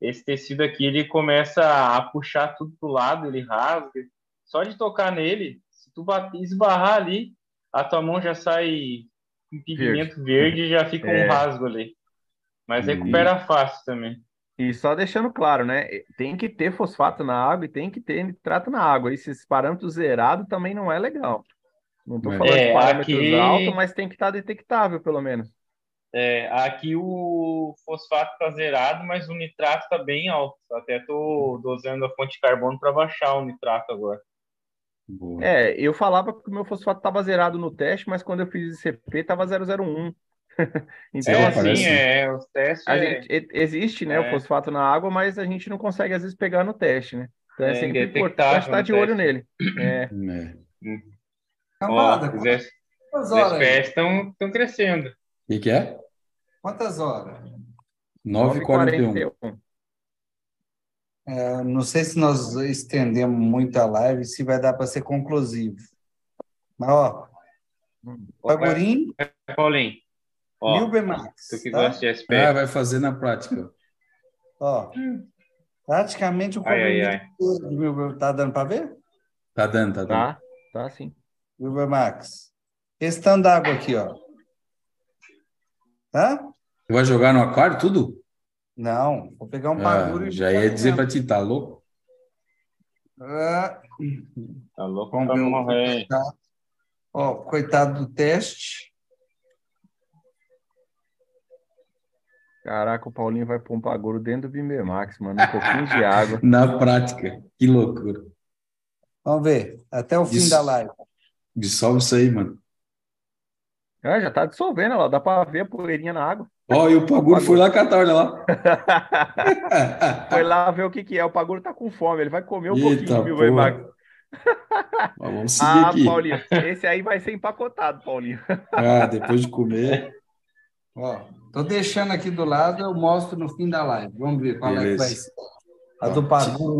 Esse tecido aqui ele começa a puxar tudo pro lado, ele rasga. Só de tocar nele, se tu esbarrar ali, a tua mão já sai com pigmento verde, e já fica é. um rasgo ali. Mas recupera e... fácil também. E só deixando claro, né? Tem que ter fosfato na água e tem que ter nitrato na água. Esses parâmetros zerados também não é legal. Não estou falando é, de parâmetros aqui... altos, mas tem que estar tá detectável, pelo menos. É, aqui o fosfato está zerado, mas o nitrato está bem alto. Até estou dosando a fonte de carbono para baixar o nitrato agora. Boa. É, eu falava que o meu fosfato estava zerado no teste, mas quando eu fiz ICP estava 001. então, é, assim, sim, é, os testes. É... Gente, existe, né, é. o fosfato na água, mas a gente não consegue às vezes pegar no teste, né? Então é, é sempre importante estar de olho nele. É. Camada, os SPS estão crescendo. O que, que é? Quantas horas? 9h41. É, não sei se nós estendemos muito a live, se vai dar para ser conclusivo. Mas, ó, Pagurim. Paulinho. Ó, Milber Max. Tu que tá? gosta de SP. Ah, vai fazer na prática. Ó, praticamente o comprimento de Milber. Tá dando para ver? Tá dando, tá dando. Tá, tá sim. Milber Max. Esse tanto d'água aqui, ó. Tá? Você vai jogar no aquário tudo? Não, vou pegar um bagulho. Ah, já ia dizer para ti, tá louco? Ah, tá louco para morrer. Ó, coitado do teste. Caraca, o Paulinho vai pôr um paguro dentro do Bimber Max, mano. Um pouquinho de água. Na prática. Que loucura. Vamos ver. Até o Diss... fim da live. Dissolve isso aí, mano. Ah, já tá dissolvendo, ó. Dá para ver a poeirinha na água. Ó, e o Paguro foi lá catar, olha lá. foi lá ver o que que é. O Paguro tá com fome, ele vai comer um Eita, pouquinho, viu, vai, Max? Vamos seguir ah, aqui. Paulinho, esse aí vai ser empacotado, Paulinho. ah, depois de comer. Ó, tô deixando aqui do lado, eu mostro no fim da live. Vamos ver qual Beleza. é que vai ser. A do Paguro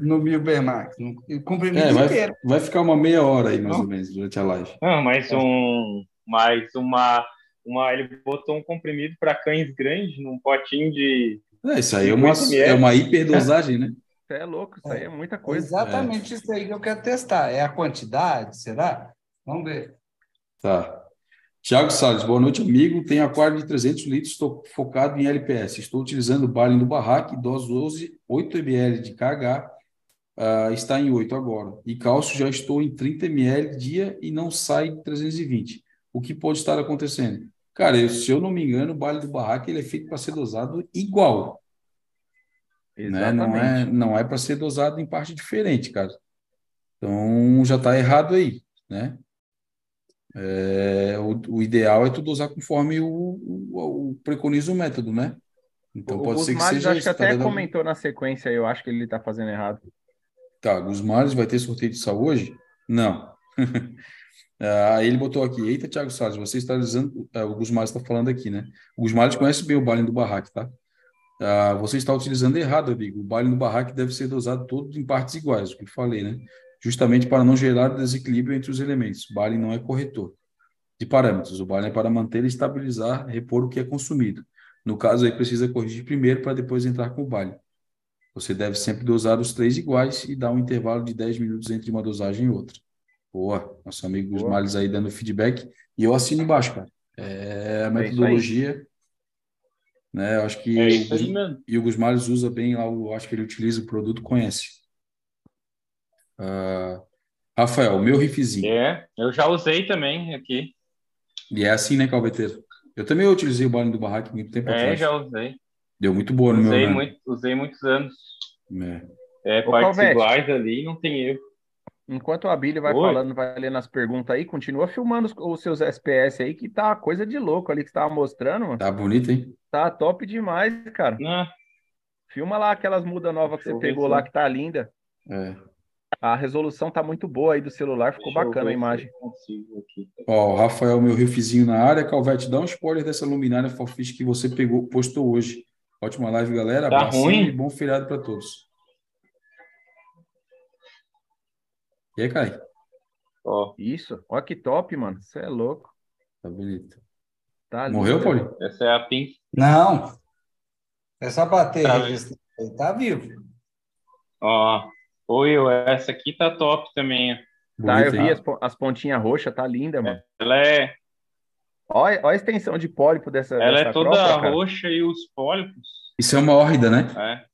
no Milber Max. Cumprimento é, vai, vai ficar uma meia hora aí, mais ou menos, durante a live. Ah, mais um... Mais uma uma, ele botou um comprimido para cães grandes num potinho de. É, isso aí é uma, é uma hiperdosagem, né? Isso é louco, isso aí é muita coisa. Exatamente é. isso aí que eu quero testar. É a quantidade, será? Vamos ver. Tá. Tiago Salles, boa noite, amigo. Tenho aquário de 300 litros, estou focado em LPS. Estou utilizando o Balin do Barraque, dose 12, 8 ml de KH, uh, está em 8 agora. E cálcio já estou em 30 ml dia e não sai 320. O que pode estar acontecendo? Cara, eu, se eu não me engano, o Balin do Barraque ele é feito para ser dosado igual. Né? Não é, não é para ser dosado em parte diferente, cara. Então já está errado aí, né? É, o, o, ideal é tudo usar conforme o, o, o preconiza o método, né? Então o, pode ser que seja. Acho que até tá comentou na sequência, eu acho que ele está fazendo errado. Tá, Gusmares vai ter sorteio de sal hoje? Não. Aí ele botou aqui, eita, Thiago Salles, você está dizendo, uh, o Gusmares está falando aqui, né? O Gusmares conhece bem o baile do barraque, tá? Uh, você está utilizando errado, amigo. O baile do barraque deve ser dosado todo em partes iguais, o que eu falei, né? Justamente para não gerar desequilíbrio entre os elementos. Balin não é corretor de parâmetros. O Balin é para manter, estabilizar, repor o que é consumido. No caso, aí precisa corrigir primeiro para depois entrar com o Balin. Você deve sempre dosar os três iguais e dar um intervalo de 10 minutos entre uma dosagem e outra. Boa, nosso amigo Boa. Males aí dando feedback. E eu assino embaixo, cara. É a é metodologia. né? Eu acho que é o, e o Gusmales usa bem lá, eu acho que ele utiliza o produto, conhece. Uh, Rafael, meu riffzinho. É, eu já usei também aqui. E é assim, né, Calveteiro? Eu também utilizei o balão do barraco muito tempo é, atrás. É, já usei. Deu muito boa no usei meu muito, Usei muitos anos. É, é partes Calvete, iguais ali, não tem erro. Enquanto a Billy vai Oi. falando, vai lendo as perguntas aí, continua filmando os, os, seus SPS aí, que tá coisa de louco ali que você tava mostrando, mano. Tá bonito, hein? Tá top demais, cara. Ah. Filma lá aquelas mudas novas que você pegou lá, que tá linda. É. A resolução tá muito boa aí do celular, ficou Deixa bacana a imagem. Ó, o Rafael, meu riffzinho na área. Calvete, dá um spoiler dessa luminária Forfish que você pegou, postou hoje. Ótima live, galera. Tá ruim? e bom feriado para todos. E aí, Kai? Ó. Isso, olha que top, mano. Você é louco. Tá bonito. Tá Morreu, Paulinho? Essa é a Pink. Não. É só bater. Tá, tá vivo. Ó. Oi, essa aqui tá top também. Tá, eu vi as, as pontinhas roxas, tá linda, mano. Ela é. Olha, olha a extensão de pólipo dessa. Ela dessa é toda roxa e os pólipos. Isso é uma órrida, né? É.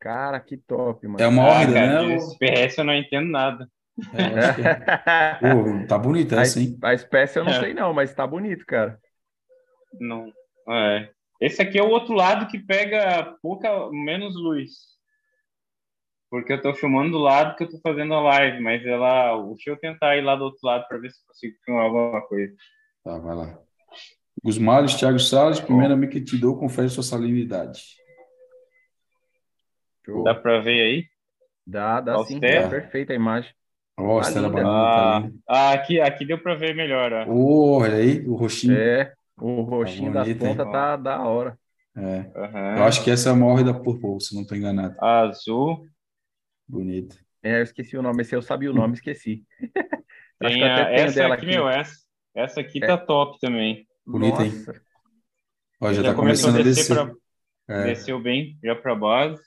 Cara, que top, mano. É uma ah, órrida, né? Espécie eu não entendo nada. É, Pô, tá bonita essa, hein? A espécie eu não é. sei não, mas tá bonito, cara. Não, é. Esse aqui é o outro lado que pega pouca, menos luz. Porque eu tô filmando do lado que eu tô fazendo a live, mas ela. Deixa eu tentar ir lá do outro lado para ver se consigo filmar alguma coisa. Tá, vai lá. Gusmales, Thiago Salles, primeiramente que te dou, confere sua salinidade. Dá para ver aí? Dá, dá sim. Tá perfeita a imagem. Nossa, tá banana, ah, tá ah, aqui, aqui deu para ver melhor. Ó. Oh, olha aí, o roxinho. É, o roxinho tá bonito, das pontas tá da hora. É. Uhum. Eu acho que essa é a maior da Purple, se não estou enganado. Azul. Bonito. É, eu esqueci o nome. Esse eu sabia o nome, esqueci. Tem a, essa aqui, aqui, meu, essa, essa aqui é. tá top também. Bonita, hein? Ó, já, já tá começando a descer. Pra, é. Desceu bem, já pra base.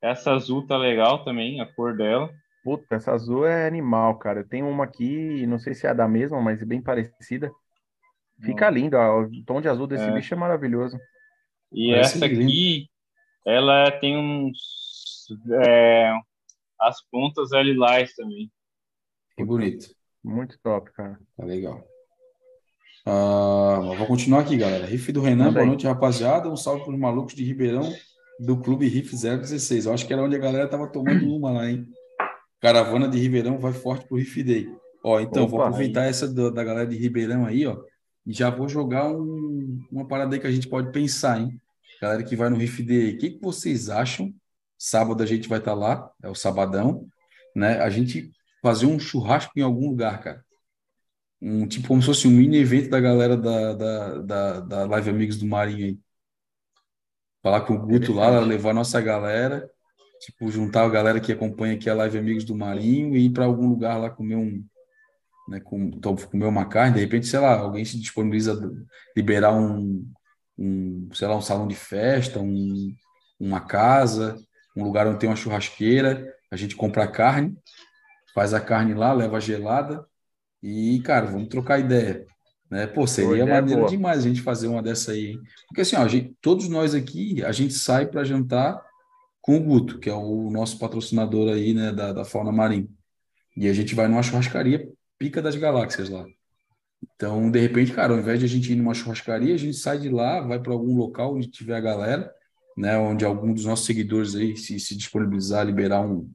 Essa azul tá legal também, a cor dela. Puta, essa azul é animal, cara. Eu tenho uma aqui, não sei se é a da mesma, mas é bem parecida. Fica lindo, ó. o tom de azul desse é. bicho é maravilhoso. E Parece essa lindo. aqui, ela tem uns é, as pontas é lilás também. Que bonito. Muito top, cara. Tá legal. Uh, vou continuar aqui, galera. Riff do Renan, boa noite, rapaziada. Um salve para os malucos de Ribeirão, do Clube Riff 016. Eu acho que era onde a galera tava tomando uma lá, hein? Caravana de Ribeirão vai forte pro Riff Day. Ó, então, Opa, vou aproveitar aí. essa do, da galera de Ribeirão aí, ó, e já vou jogar um, uma parada aí que a gente pode pensar, hein? Galera que vai no Riff Day, o que, que vocês acham Sábado a gente vai estar tá lá, é o sabadão, né? A gente fazer um churrasco em algum lugar, cara. Um tipo como se fosse um mini evento da galera da, da, da, da Live Amigos do Marinho aí. Falar com o Guto lá, levar a nossa galera, tipo, juntar a galera que acompanha aqui a Live Amigos do Marinho e ir para algum lugar lá comer um, né, com, comer uma carne, de repente, sei lá, alguém se disponibiliza a liberar um, um, sei lá, um salão de festa, um, uma casa, um lugar onde tem uma churrasqueira, a gente compra carne, faz a carne lá, leva gelada, E, cara, vamos trocar ideia. Né? Pô, seria maneiro demais a gente fazer uma dessa aí. Hein? Porque assim, ó, gente, todos nós aqui, a gente sai para jantar com o Guto, que é o nosso patrocinador aí, né, da, da Fauna Marinha. E a gente vai numa churrascaria pica das galáxias lá. Então, de repente, cara, ao invés de a gente ir numa churrascaria, a gente sai de lá, vai para algum local onde tiver a galera, né, onde algum dos nossos seguidores aí se, se disponibilizar, liberar um,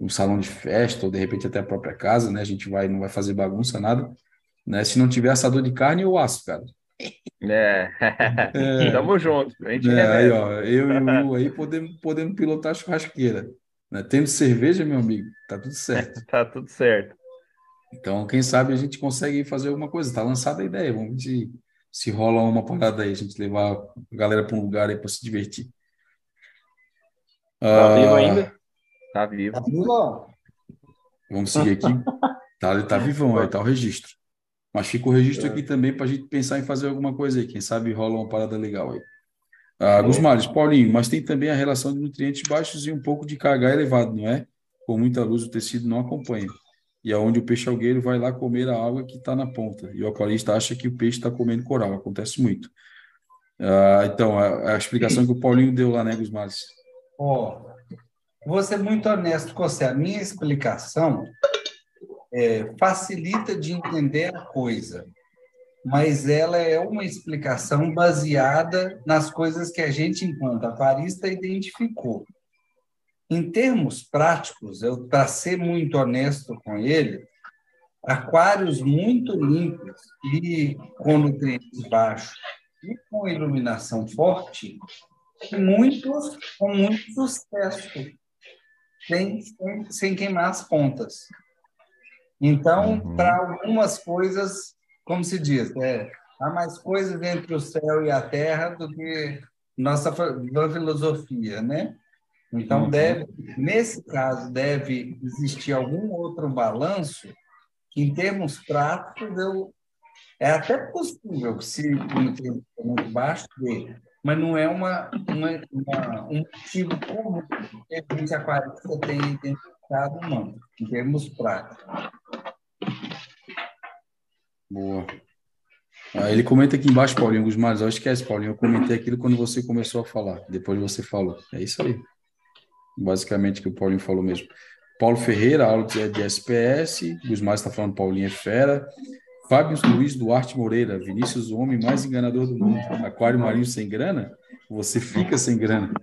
um salão de festa, ou de repente até a própria casa, né, a gente vai, não vai fazer bagunça, nada, né, se não tiver assador de carne, eu aço, cara. É. é. Tamo junto. A gente é, aí, ó, eu e o aí podemos, podemos pilotar a churrasqueira. Né? Tendo cerveja, meu amigo, tá tudo certo. tá tudo certo. Então, quem sabe a gente consegue fazer alguma coisa. Tá lançada a ideia. Vamos ver se, se rola uma parada aí, a gente levar a galera para um lugar aí para se divertir. Tá ah, vivo ainda? Tá vivo. Tá vivo. Vamos seguir aqui. tá, tá vivão aí, tá o registro. Mas fica o registro é. aqui também para a gente pensar em fazer alguma coisa aí. Quem sabe rola uma parada legal aí. Ah, Gusmares, Paulinho, mas tem também a relação de nutrientes baixos e um pouco de KH elevado, não é? Com muita luz, o tecido não acompanha. E aonde é o peixe algueiro vai lá comer a água que está na ponta. E o aquarista acha que o peixe está comendo coral. Acontece muito. Ah, então, a, a, explicação que o Paulinho deu lá, né, Gusmares? Ó, oh, vou ser muito honesto com você. A minha explicação é, facilita de entender a coisa, mas ela é uma explicação baseada nas coisas que a gente, enquanto aquarista, identificou. Em termos práticos, eu para ser muito honesto com ele, aquários muito limpos e com nutrientes baixos e com iluminação forte, muitos com muito sucesso, sem, sem, sem queimar as pontas. Então, uhum. para algumas coisas, como se diz, é, há mais coisas entre o céu e a terra do que nossa filosofia, né? Então, uhum. deve, nesse caso, deve existir algum outro balanço que, em termos práticos, eu, é até possível que se o nutriente for muito baixo, mas não é uma, uma, uma, um motivo comum que a gente aquarista tem identificado, não, em termos práticos. Boa. Ah, ele comenta aqui embaixo, Paulinho Gusmares. Esquece, Paulinho. Eu comentei aquilo quando você começou a falar. Depois você falou. É isso aí. Basicamente, que o Paulinho falou mesmo. Paulo Ferreira, aula de, SPS. Gusmares está falando Paulinho é fera. Fábio Luiz Duarte Moreira. Vinícius, o homem mais enganador do mundo. Aquário marinho sem grana? Você fica sem grana.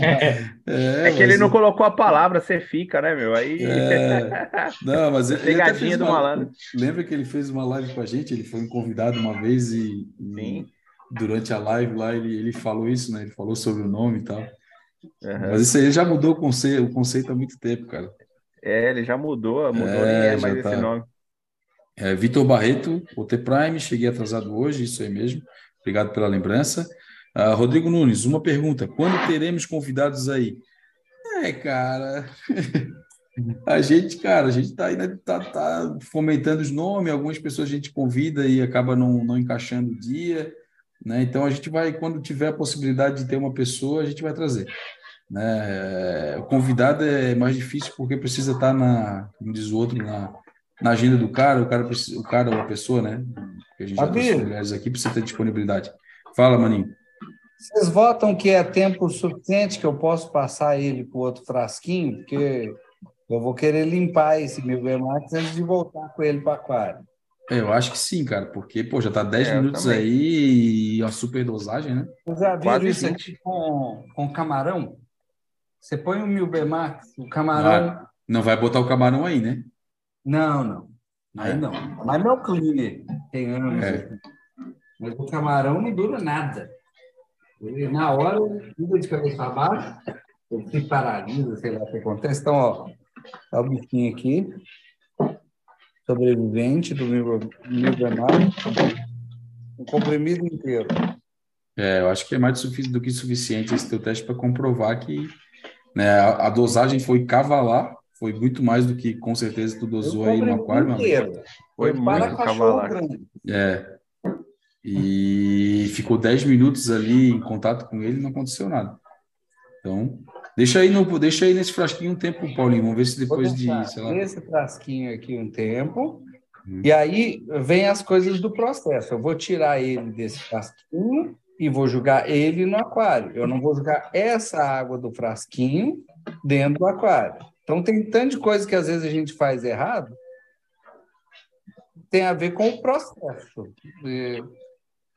é, é, que ele não colocou a palavra, você fica, né, meu? Aí. É... Não, mas ele, Pegadinha do uma... malandro. Lembra que ele fez uma live com a gente? Ele foi um convidado uma vez e, e durante a live lá ele, ele falou isso, né? Ele falou sobre o nome e tal. Uhum. Mas isso aí já mudou o conceito, o conceito há muito tempo, cara. É, ele já mudou, mudou é, nem é mais tá. esse nome. É, Vitor Barreto, o T Prime, cheguei atrasado hoje, isso aí mesmo. Obrigado pela lembrança. Uh, Rodrigo Nunes, uma pergunta: quando teremos convidados aí? É, cara. a gente, cara, a gente está ainda tá, tá, fomentando os nomes, algumas pessoas a gente convida e acaba não, não encaixando o dia, né? Então a gente vai, quando tiver a possibilidade de ter uma pessoa, a gente vai trazer. Né? O convidado é mais difícil porque precisa estar tá na, como diz o outro, na, na agenda do cara, o cara, precisa, o cara, uma pessoa, né? Porque a gente já tem mulheres aqui, precisa ter disponibilidade. Fala, Maninho. Vocês votam que é tempo suficiente que eu posso passar ele para o outro frasquinho? Porque eu vou querer limpar esse meu Bemax antes de voltar com ele para aquário. É, eu acho que sim, cara, porque pô, já está 10 é, minutos aí e a super dosagem, né? Vocês já viram Quase isso aqui com, com camarão? Você põe o mil Bemax, o camarão. Não, não vai botar o camarão aí, né? Não, não. Aí é. não. Mas meu cleaner tem anos. É. Mas o camarão não dura nada. Ele, na hora, fica de cabeça para baixo, ele se paralisa, sei lá o que acontece. Então, ó, tá o bichinho aqui, sobrevivente do nível um comprimido inteiro. É, eu acho que é mais do que suficiente esse teu teste para comprovar que né, a, dosagem foi cavalar, foi muito mais do que com certeza tu dosou aí no aquário. Inteiro. Foi, muito cavalar. É, e ficou 10 minutos ali em contato com ele e não aconteceu nada. Então, Deixa aí, no, deixa aí nesse frasquinho um tempo, Paulinho. Vamos ver se depois de, sei lá. Nesse frasquinho aqui um tempo. Hum. E aí vem as coisas do processo. Eu vou tirar ele desse frasquinho e vou jogar ele no aquário. Eu não vou jogar essa água do frasquinho dentro do aquário. Então tem tanto de coisa que às vezes a gente faz errado, tem a ver com o processo.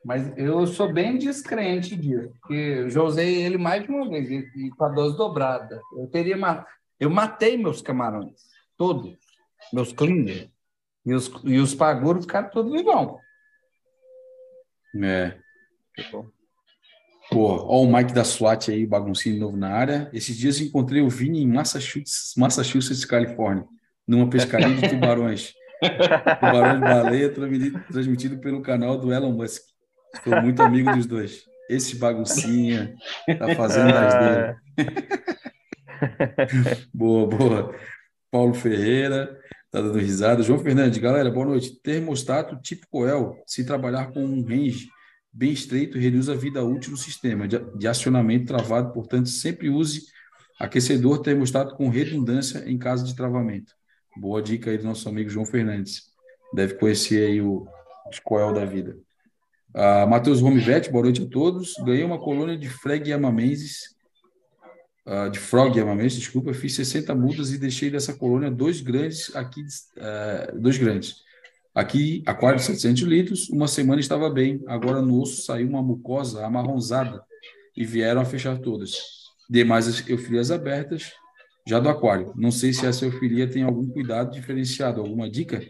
Mas eu sou bem descrente disso, porque eu já usei ele mais de uma vez, e com a dose dobrada. Eu teria eu matei meus camarões, todos, meus cleaners, e os, e os paguros ficaram todos vivão. É. Pô, ó o Mike da SWAT aí, baguncinho novo na área. Esses dias encontrei o Vini em Massachusetts, Massachusetts, Califórnia, numa pescaria de tubarões. Tubarão de baleia transmitido pelo canal do Elon Musk. Estou muito amigo dos dois. Esse baguncinha tá fazendo as dele. boa, boa. Paulo Ferreira tá dando risada. João Fernandes, galera, boa noite. Termostato tipo Coel, se trabalhar com um range bem estreito, reduz a vida útil do sistema de, acionamento travado, portanto, sempre use aquecedor termostato com redundância em caso de travamento. Boa dica aí do nosso amigo João Fernandes. Deve conhecer aí o Coel da vida. Uh, Matheus Romivete, boa noite a todos. Ganhei uma colônia de frag yamamenses, uh, de frog yamamenses, desculpa. Fiz 60 mudas e deixei dessa colônia dois grandes aqui, uh, dois grandes. Aqui, aquário de 700 litros, uma semana estava bem. Agora no osso saiu uma mucosa amarronzada e vieram a fechar todas. Demais eufilias abertas, já do aquário. Não sei se essa eufilia tem algum cuidado diferenciado, alguma dica?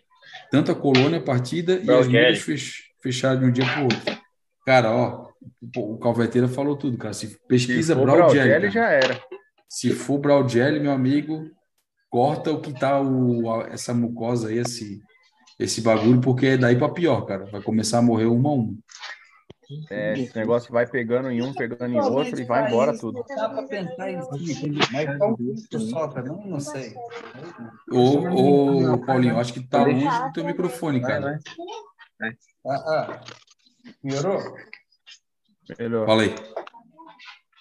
Tanto a colônia partida e as mudas fech fechar de um dia para o outro. Cara, ó, o Calveteira falou tudo, cara. Se pesquisa Se Braudjelli, já era. Se for Braudjelli, meu amigo, corta o que tá o, essa mucosa aí, esse, esse bagulho, porque é daí para pior, cara. Vai começar a morrer uma a uma. É, esse negócio vai pegando em um, pegando em outro e vai embora tudo. Dá para pensar em si, mas qual custo também? Não sei. Ô, ô, Paulinho, acho que tá longe do teu microfone, cara. Ah, ah. Melhorou? Melhorou. Fala aí.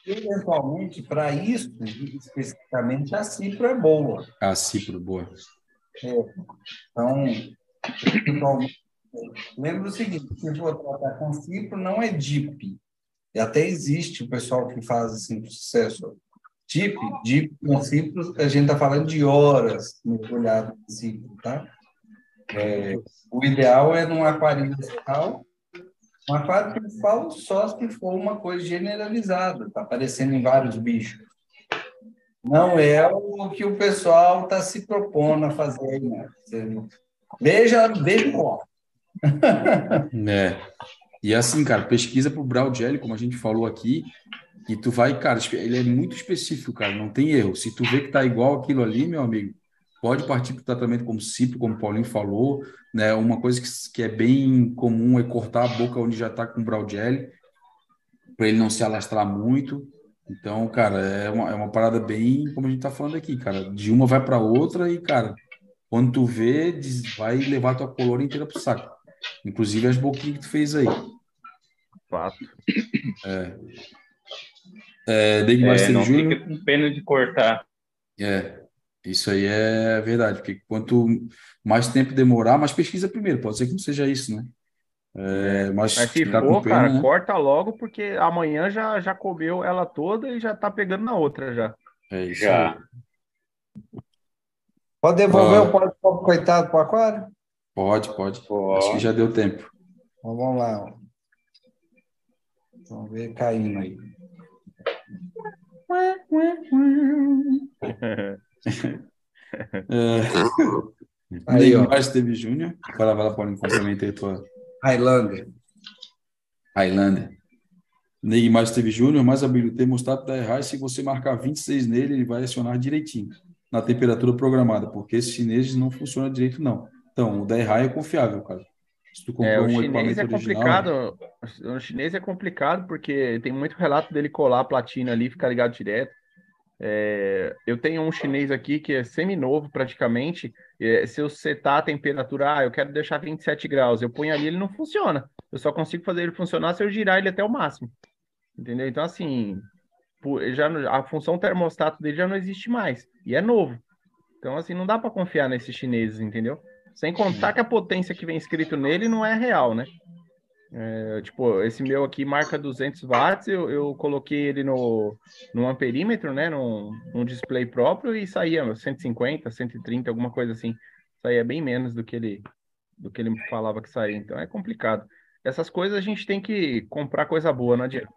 Eventualmente, para isso, especificamente, a Cipro é boa. A Cipro, boa. É. Então, lembra o seguinte: se for tratar com Cipro, não é DIP. E até existe o pessoal que faz assim, sucesso. DIP, DIP com Cipro, a gente está falando de horas mergulhado em Cipro, tá? É, o ideal é num aquário principal, um aquário principal só se for uma coisa generalizada, está aparecendo em vários bichos. Não é o que o pessoal está se propondo a fazer. Né? Veja, veja o É. E assim, cara, pesquisa para o Brown Jelly, como a gente falou aqui, e tu vai, cara, ele é muito específico, cara, não tem erro. Se tu vê que tá igual aquilo ali, meu amigo, pode partir para o tratamento como CIP, como o Paulinho falou, né? Uma coisa que, que é bem comum é cortar a boca onde já está com brow jelly, para ele não se alastrar muito. Então, cara, é uma, é uma parada bem, como a gente está falando aqui, cara, de uma vai para outra e, cara, quando tu vê, vai levar tua colônia inteira pro saco. Inclusive as boquinhas que tu fez aí. Fato. É. É, David é, não Júnior. fica com pena de cortar. É. Isso aí é verdade, porque quanto mais tempo demorar, mais pesquisa primeiro. Pode ser que não seja isso, né? É, mas, mas se for, pena, cara, né? corta logo, porque amanhã já, já comeu ela toda e já tá pegando na outra já. É isso já. Aí. Pode devolver o pode coitado pro aquário? Pode, pode, pode. Acho que já deu tempo. Então vamos lá. Vamos ver caindo aí. é... Aí, ó. Steve Júnior. Vai lá, vai lá, Paulinho, complementei tua. Highlander. Highlander. Neymar Steve Júnior, mais habilido termostato da errar. Se você marcar 26 nele, ele vai acionar direitinho na temperatura programada, porque esses chineses não funcionam direito, não. Então, o da errar é confiável, cara. Se tu comprou é, o um chinês é complicado. Original... O chinês é complicado porque tem muito relato dele colar a platina ali, ficar ligado direto. É, eu tenho um chinês aqui que é semi-novo praticamente. É, se eu setar a temperatura, ah, eu quero deixar 27 graus, eu ponho ali, ele não funciona. Eu só consigo fazer ele funcionar se eu girar ele até o máximo. Entendeu? Então, assim, já a função termostato dele já não existe mais e é novo. Então assim, não dá para confiar nesses chineses, entendeu? Sem contar que a potência que vem escrito nele não é real, né? É, tipo, esse meu aqui marca 200 watts, eu, eu coloquei ele no, no amperímetro, né, num, num display próprio e saía 150, 130, alguma coisa assim. Saía bem menos do que ele do que ele falava que saía, então é complicado. Essas coisas a gente tem que comprar coisa boa, não adianta.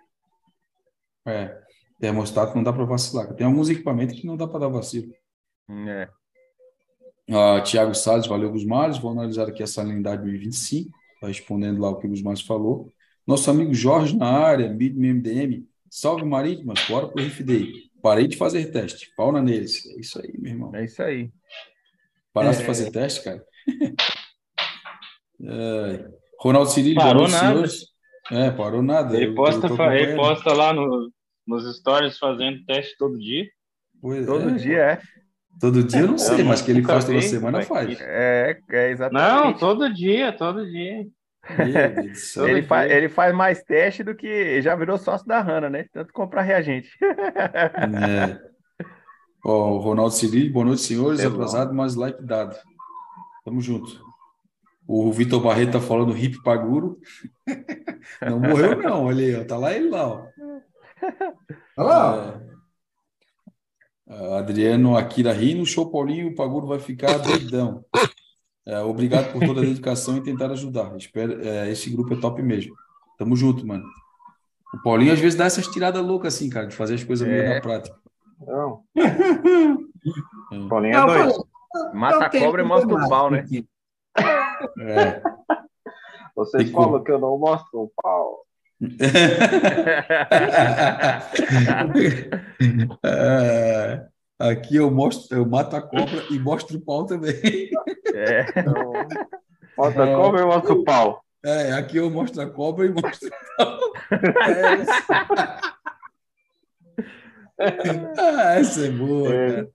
É, termostato não dá para vacilar. Tem alguns equipamentos que não dá para dar vacilo. É. Uh, Tiago Salles, valeu, Gusmares. Vou analisar aqui a salinidade 2025 respondendo lá o que o Gusmar falou. Nosso amigo Jorge na área, MDM, salve Marítimas, bora pro Day. Parei de fazer teste, fauna neles. É isso aí, meu irmão. É isso aí. Paraste é... de fazer teste, cara? é... Ronaldo Cirilho, parou nada. Senhores. É, parou nada. Ele, eu, posta, eu ele posta lá no, nos stories fazendo teste todo dia. Pois todo é, dia, é. Todo dia eu não sei, eu mas que ele faz toda semana faz. É, é exatamente. Não, todo dia, todo dia. ele, faz, ele faz mais teste do que já virou sócio da Hanna, né? Tanto comprar reagente. É. Ó, o Ronaldo Cirilli, boa noite, senhores. É Atrasado, mas like dado. Tamo junto. O Vitor Barreto tá falando hip paguro. Não morreu, não. Olha aí, ó. Tá lá ele lá, ó. Olha lá. É. Adriano Akira rindo, show Paulinho, o Paguro vai ficar doidão. É, obrigado por toda a dedicação e tentar ajudar. Espero, é, esse grupo é top mesmo. Tamo junto, mano. O Paulinho às vezes dá essas tiradas loucas assim, cara, de fazer as coisas é. meio na prática. Não. É. Paulinho é doido. Mata a cobra e mostra o pau, né? É. Vocês falam que eu não mostro o pau. É, aqui eu mostro, eu mato a cobra e mostro o pau também. É. Então, mostra a cobra e mostro o pau. É, aqui eu mostro a cobra e mostro o pau. É, ah, essa é boa, é. cara.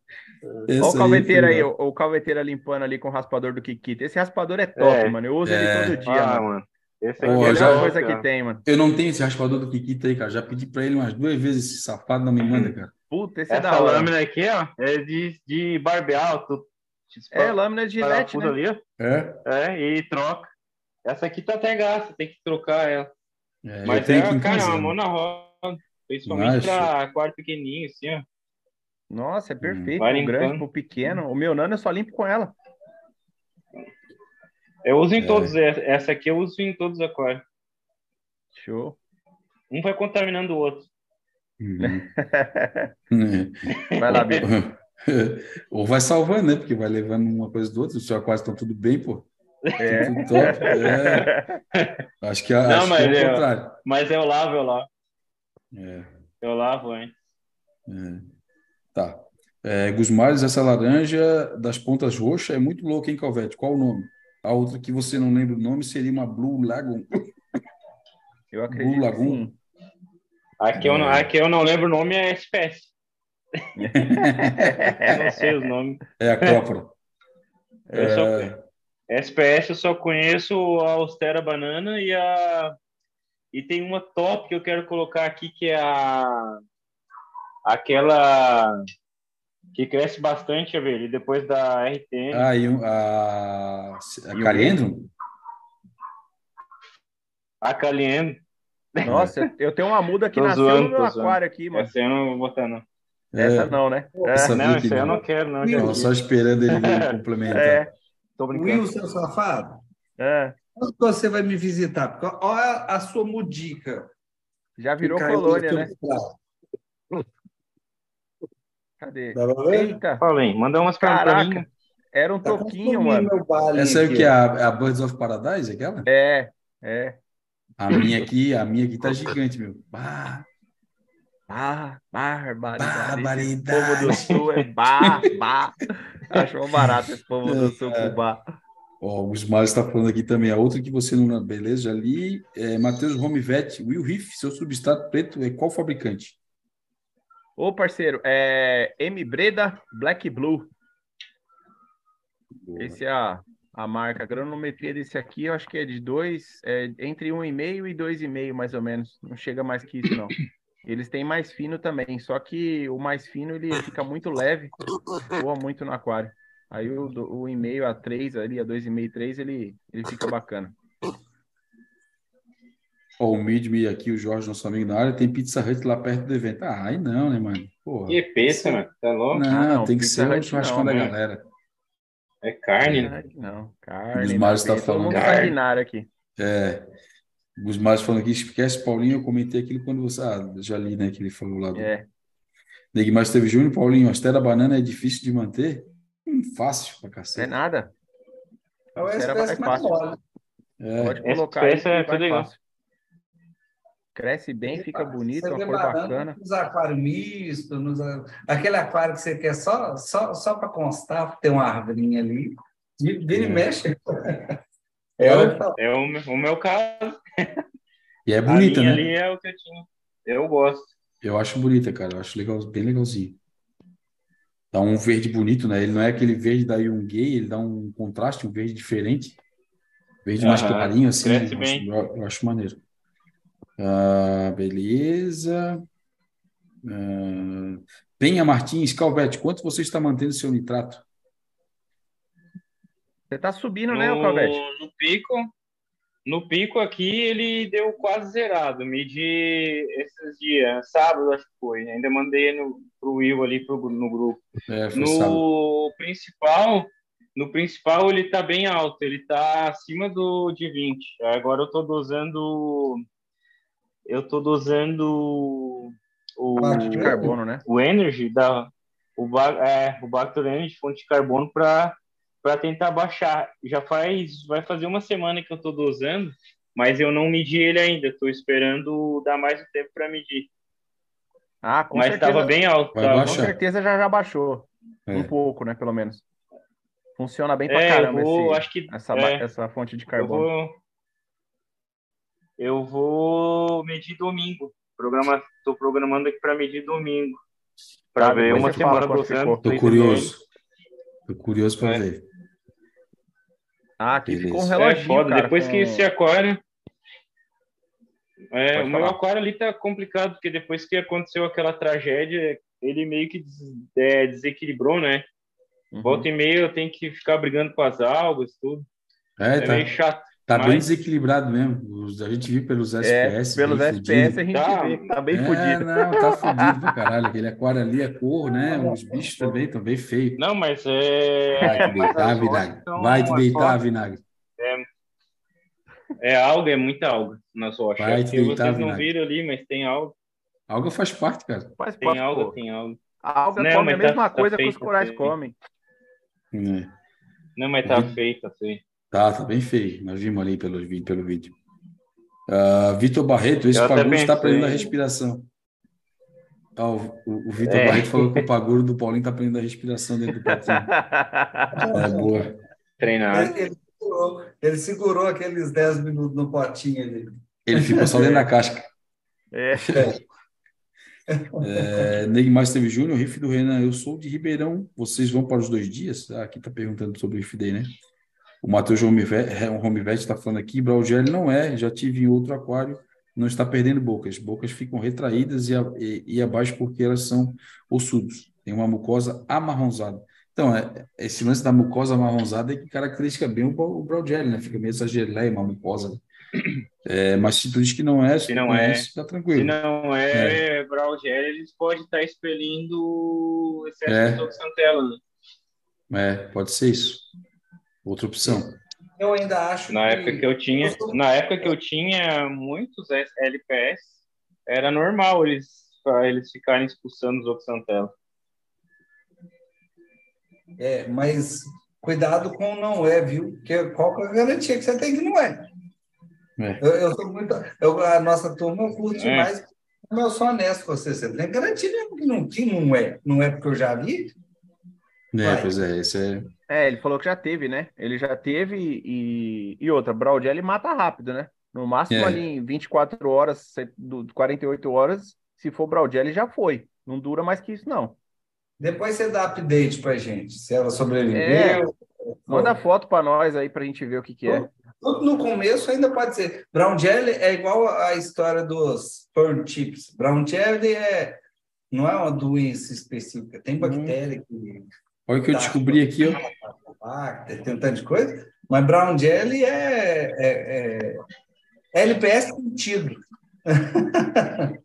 Olha o calveteiro aí, aí o, o calveteiro limpando ali com o raspador do Kikita. Esse raspador é top, é. mano. Eu uso ele é. todo dia, ah, mano. mano. Esse aqui é já, a coisa que tem, mano. Eu não tenho esse raspador do Kikita aí, cara. Já pedi pra ele umas duas vezes, esse safado não me manda, cara. Puta, esse é Essa é da hora. lâmina aqui, ó, é de, de barbear. Tu, é, lâmina de gilete, né? ali, ó. É? É, e troca. Essa aqui tá até gasta, tem que trocar ela. É, Mas é, cara, casa, uma mão na roda. Principalmente pra quarto pequenininho, assim, ó. Nossa, é perfeito. Hum. O grande pro pequeno. O meu nano eu só limpo com ela. Eu uso em é. todos. Essa aqui eu uso em todos os aquários. Show. Um vai contaminando o outro. Uhum. vai lá, Bico. Ou vai salvando, né? Porque vai levando uma coisa do outro. Os seus aquários estão tudo bem, pô. É. Tudo top. É. Acho que, Não, acho mas que é o contrário. Mas eu lavo, eu lavo. É. Eu lavo, hein? É. Tá. É, Gusmares, essa laranja das pontas roxas é muito louca, hein, Calvete? Qual o nome? A outra que você não lembra o nome seria uma Blue Lagoon. Eu acredito. Blue Lagoon. A que, eu não, a que eu não lembro o nome é espécie. eu não sei os nomes. É a Cópora. Eu é... Só, SPS eu só conheço a Austera Banana e a. E tem uma top que eu quero colocar aqui que é a. Aquela que cresce bastante, ver, depois da RTM. Ah, e a, a? A Caliendro. Nossa, eu tenho uma muda que nasceu zoando, no meu aquário aqui, mano. Essa eu não vou botar, não. Essa é. não, né? Essa não, essa eu não quero, não. Tava só esperando ele complementar. É. Tô brincando. Wilson, safado. É. Quando você vai me visitar? Olha a sua mudica. Já virou colônia, né? Cadê? Eita! Falei, manda umas para mim. Era um tá toquinho, mano. Essa aí o que? A, a Birds of Paradise, aquela? É, é. A minha aqui, a minha aqui tá gigante, meu. Bah. Bah, barbaridade. Barbaridade. Esse povo do sul é bah, bah. Achou barato esse povo do sul é. com bah. Ó, o Smiles está falando aqui também. A outra que você não. Beleza, já li. É, Matheus Homevet, Will Riff, seu substrato preto é qual fabricante? Ô, parceiro, é M Breda Black Blue. Boa. Esse é a, a marca. A granometria desse aqui, eu acho que é de dois, é, entre 1,5 e 2,5, mais ou menos. Não chega mais que isso, não. Eles têm mais fino também, só que o mais fino ele fica muito leve, voa muito no aquário. Aí o, o e-mail a 3 ali, a 2,5, 3, ele, ele fica bacana. Ó, o Midme aqui, o Jorge, nosso amigo na área, tem Pizza Hut lá perto do evento. Ah, aí não, né, mano? Porra. Que pizza, mano? Tá louco? Não, não, tem que ser o churrascão da né? galera. É carne, né? Não, carne. Os Mários tá Todo falando. mundo Carne. aqui. É. Os mais falando aqui, esquece Paulinho, eu comentei aquilo quando você. Ah, já li, né, que ele falou lá do. É. Neguimar teve Júnior, Paulinho, a Estela Banana é difícil de manter? Hum, fácil pra Não é cacete. nada. É o mais mais fácil. mole. É. Pode colocar espécie é tudo igual. fácil. Cresce bem, fica bonito, uma cor bacana. Nos aquários mistos, nos, aquele aquário que você quer só, só, só para constar, ter uma arvorinha ali. Vira e mexe. É, É, o, é o, meu- o meu caso. E é bonita, né? ali é o que eu tinha. Eu gosto. Eu acho bonita, cara. Eu acho legal, bem legalzinho. Dá um verde bonito, né? Ele não é aquele verde da Yungay, ele dá um contraste, um verde diferente. Verde mais Aham, clarinho, assim. cresce eu bem. Acho, eu, eu acho maneiro. Ah, beleza. Ah, Penha Martins, Calvete, quanto você está mantendo seu nitrato? Você tá subindo, né, o Calvete? No, no pico, no pico aqui ele deu quase zerado. Medi esses dias, sábado acho que foi. Ainda mandei no, pro Will ali pro, no grupo. É, sábado. No principal, no principal ele tá bem alto, ele tá acima do de 20. Agora eu tô dosando eu tô dosando o Fonte de carbono, né? o Energy da o é, o Bacter Energy fonte de carbono para para tentar baixar. Já faz vai fazer uma semana que eu tô dosando, mas eu não medi ele ainda. Tô esperando dar mais um tempo para medir. Ah, com mas estava bem alto. Tava. Com certeza já já baixou. É. Um pouco, né, pelo menos. Funciona bem pra É, caramba vou, esse- acho que essa, é, essa fonte de Eu carbono. Eu vou medir domingo. Programa, tô programando aqui para medir domingo. Para Tá, ver uma semana ficou. Tô curioso. Tô curioso para É. ver. Ah, aqui Beleza. ficou um É reloginho, foda. cara, depois com- que esse aquário. É, Pode o meu aquário ali tá complicado, porque depois que aconteceu aquela tragédia, ele meio que des- é, desequilibrou, né? Uhum. Volta e meia eu tenho que ficar brigando com as algas, tudo. É, É, tá, meio chato. Tá bem mas- desequilibrado mesmo. A gente viu pelos É, SPS. pelos bem SPS fudido. a gente Tá. vê que tá bem É, fudido. não, tá fudido pra caralho. Aquele aquário ali, a cor, né? Os bichos também estão bem feios. Não, mas é. Vai te deitar, vinagre. Vai te deitar, vinagre. É alga, é muita alga nas rochas. Vai É te deitar, vocês não vinagre. viram ali, mas tem alga. Alga faz parte, cara. Faz Tem parte, alga, pô. tem alga. A alga Não, come a tá- mesma tá coisa que os feito, corais feito. comem. É. Não, mas tá feio, tá feio. Tá, tá bem feio. Nós vimos ali pelo, pelo vídeo. Ah, Vitor Barreto, esse Eu paguro está prendendo a respiração. Ah, o o, o Vitor É. Barreto falou que o paguro do Paulinho está prendendo a respiração dentro do potinho. É boa. Treinado. Ele, ele segurou, ele segurou aqueles 10 minutos no potinho ali. Ele ficou só dentro da casca. É. É, Neymar Esteve Júnior, riff do Renan. Eu sou de Ribeirão. Vocês vão para os dois dias? Ah, aqui está perguntando sobre o riff day, né? O Matheus Romivete está falando aqui. Braugel não é. Já tive em outro aquário. Não está perdendo bocas. Bocas ficam retraídas e, a- e- e abaixo porque elas são ossudos. Tem uma mucosa amarronzada. Então, é, esse lance da mucosa amarronzada é que caracteriza bem o, o Braugel, né? Fica meio essa geleia, uma mucosa. É, mas se tu diz que não é, se, não conhece, é- tá tranquilo. Se não é, Braugel, eles podem estar expelindo excesso É. de toxantela. Né? É, pode ser isso. Outra opção. Eu ainda acho Na que... época que eu tinha, na época que eu tinha muitos LPS, era normal eles eles ficarem expulsando os oxantela. É, mas cuidado com o não é, viu? Porque qual que é a garantia que você tem que não é? É. Eu, eu sou muito. eu- a nossa turma curte É. mais. Como eu sou honesto com você, você tem garantia mesmo que não, que não é. Não é porque eu já vi. É, Vai. pois é, esse é. É, ele falou que já teve, né? Ele já teve e, e outra, Braudel ele mata rápido, né? No máximo É. ali em 24 horas, se- do- 48 horas, se for Braudel ele já foi. Não dura mais que isso, não. Depois você dá update pra gente. Se ela sobreviveu. É. Manda foto pra nós aí pra gente ver o que que é. Tudo no começo ainda pode ser. Brown jelly é igual a história dos fern chips. Brown jelly é não é uma doença específica, tem bactéria que Olha o que eu descobri aqui, ó. Tem um tanto de coisa, mas brown jelly é, é, é LPS sentido.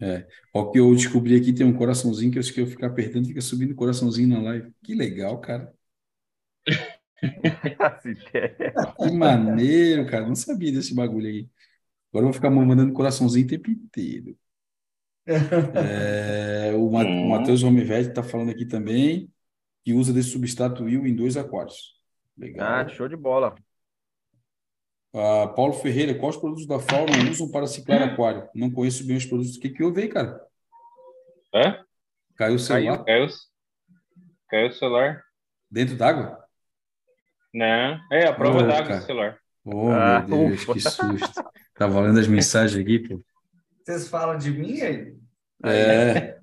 É. O que eu descobri aqui tem um coraçãozinho que eu acho que eu ficar apertando, fica subindo coraçãozinho na live. Que legal, cara. que maneiro, cara. Não sabia desse bagulho aí. Agora eu vou ficar mandando coraçãozinho o tempo inteiro. É, o. Matheus Romivelli está falando aqui também que usa desse substrato Will em dois aquários. Legal. Ah, show de bola. Uh, Paulo Ferreira, quais produtos da Fauna usam para ciclar aquário? Não conheço bem os produtos. O que, que houve aí, cara? Hã? Caiu o celular? Caiu, caiu, o celular. Dentro d'água? Não, é a prova oh, d'água do celular. Oh, ah, meu Deus, ufa. que susto. Tava lendo as mensagens aqui, pô. Vocês falam de mim aí? É.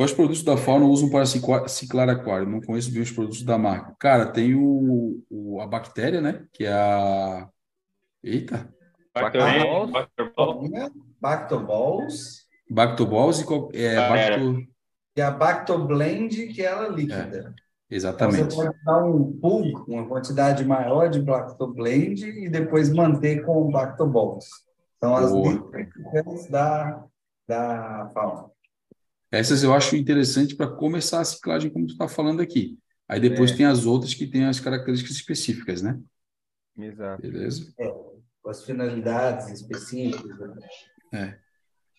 Quais produtos da Fauna usam para ciclar aquário? Não conheço bem os produtos da marca. Cara, tem o, o a bactéria, né? Que é a. Eita! Bactoballs. Bactoballs. Bactoballs e é, bacto... e a Bactoblend, que é ela líquida. É, exatamente. Então, você pode dar um pool, uma quantidade maior de Bactoblend e depois manter com o Bactoballs. São as líquidas da, da fauna. Essas eu acho interessante para começar a ciclagem, como tu está falando aqui. Aí depois é. tem as outras que têm as características específicas, né? Exato. Beleza? É, com as finalidades específicas. Né? É.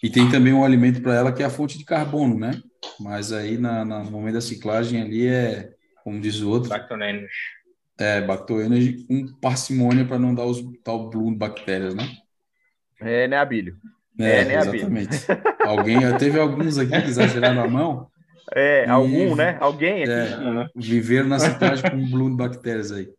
E tem também um alimento para ela que é a fonte de carbono, né? Mas aí na, na, no momento da ciclagem ali é, como diz o outro. Bactoenergy. É, Bactoenergy com parcimônia para não dar os tal bloom bactérias, né? É, né, Abílio? É, é né, exatamente. Alguém, teve alguns aqui que exageraram a mão. É, e, algum, né? Alguém aqui. É, viveram na cidade com um bloom de bactérias aí.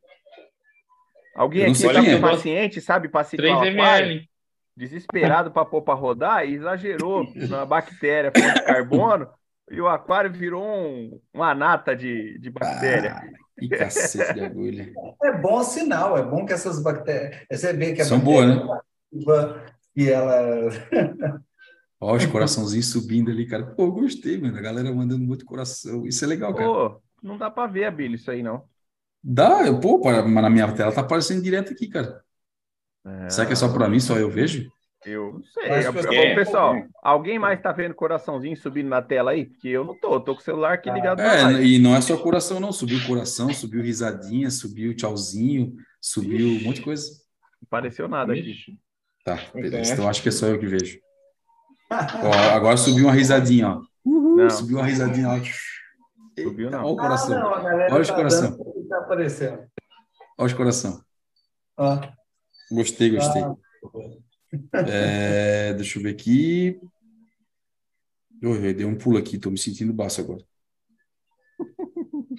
Alguém aqui está é. paciente, sabe, ciclar 3 ml. Desesperado para pôr para rodar e exagerou na bactéria de carbono e o aquário virou um, uma nata de, de bactéria. Ah, que cacete de agulha. É bom sinal, é bom que essas bactérias. Você vê que a São boas, né? E ela. Ó, os coraçãozinhos subindo ali, cara. Pô, gostei, mano. A galera mandando muito coração. Isso é legal, cara. Pô, não dá pra ver, Abílio, isso aí, não. Dá, eu, pô, mas na minha tela tá aparecendo direto aqui, cara. É... Será que é só pra mim, só eu vejo? Eu não sei. Eu, pessoal, alguém mais tá vendo coraçãozinho subindo na tela aí? Porque eu não tô, eu tô com o celular aqui ligado. É, e não é só coração, não. Subiu coração, subiu risadinha, subiu tchauzinho, subiu Ixi, um monte de coisa. Não apareceu nada aqui. Tá, beleza. Então acho que é só eu que vejo. ó, agora subiu uma risadinha, ó. Uhul, subiu uma risadinha, ó. Subiu não. Olha o coração. Ah, não, Olha os tá coração. Tá aparecendo. Olha os coração. Gostei, gostei. Ah. É, deixa eu ver aqui. Eu, eu dei um pulo aqui, tô me sentindo baixo agora.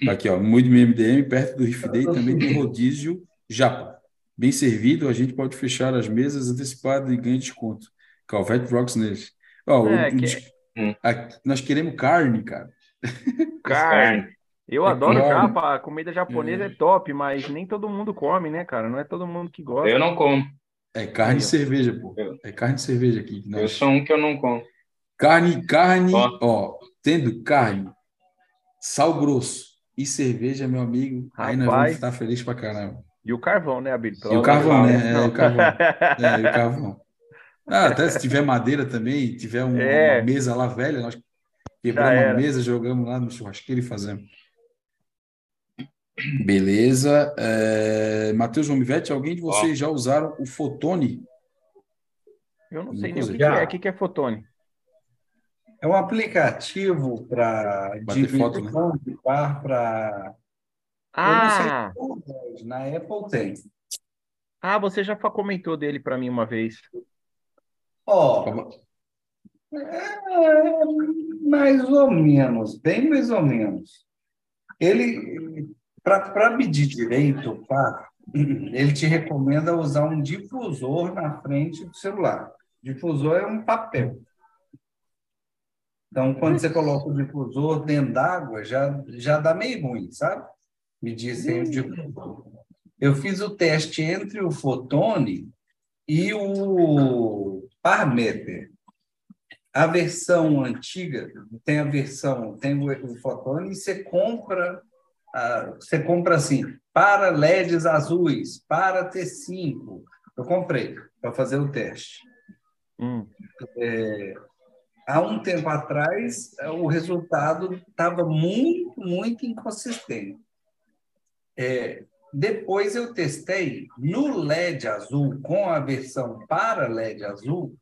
Aqui, ó, muito MDM, perto do Riff Day, também tem rodízio Japa. Bem servido, a gente pode fechar as mesas antecipadas e ganhar desconto. Calvete Rocks neles. Ó, é, o, que... a, nós queremos carne, cara. Carne. Eu é adoro claro. japa, a comida japonesa é. é. top, mas nem todo mundo come, né, cara? Não é todo mundo que gosta. Eu não como. É carne e cerveja, pô. É carne e cerveja aqui. Nós... Eu sou um que eu não como. Carne, carne, ó, ó tendo carne, sal grosso e cerveja, meu amigo, Rapaz. aí nós vamos estar felizes pra caramba. E o carvão, né, Abílio? E o carvão, né? É, o carvão. É, e o carvão. Ah, até se tiver madeira também, tiver uma, é. uma mesa lá velha, nós quebramos a mesa, jogamos lá no churrasqueiro e fazemos. Beleza. É... Matheus Romivete, alguém de vocês já usaram o Fotone? Eu não sei nem o que, que, é. O que é Fotone? É um aplicativo para foto, né? para ah! Se na Apple tem. Ah, você já comentou dele para mim uma vez. Ó, oh, é, mais ou menos, bem mais ou menos. Ele, para medir direito, tá? ele te recomenda usar um difusor na frente do celular. Difusor é um papel. Então, quando você coloca o difusor dentro d'água, já, já dá meio ruim, sabe? Me dizem de eu fiz o teste entre o Fotone e o Parameter. A versão antiga tem a versão, tem o, Fotone e você compra, você compra assim, para LEDs azuis, para T5. Eu comprei para fazer o teste. Hum. É, há um tempo atrás, o resultado estava muito, muito inconsistente. É, depois eu testei no LED azul, com a versão para LED azul,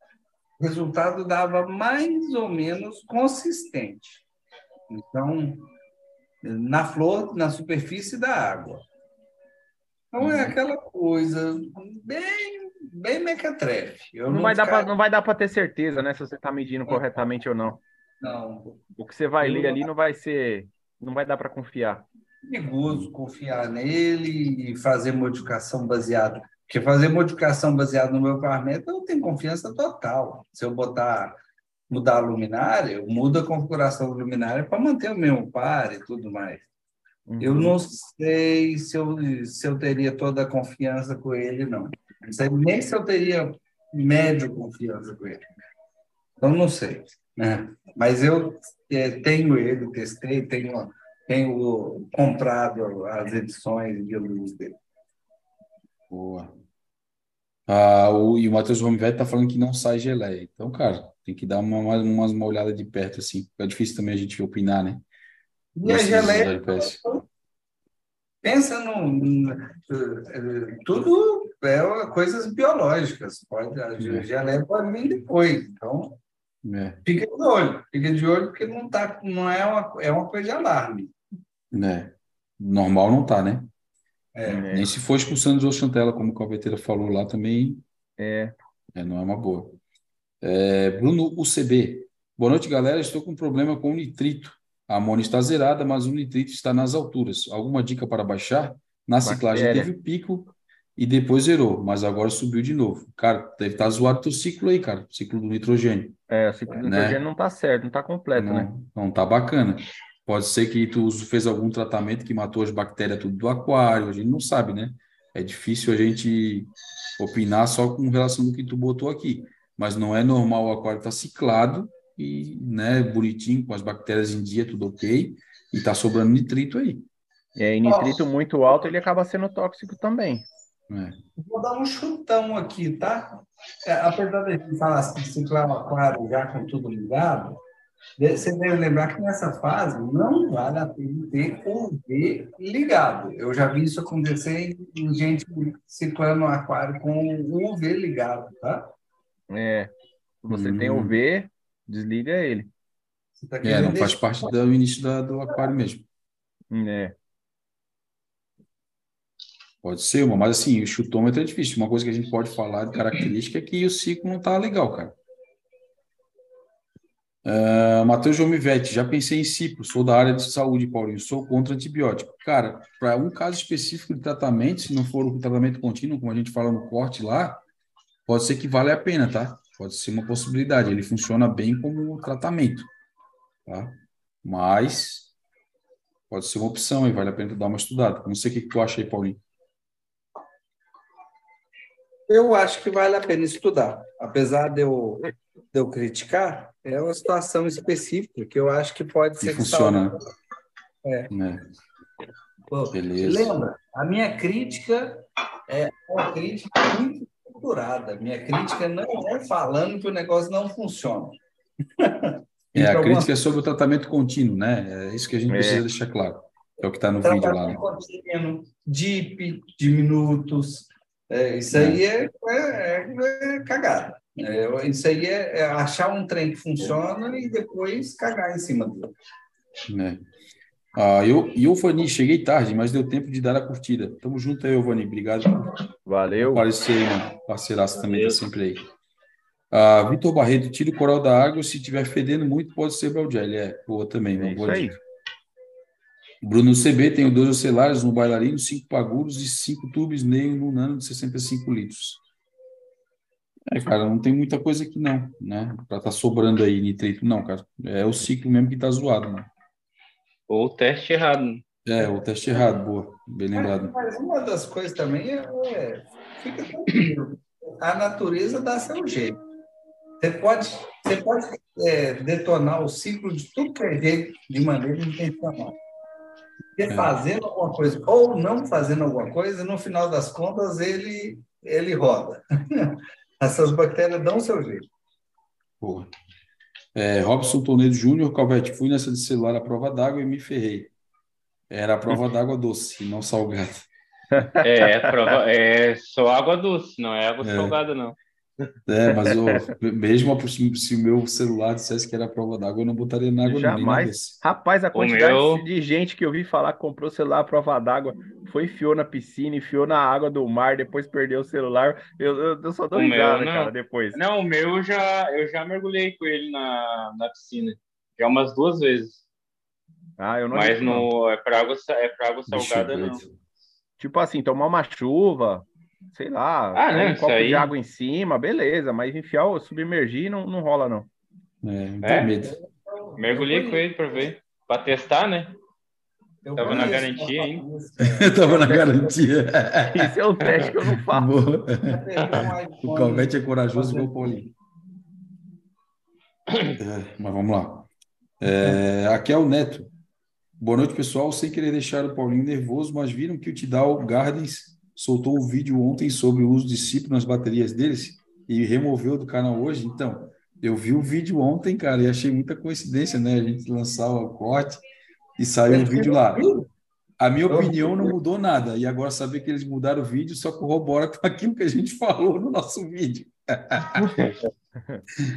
o resultado dava mais ou menos consistente. Então, na flor, na superfície da água. Então, é uhum. aquela coisa bem, bem mequetrefe. Não, não, vai ficar... pra, não vai dar para ter certeza, né? Se você está medindo corretamente ou não. Não. O que você vai ler ali não vai ser... Não vai dar para confiar perigoso confiar nele e fazer modificação baseada. Porque fazer modificação baseada no meu parâmetro, eu tenho confiança total. Se eu botar, mudar a luminária, eu mudo a configuração da luminária para manter o mesmo par e tudo mais. Uhum. Eu não sei se eu, se eu teria toda a confiança com ele, não. Não sei nem se eu teria médio confiança com ele. Então, não sei. Né? Mas eu é, tenho ele, testei, tenho tenho comprado as edições de luz dele. Boa. Ah, o, e o Matheus Romivetti está falando que não sai geleia. Então, cara, tem que dar uma, uma, uma olhada de perto, assim. É difícil também a gente opinar, né? E a geleia... Pensa no... Tudo é coisas biológicas. Pode, a é. geleia pode vir depois. Então, é. Fica de olho, fica de olho porque não, tá, não é, uma, é uma coisa de alarme. É. Normal não tá, né? É. Nem se for expulsando o Chantela, como o Calveteira falou lá também. É. é. Não é uma boa. É, Bruno UCB. Boa noite, galera. Estou com um problema com o nitrito. A amônia está zerada, mas o nitrito está nas alturas. Alguma dica para baixar? Na ciclagem teve o pico e depois zerou, mas agora subiu de novo. Cara, deve estar tá zoado o teu ciclo aí, cara. O ciclo do nitrogênio. É, o ciclo do né? nitrogênio não está certo, não está completo, não, né? Não está bacana. Pode ser que tu fez algum tratamento que matou as bactérias tudo do aquário, a gente não sabe, né? É difícil a gente opinar só com relação do que tu botou aqui. Mas não é normal o aquário estar tá ciclado e, né, bonitinho, com as bactérias em dia, tudo ok, e tá sobrando nitrito aí. É, e nitrito muito alto, ele acaba sendo tóxico também. É. Vou dar um chutão aqui, tá? É, apesar de gente falar assim, ciclar o aquário já com tudo ligado, você deve lembrar que nessa fase não vale a pena ter o UV ligado. Eu já vi isso acontecer em gente ciclando o aquário com o UV ligado, tá? É. Você hum. tem UV, desliga ele. Tá é, não faz parte do início da, do aquário mesmo. É. Pode ser uma, mas assim, o chutômetro é difícil. Uma coisa que a gente pode falar de característica é que o ciclo não está legal, cara. Uh, Matheus Jomivete, já pensei em ciclo, sou da área de saúde, Paulinho, sou contra antibiótico. Cara, para um caso específico de tratamento, se não for o tratamento contínuo, como a gente fala no corte lá, pode ser que vale a pena, tá? Pode ser uma possibilidade, ele funciona bem como tratamento, tá? Mas pode ser uma opção e vale a pena dar uma estudada. Não sei o que tu acha aí, Paulinho. Eu acho que vale a pena estudar. Apesar de eu, de eu criticar, é uma situação específica que eu acho que pode ser. Funciona. É. é. Pô, lembra, a minha crítica é uma crítica muito estruturada. Minha crítica não é falando que o negócio não funciona. É, a crítica é sobre o tratamento contínuo, né? É isso que a gente é. precisa deixar claro. É o que está no vídeo lá. Né? Contínuo, DIP, diminutos, é, isso aí é, é, é, é cagada. É, isso aí é, é, achar um trem que funciona e depois cagar em cima dele. É. Ah, eu, eu, Vani, cheguei tarde, mas deu tempo de dar a curtida. Tamo junto aí, Vani. Obrigado. Valeu. Apareceu aí, mano. Parceiraço também tá sempre aí. Ah, Vitor Barreto, tira o coral da água. Se tiver fedendo muito, pode ser Belgelli. É, boa também. É boa isso aí. Bruno CB tem dois ocelares, um bailarino, cinco paguros e cinco tubos Neio no nano de 65 litros. É, cara, não tem muita coisa aqui não, né? Pra tá sobrando aí nitrito, não, cara. É o ciclo mesmo que tá zoado, né? Ou o teste errado. É, o teste errado, boa, bem lembrado. Mas uma das coisas também é, é fica tranquilo. A natureza dá seu jeito. Você pode, você pode é, detonar o ciclo de tudo que é jeito de maneira intencional. É. fazendo alguma coisa ou não fazendo alguma coisa, no final das contas, ele, ele roda. Essas bactérias dão seu jeito. Boa. É, Robson Toledo Júnior, Calvete, fui nessa de celular à prova d'água e me ferrei. Era a prova d'água doce, não salgada. É, prova- é só água doce, não é água É. salgada, não. É, mas eu, mesmo se o meu celular dissesse que era a prova d'água, eu não botaria na água, na Jamais. desse. Rapaz, a quantidade meu- de gente que eu vi falar que comprou celular à prova d'água, foi enfiou na piscina, enfiou na água do mar, depois perdeu o celular. Eu, eu, eu só dou O meu, risada, não. cara, depois. Não, o meu eu já, eu já mergulhei com ele na, na piscina. Já umas duas vezes. Ah, eu não Mas no, é para água, é pra água Bicho salgada, não. Tipo assim, tomar uma chuva, sei lá, Ah, não, um copo aí- de água em cima, beleza, mas enfiar, o- submergir não, não rola, não. É, não É? medo. Mergulhei com ele para ver. Para testar, né? Eu Tava na garantia ainda. música. Eu tava na garantia. Isso é um teste que eu não faço. O. Calvete é corajoso igual o Paulinho. É, mas vamos lá. É, aqui é o Neto. Boa noite, pessoal. Sem querer deixar o Paulinho nervoso, mas viram que o Tidal Gardens soltou um vídeo ontem sobre o uso de cipro nas baterias deles e removeu do canal hoje. Então, eu vi o vídeo ontem, cara, e achei muita coincidência, né? A gente lançar o corte e saiu o vídeo lá. A minha opinião não mudou nada. E agora saber que eles mudaram o vídeo só corrobora com aquilo que a gente falou no nosso vídeo.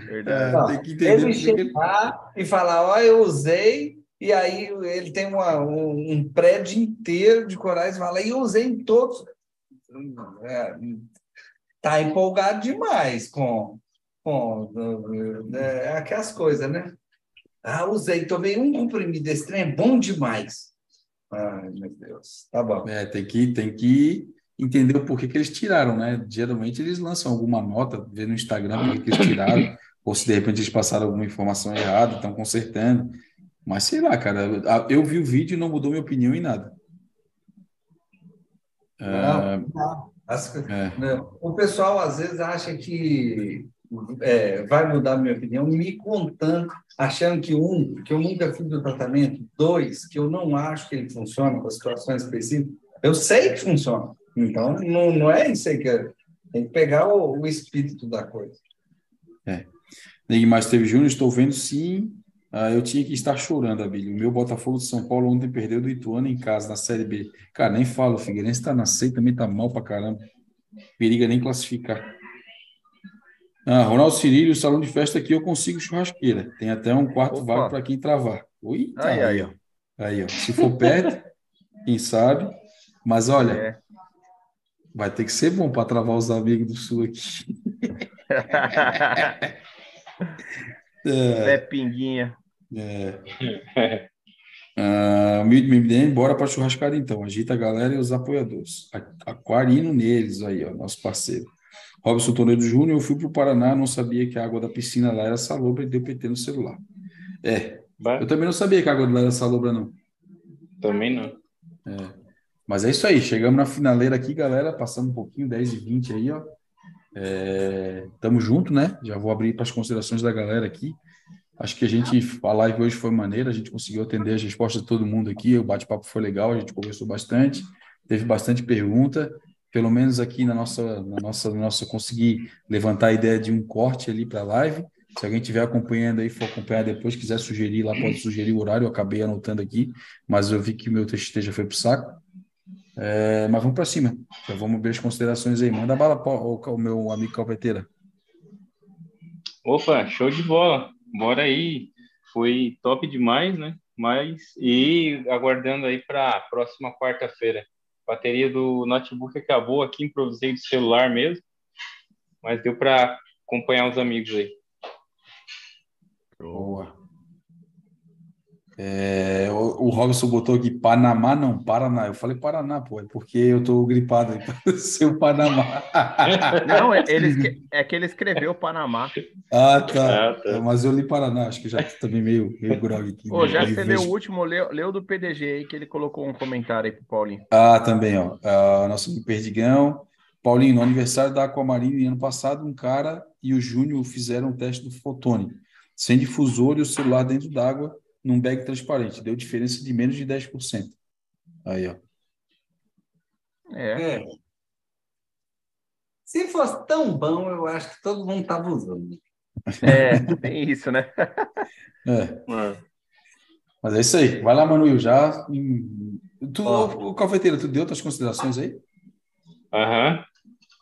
Verdade. É, tem que entender Ele que ele- chegar e falar, ó, eu usei, e aí ele tem uma- um, um prédio inteiro de corais, fala, e eu usei em todos. Tá empolgado demais com, com é, aquelas coisas, né? Ah, usei, tomei um comprimido, esse trem é bom demais. Ai, meu Deus, tá bom. É, tem que, tem que entender o porquê que eles tiraram, né? Geralmente eles lançam alguma nota, vê no Instagram por que que eles tiraram, ou se de repente eles passaram alguma informação errada, estão consertando. Mas sei lá, cara, eu vi o vídeo e não mudou minha opinião em nada. É, Não, as- é, Não, O pessoal às vezes acha que é, vai mudar a minha opinião me contando, achando que um, que eu nunca fiz o tratamento, dois, que eu não acho que ele funciona para situações específicas. Eu sei que funciona. Então, não, não é isso aí que é. Tem que pegar o, o espírito da coisa. Neguinho Teve Júnior, estou vendo sim. Ah, eu tinha que estar chorando, Abílio. O meu Botafogo de São Paulo ontem perdeu do Ituano em casa, na Série B. Cara, nem falo, o Figueirense está na C também tá mal pra caramba. Periga nem classificar. Ah, Ronaldo Cirílio, o salão de festa aqui eu consigo churrasqueira. Tem até um quarto Opa. vago para quem travar. Oi, Aí, aí, ó. Aí, ó. Se for perto, quem sabe. Mas olha, É. vai ter que ser bom para travar os amigos do Sul aqui. É. Zé Pinguinha. É. Ah, Milton MDM, bora para churrascada então. Agita a galera e os apoiadores. Aquarino neles aí, ó, nosso parceiro. Robson Toledo Júnior, eu fui para o Paraná, não sabia que a água da piscina lá era salobra e deu PT no celular. É, Bah, eu também não sabia que a água lá era salobra, não. Também não. Mas é isso aí, chegamos na finaleira aqui, galera. Passamos um pouquinho, 10 e 20 aí, ó. É, tamo junto, né? Já vou abrir para as considerações da galera aqui. Acho que a gente, a live hoje foi maneira, a gente conseguiu atender as respostas de todo mundo aqui, o bate-papo foi legal, a gente conversou bastante, teve bastante pergunta, pelo menos aqui na nossa, na nossa, na nossa, consegui levantar a ideia de um corte ali para a live. Se alguém estiver acompanhando aí, for acompanhar depois, quiser sugerir lá, pode sugerir o horário, eu acabei anotando aqui, mas eu vi que o meu TXT já foi pro saco. É, mas vamos para cima, já vamos ver as considerações aí. Manda bala, o, o meu amigo Calveteira. Opa, show de bola. Bora aí. Foi top demais, né? Mas e aguardando aí para a próxima quarta-feira. Bateria do notebook acabou aqui, improvisei do celular mesmo, mas deu para acompanhar os amigos aí. Boa. É, ô, o Robson botou aqui Panamá, não, Paraná. Eu falei Paraná, pô, é porque eu tô gripado aí para ser o Panamá. Não, é, ele, é que ele escreveu Panamá. Ah, tá. Ah, tá. É, mas eu li Paraná, acho que já tô também meio, meio grog aqui. Ô, já você leu o último, leu, leu do PDG aí, que ele colocou um comentário aí pro Paulinho. Ah, também, ó. Uh, nosso Perdigão. Paulinho, no aniversário da Aquamarine ano passado, um cara e o Júnior fizeram um teste do fotone, sem difusor e o celular dentro d'água num bag transparente. Deu diferença de menos de 10%. Aí, ó. É. é. Se fosse tão bom, eu acho que todo mundo estava usando. É, tem isso, né? é. é. Mas é isso aí. Vai lá, Manuel, já. Tu, oh. o Calveteiro, tu deu tuas considerações aí? Aham. Uhum.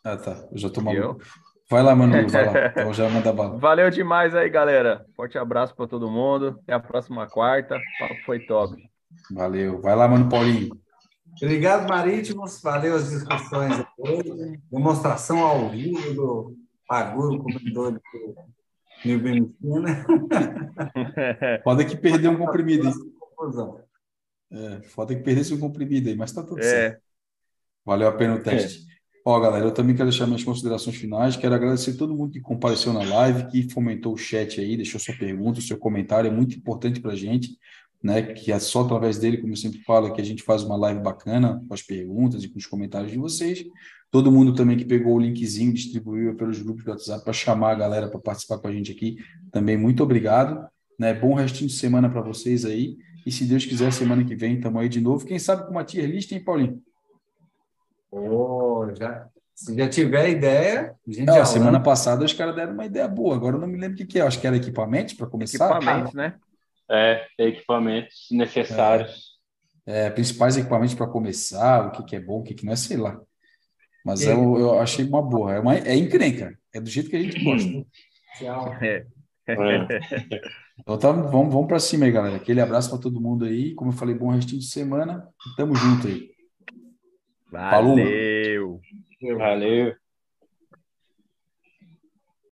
Ah, tá. Eu já tô maluco. Vai lá, Manu, vai lá. Então já manda bala. Valeu demais aí, galera. Forte abraço para todo mundo. Até a próxima quarta. O papo foi top. Valeu. Vai lá, Mano Paulinho. Obrigado, Marítimos. Valeu as discussões hoje. Demonstração ao vivo do Aguro, comedor do New Benicina. Foda que perdeu um comprimido aí. É, foda que perdesse um comprimido aí, mas tá tudo é. certo. Valeu a pena o teste. É. Ó, galera, eu também quero deixar minhas considerações finais. Quero agradecer todo mundo que compareceu na live, que fomentou o chat aí, deixou sua pergunta, seu comentário, é muito importante para a gente, né? Que é só através dele, como eu sempre falo, que a gente faz uma live bacana com as perguntas e com os comentários de vocês. Todo mundo também que pegou o linkzinho, distribuiu pelos grupos do WhatsApp para chamar a galera para participar com a gente aqui, também muito obrigado. Né? Bom restinho de semana para vocês aí. E se Deus quiser, semana que vem estamos aí de novo. Quem sabe com uma tier list, hein, Paulinho? Oh, já, se já tiver ideia, a gente não, semana passada os caras deram uma ideia boa. Agora eu não me lembro o que, que é. Acho que era equipamentos para começar. Equipamentos, né? É, equipamentos necessários. É, é principais equipamentos para começar, o que, que é bom, o que, que não é, sei lá. Mas eu, eu achei uma boa. É, uma, é encrenca. É do jeito que a gente gosta. Tchau. É. Então tá, vamos, vamos para cima aí, galera. Aquele abraço para todo mundo aí. Como eu falei, bom restinho de semana. Tamo junto aí. Valeu. Valeu.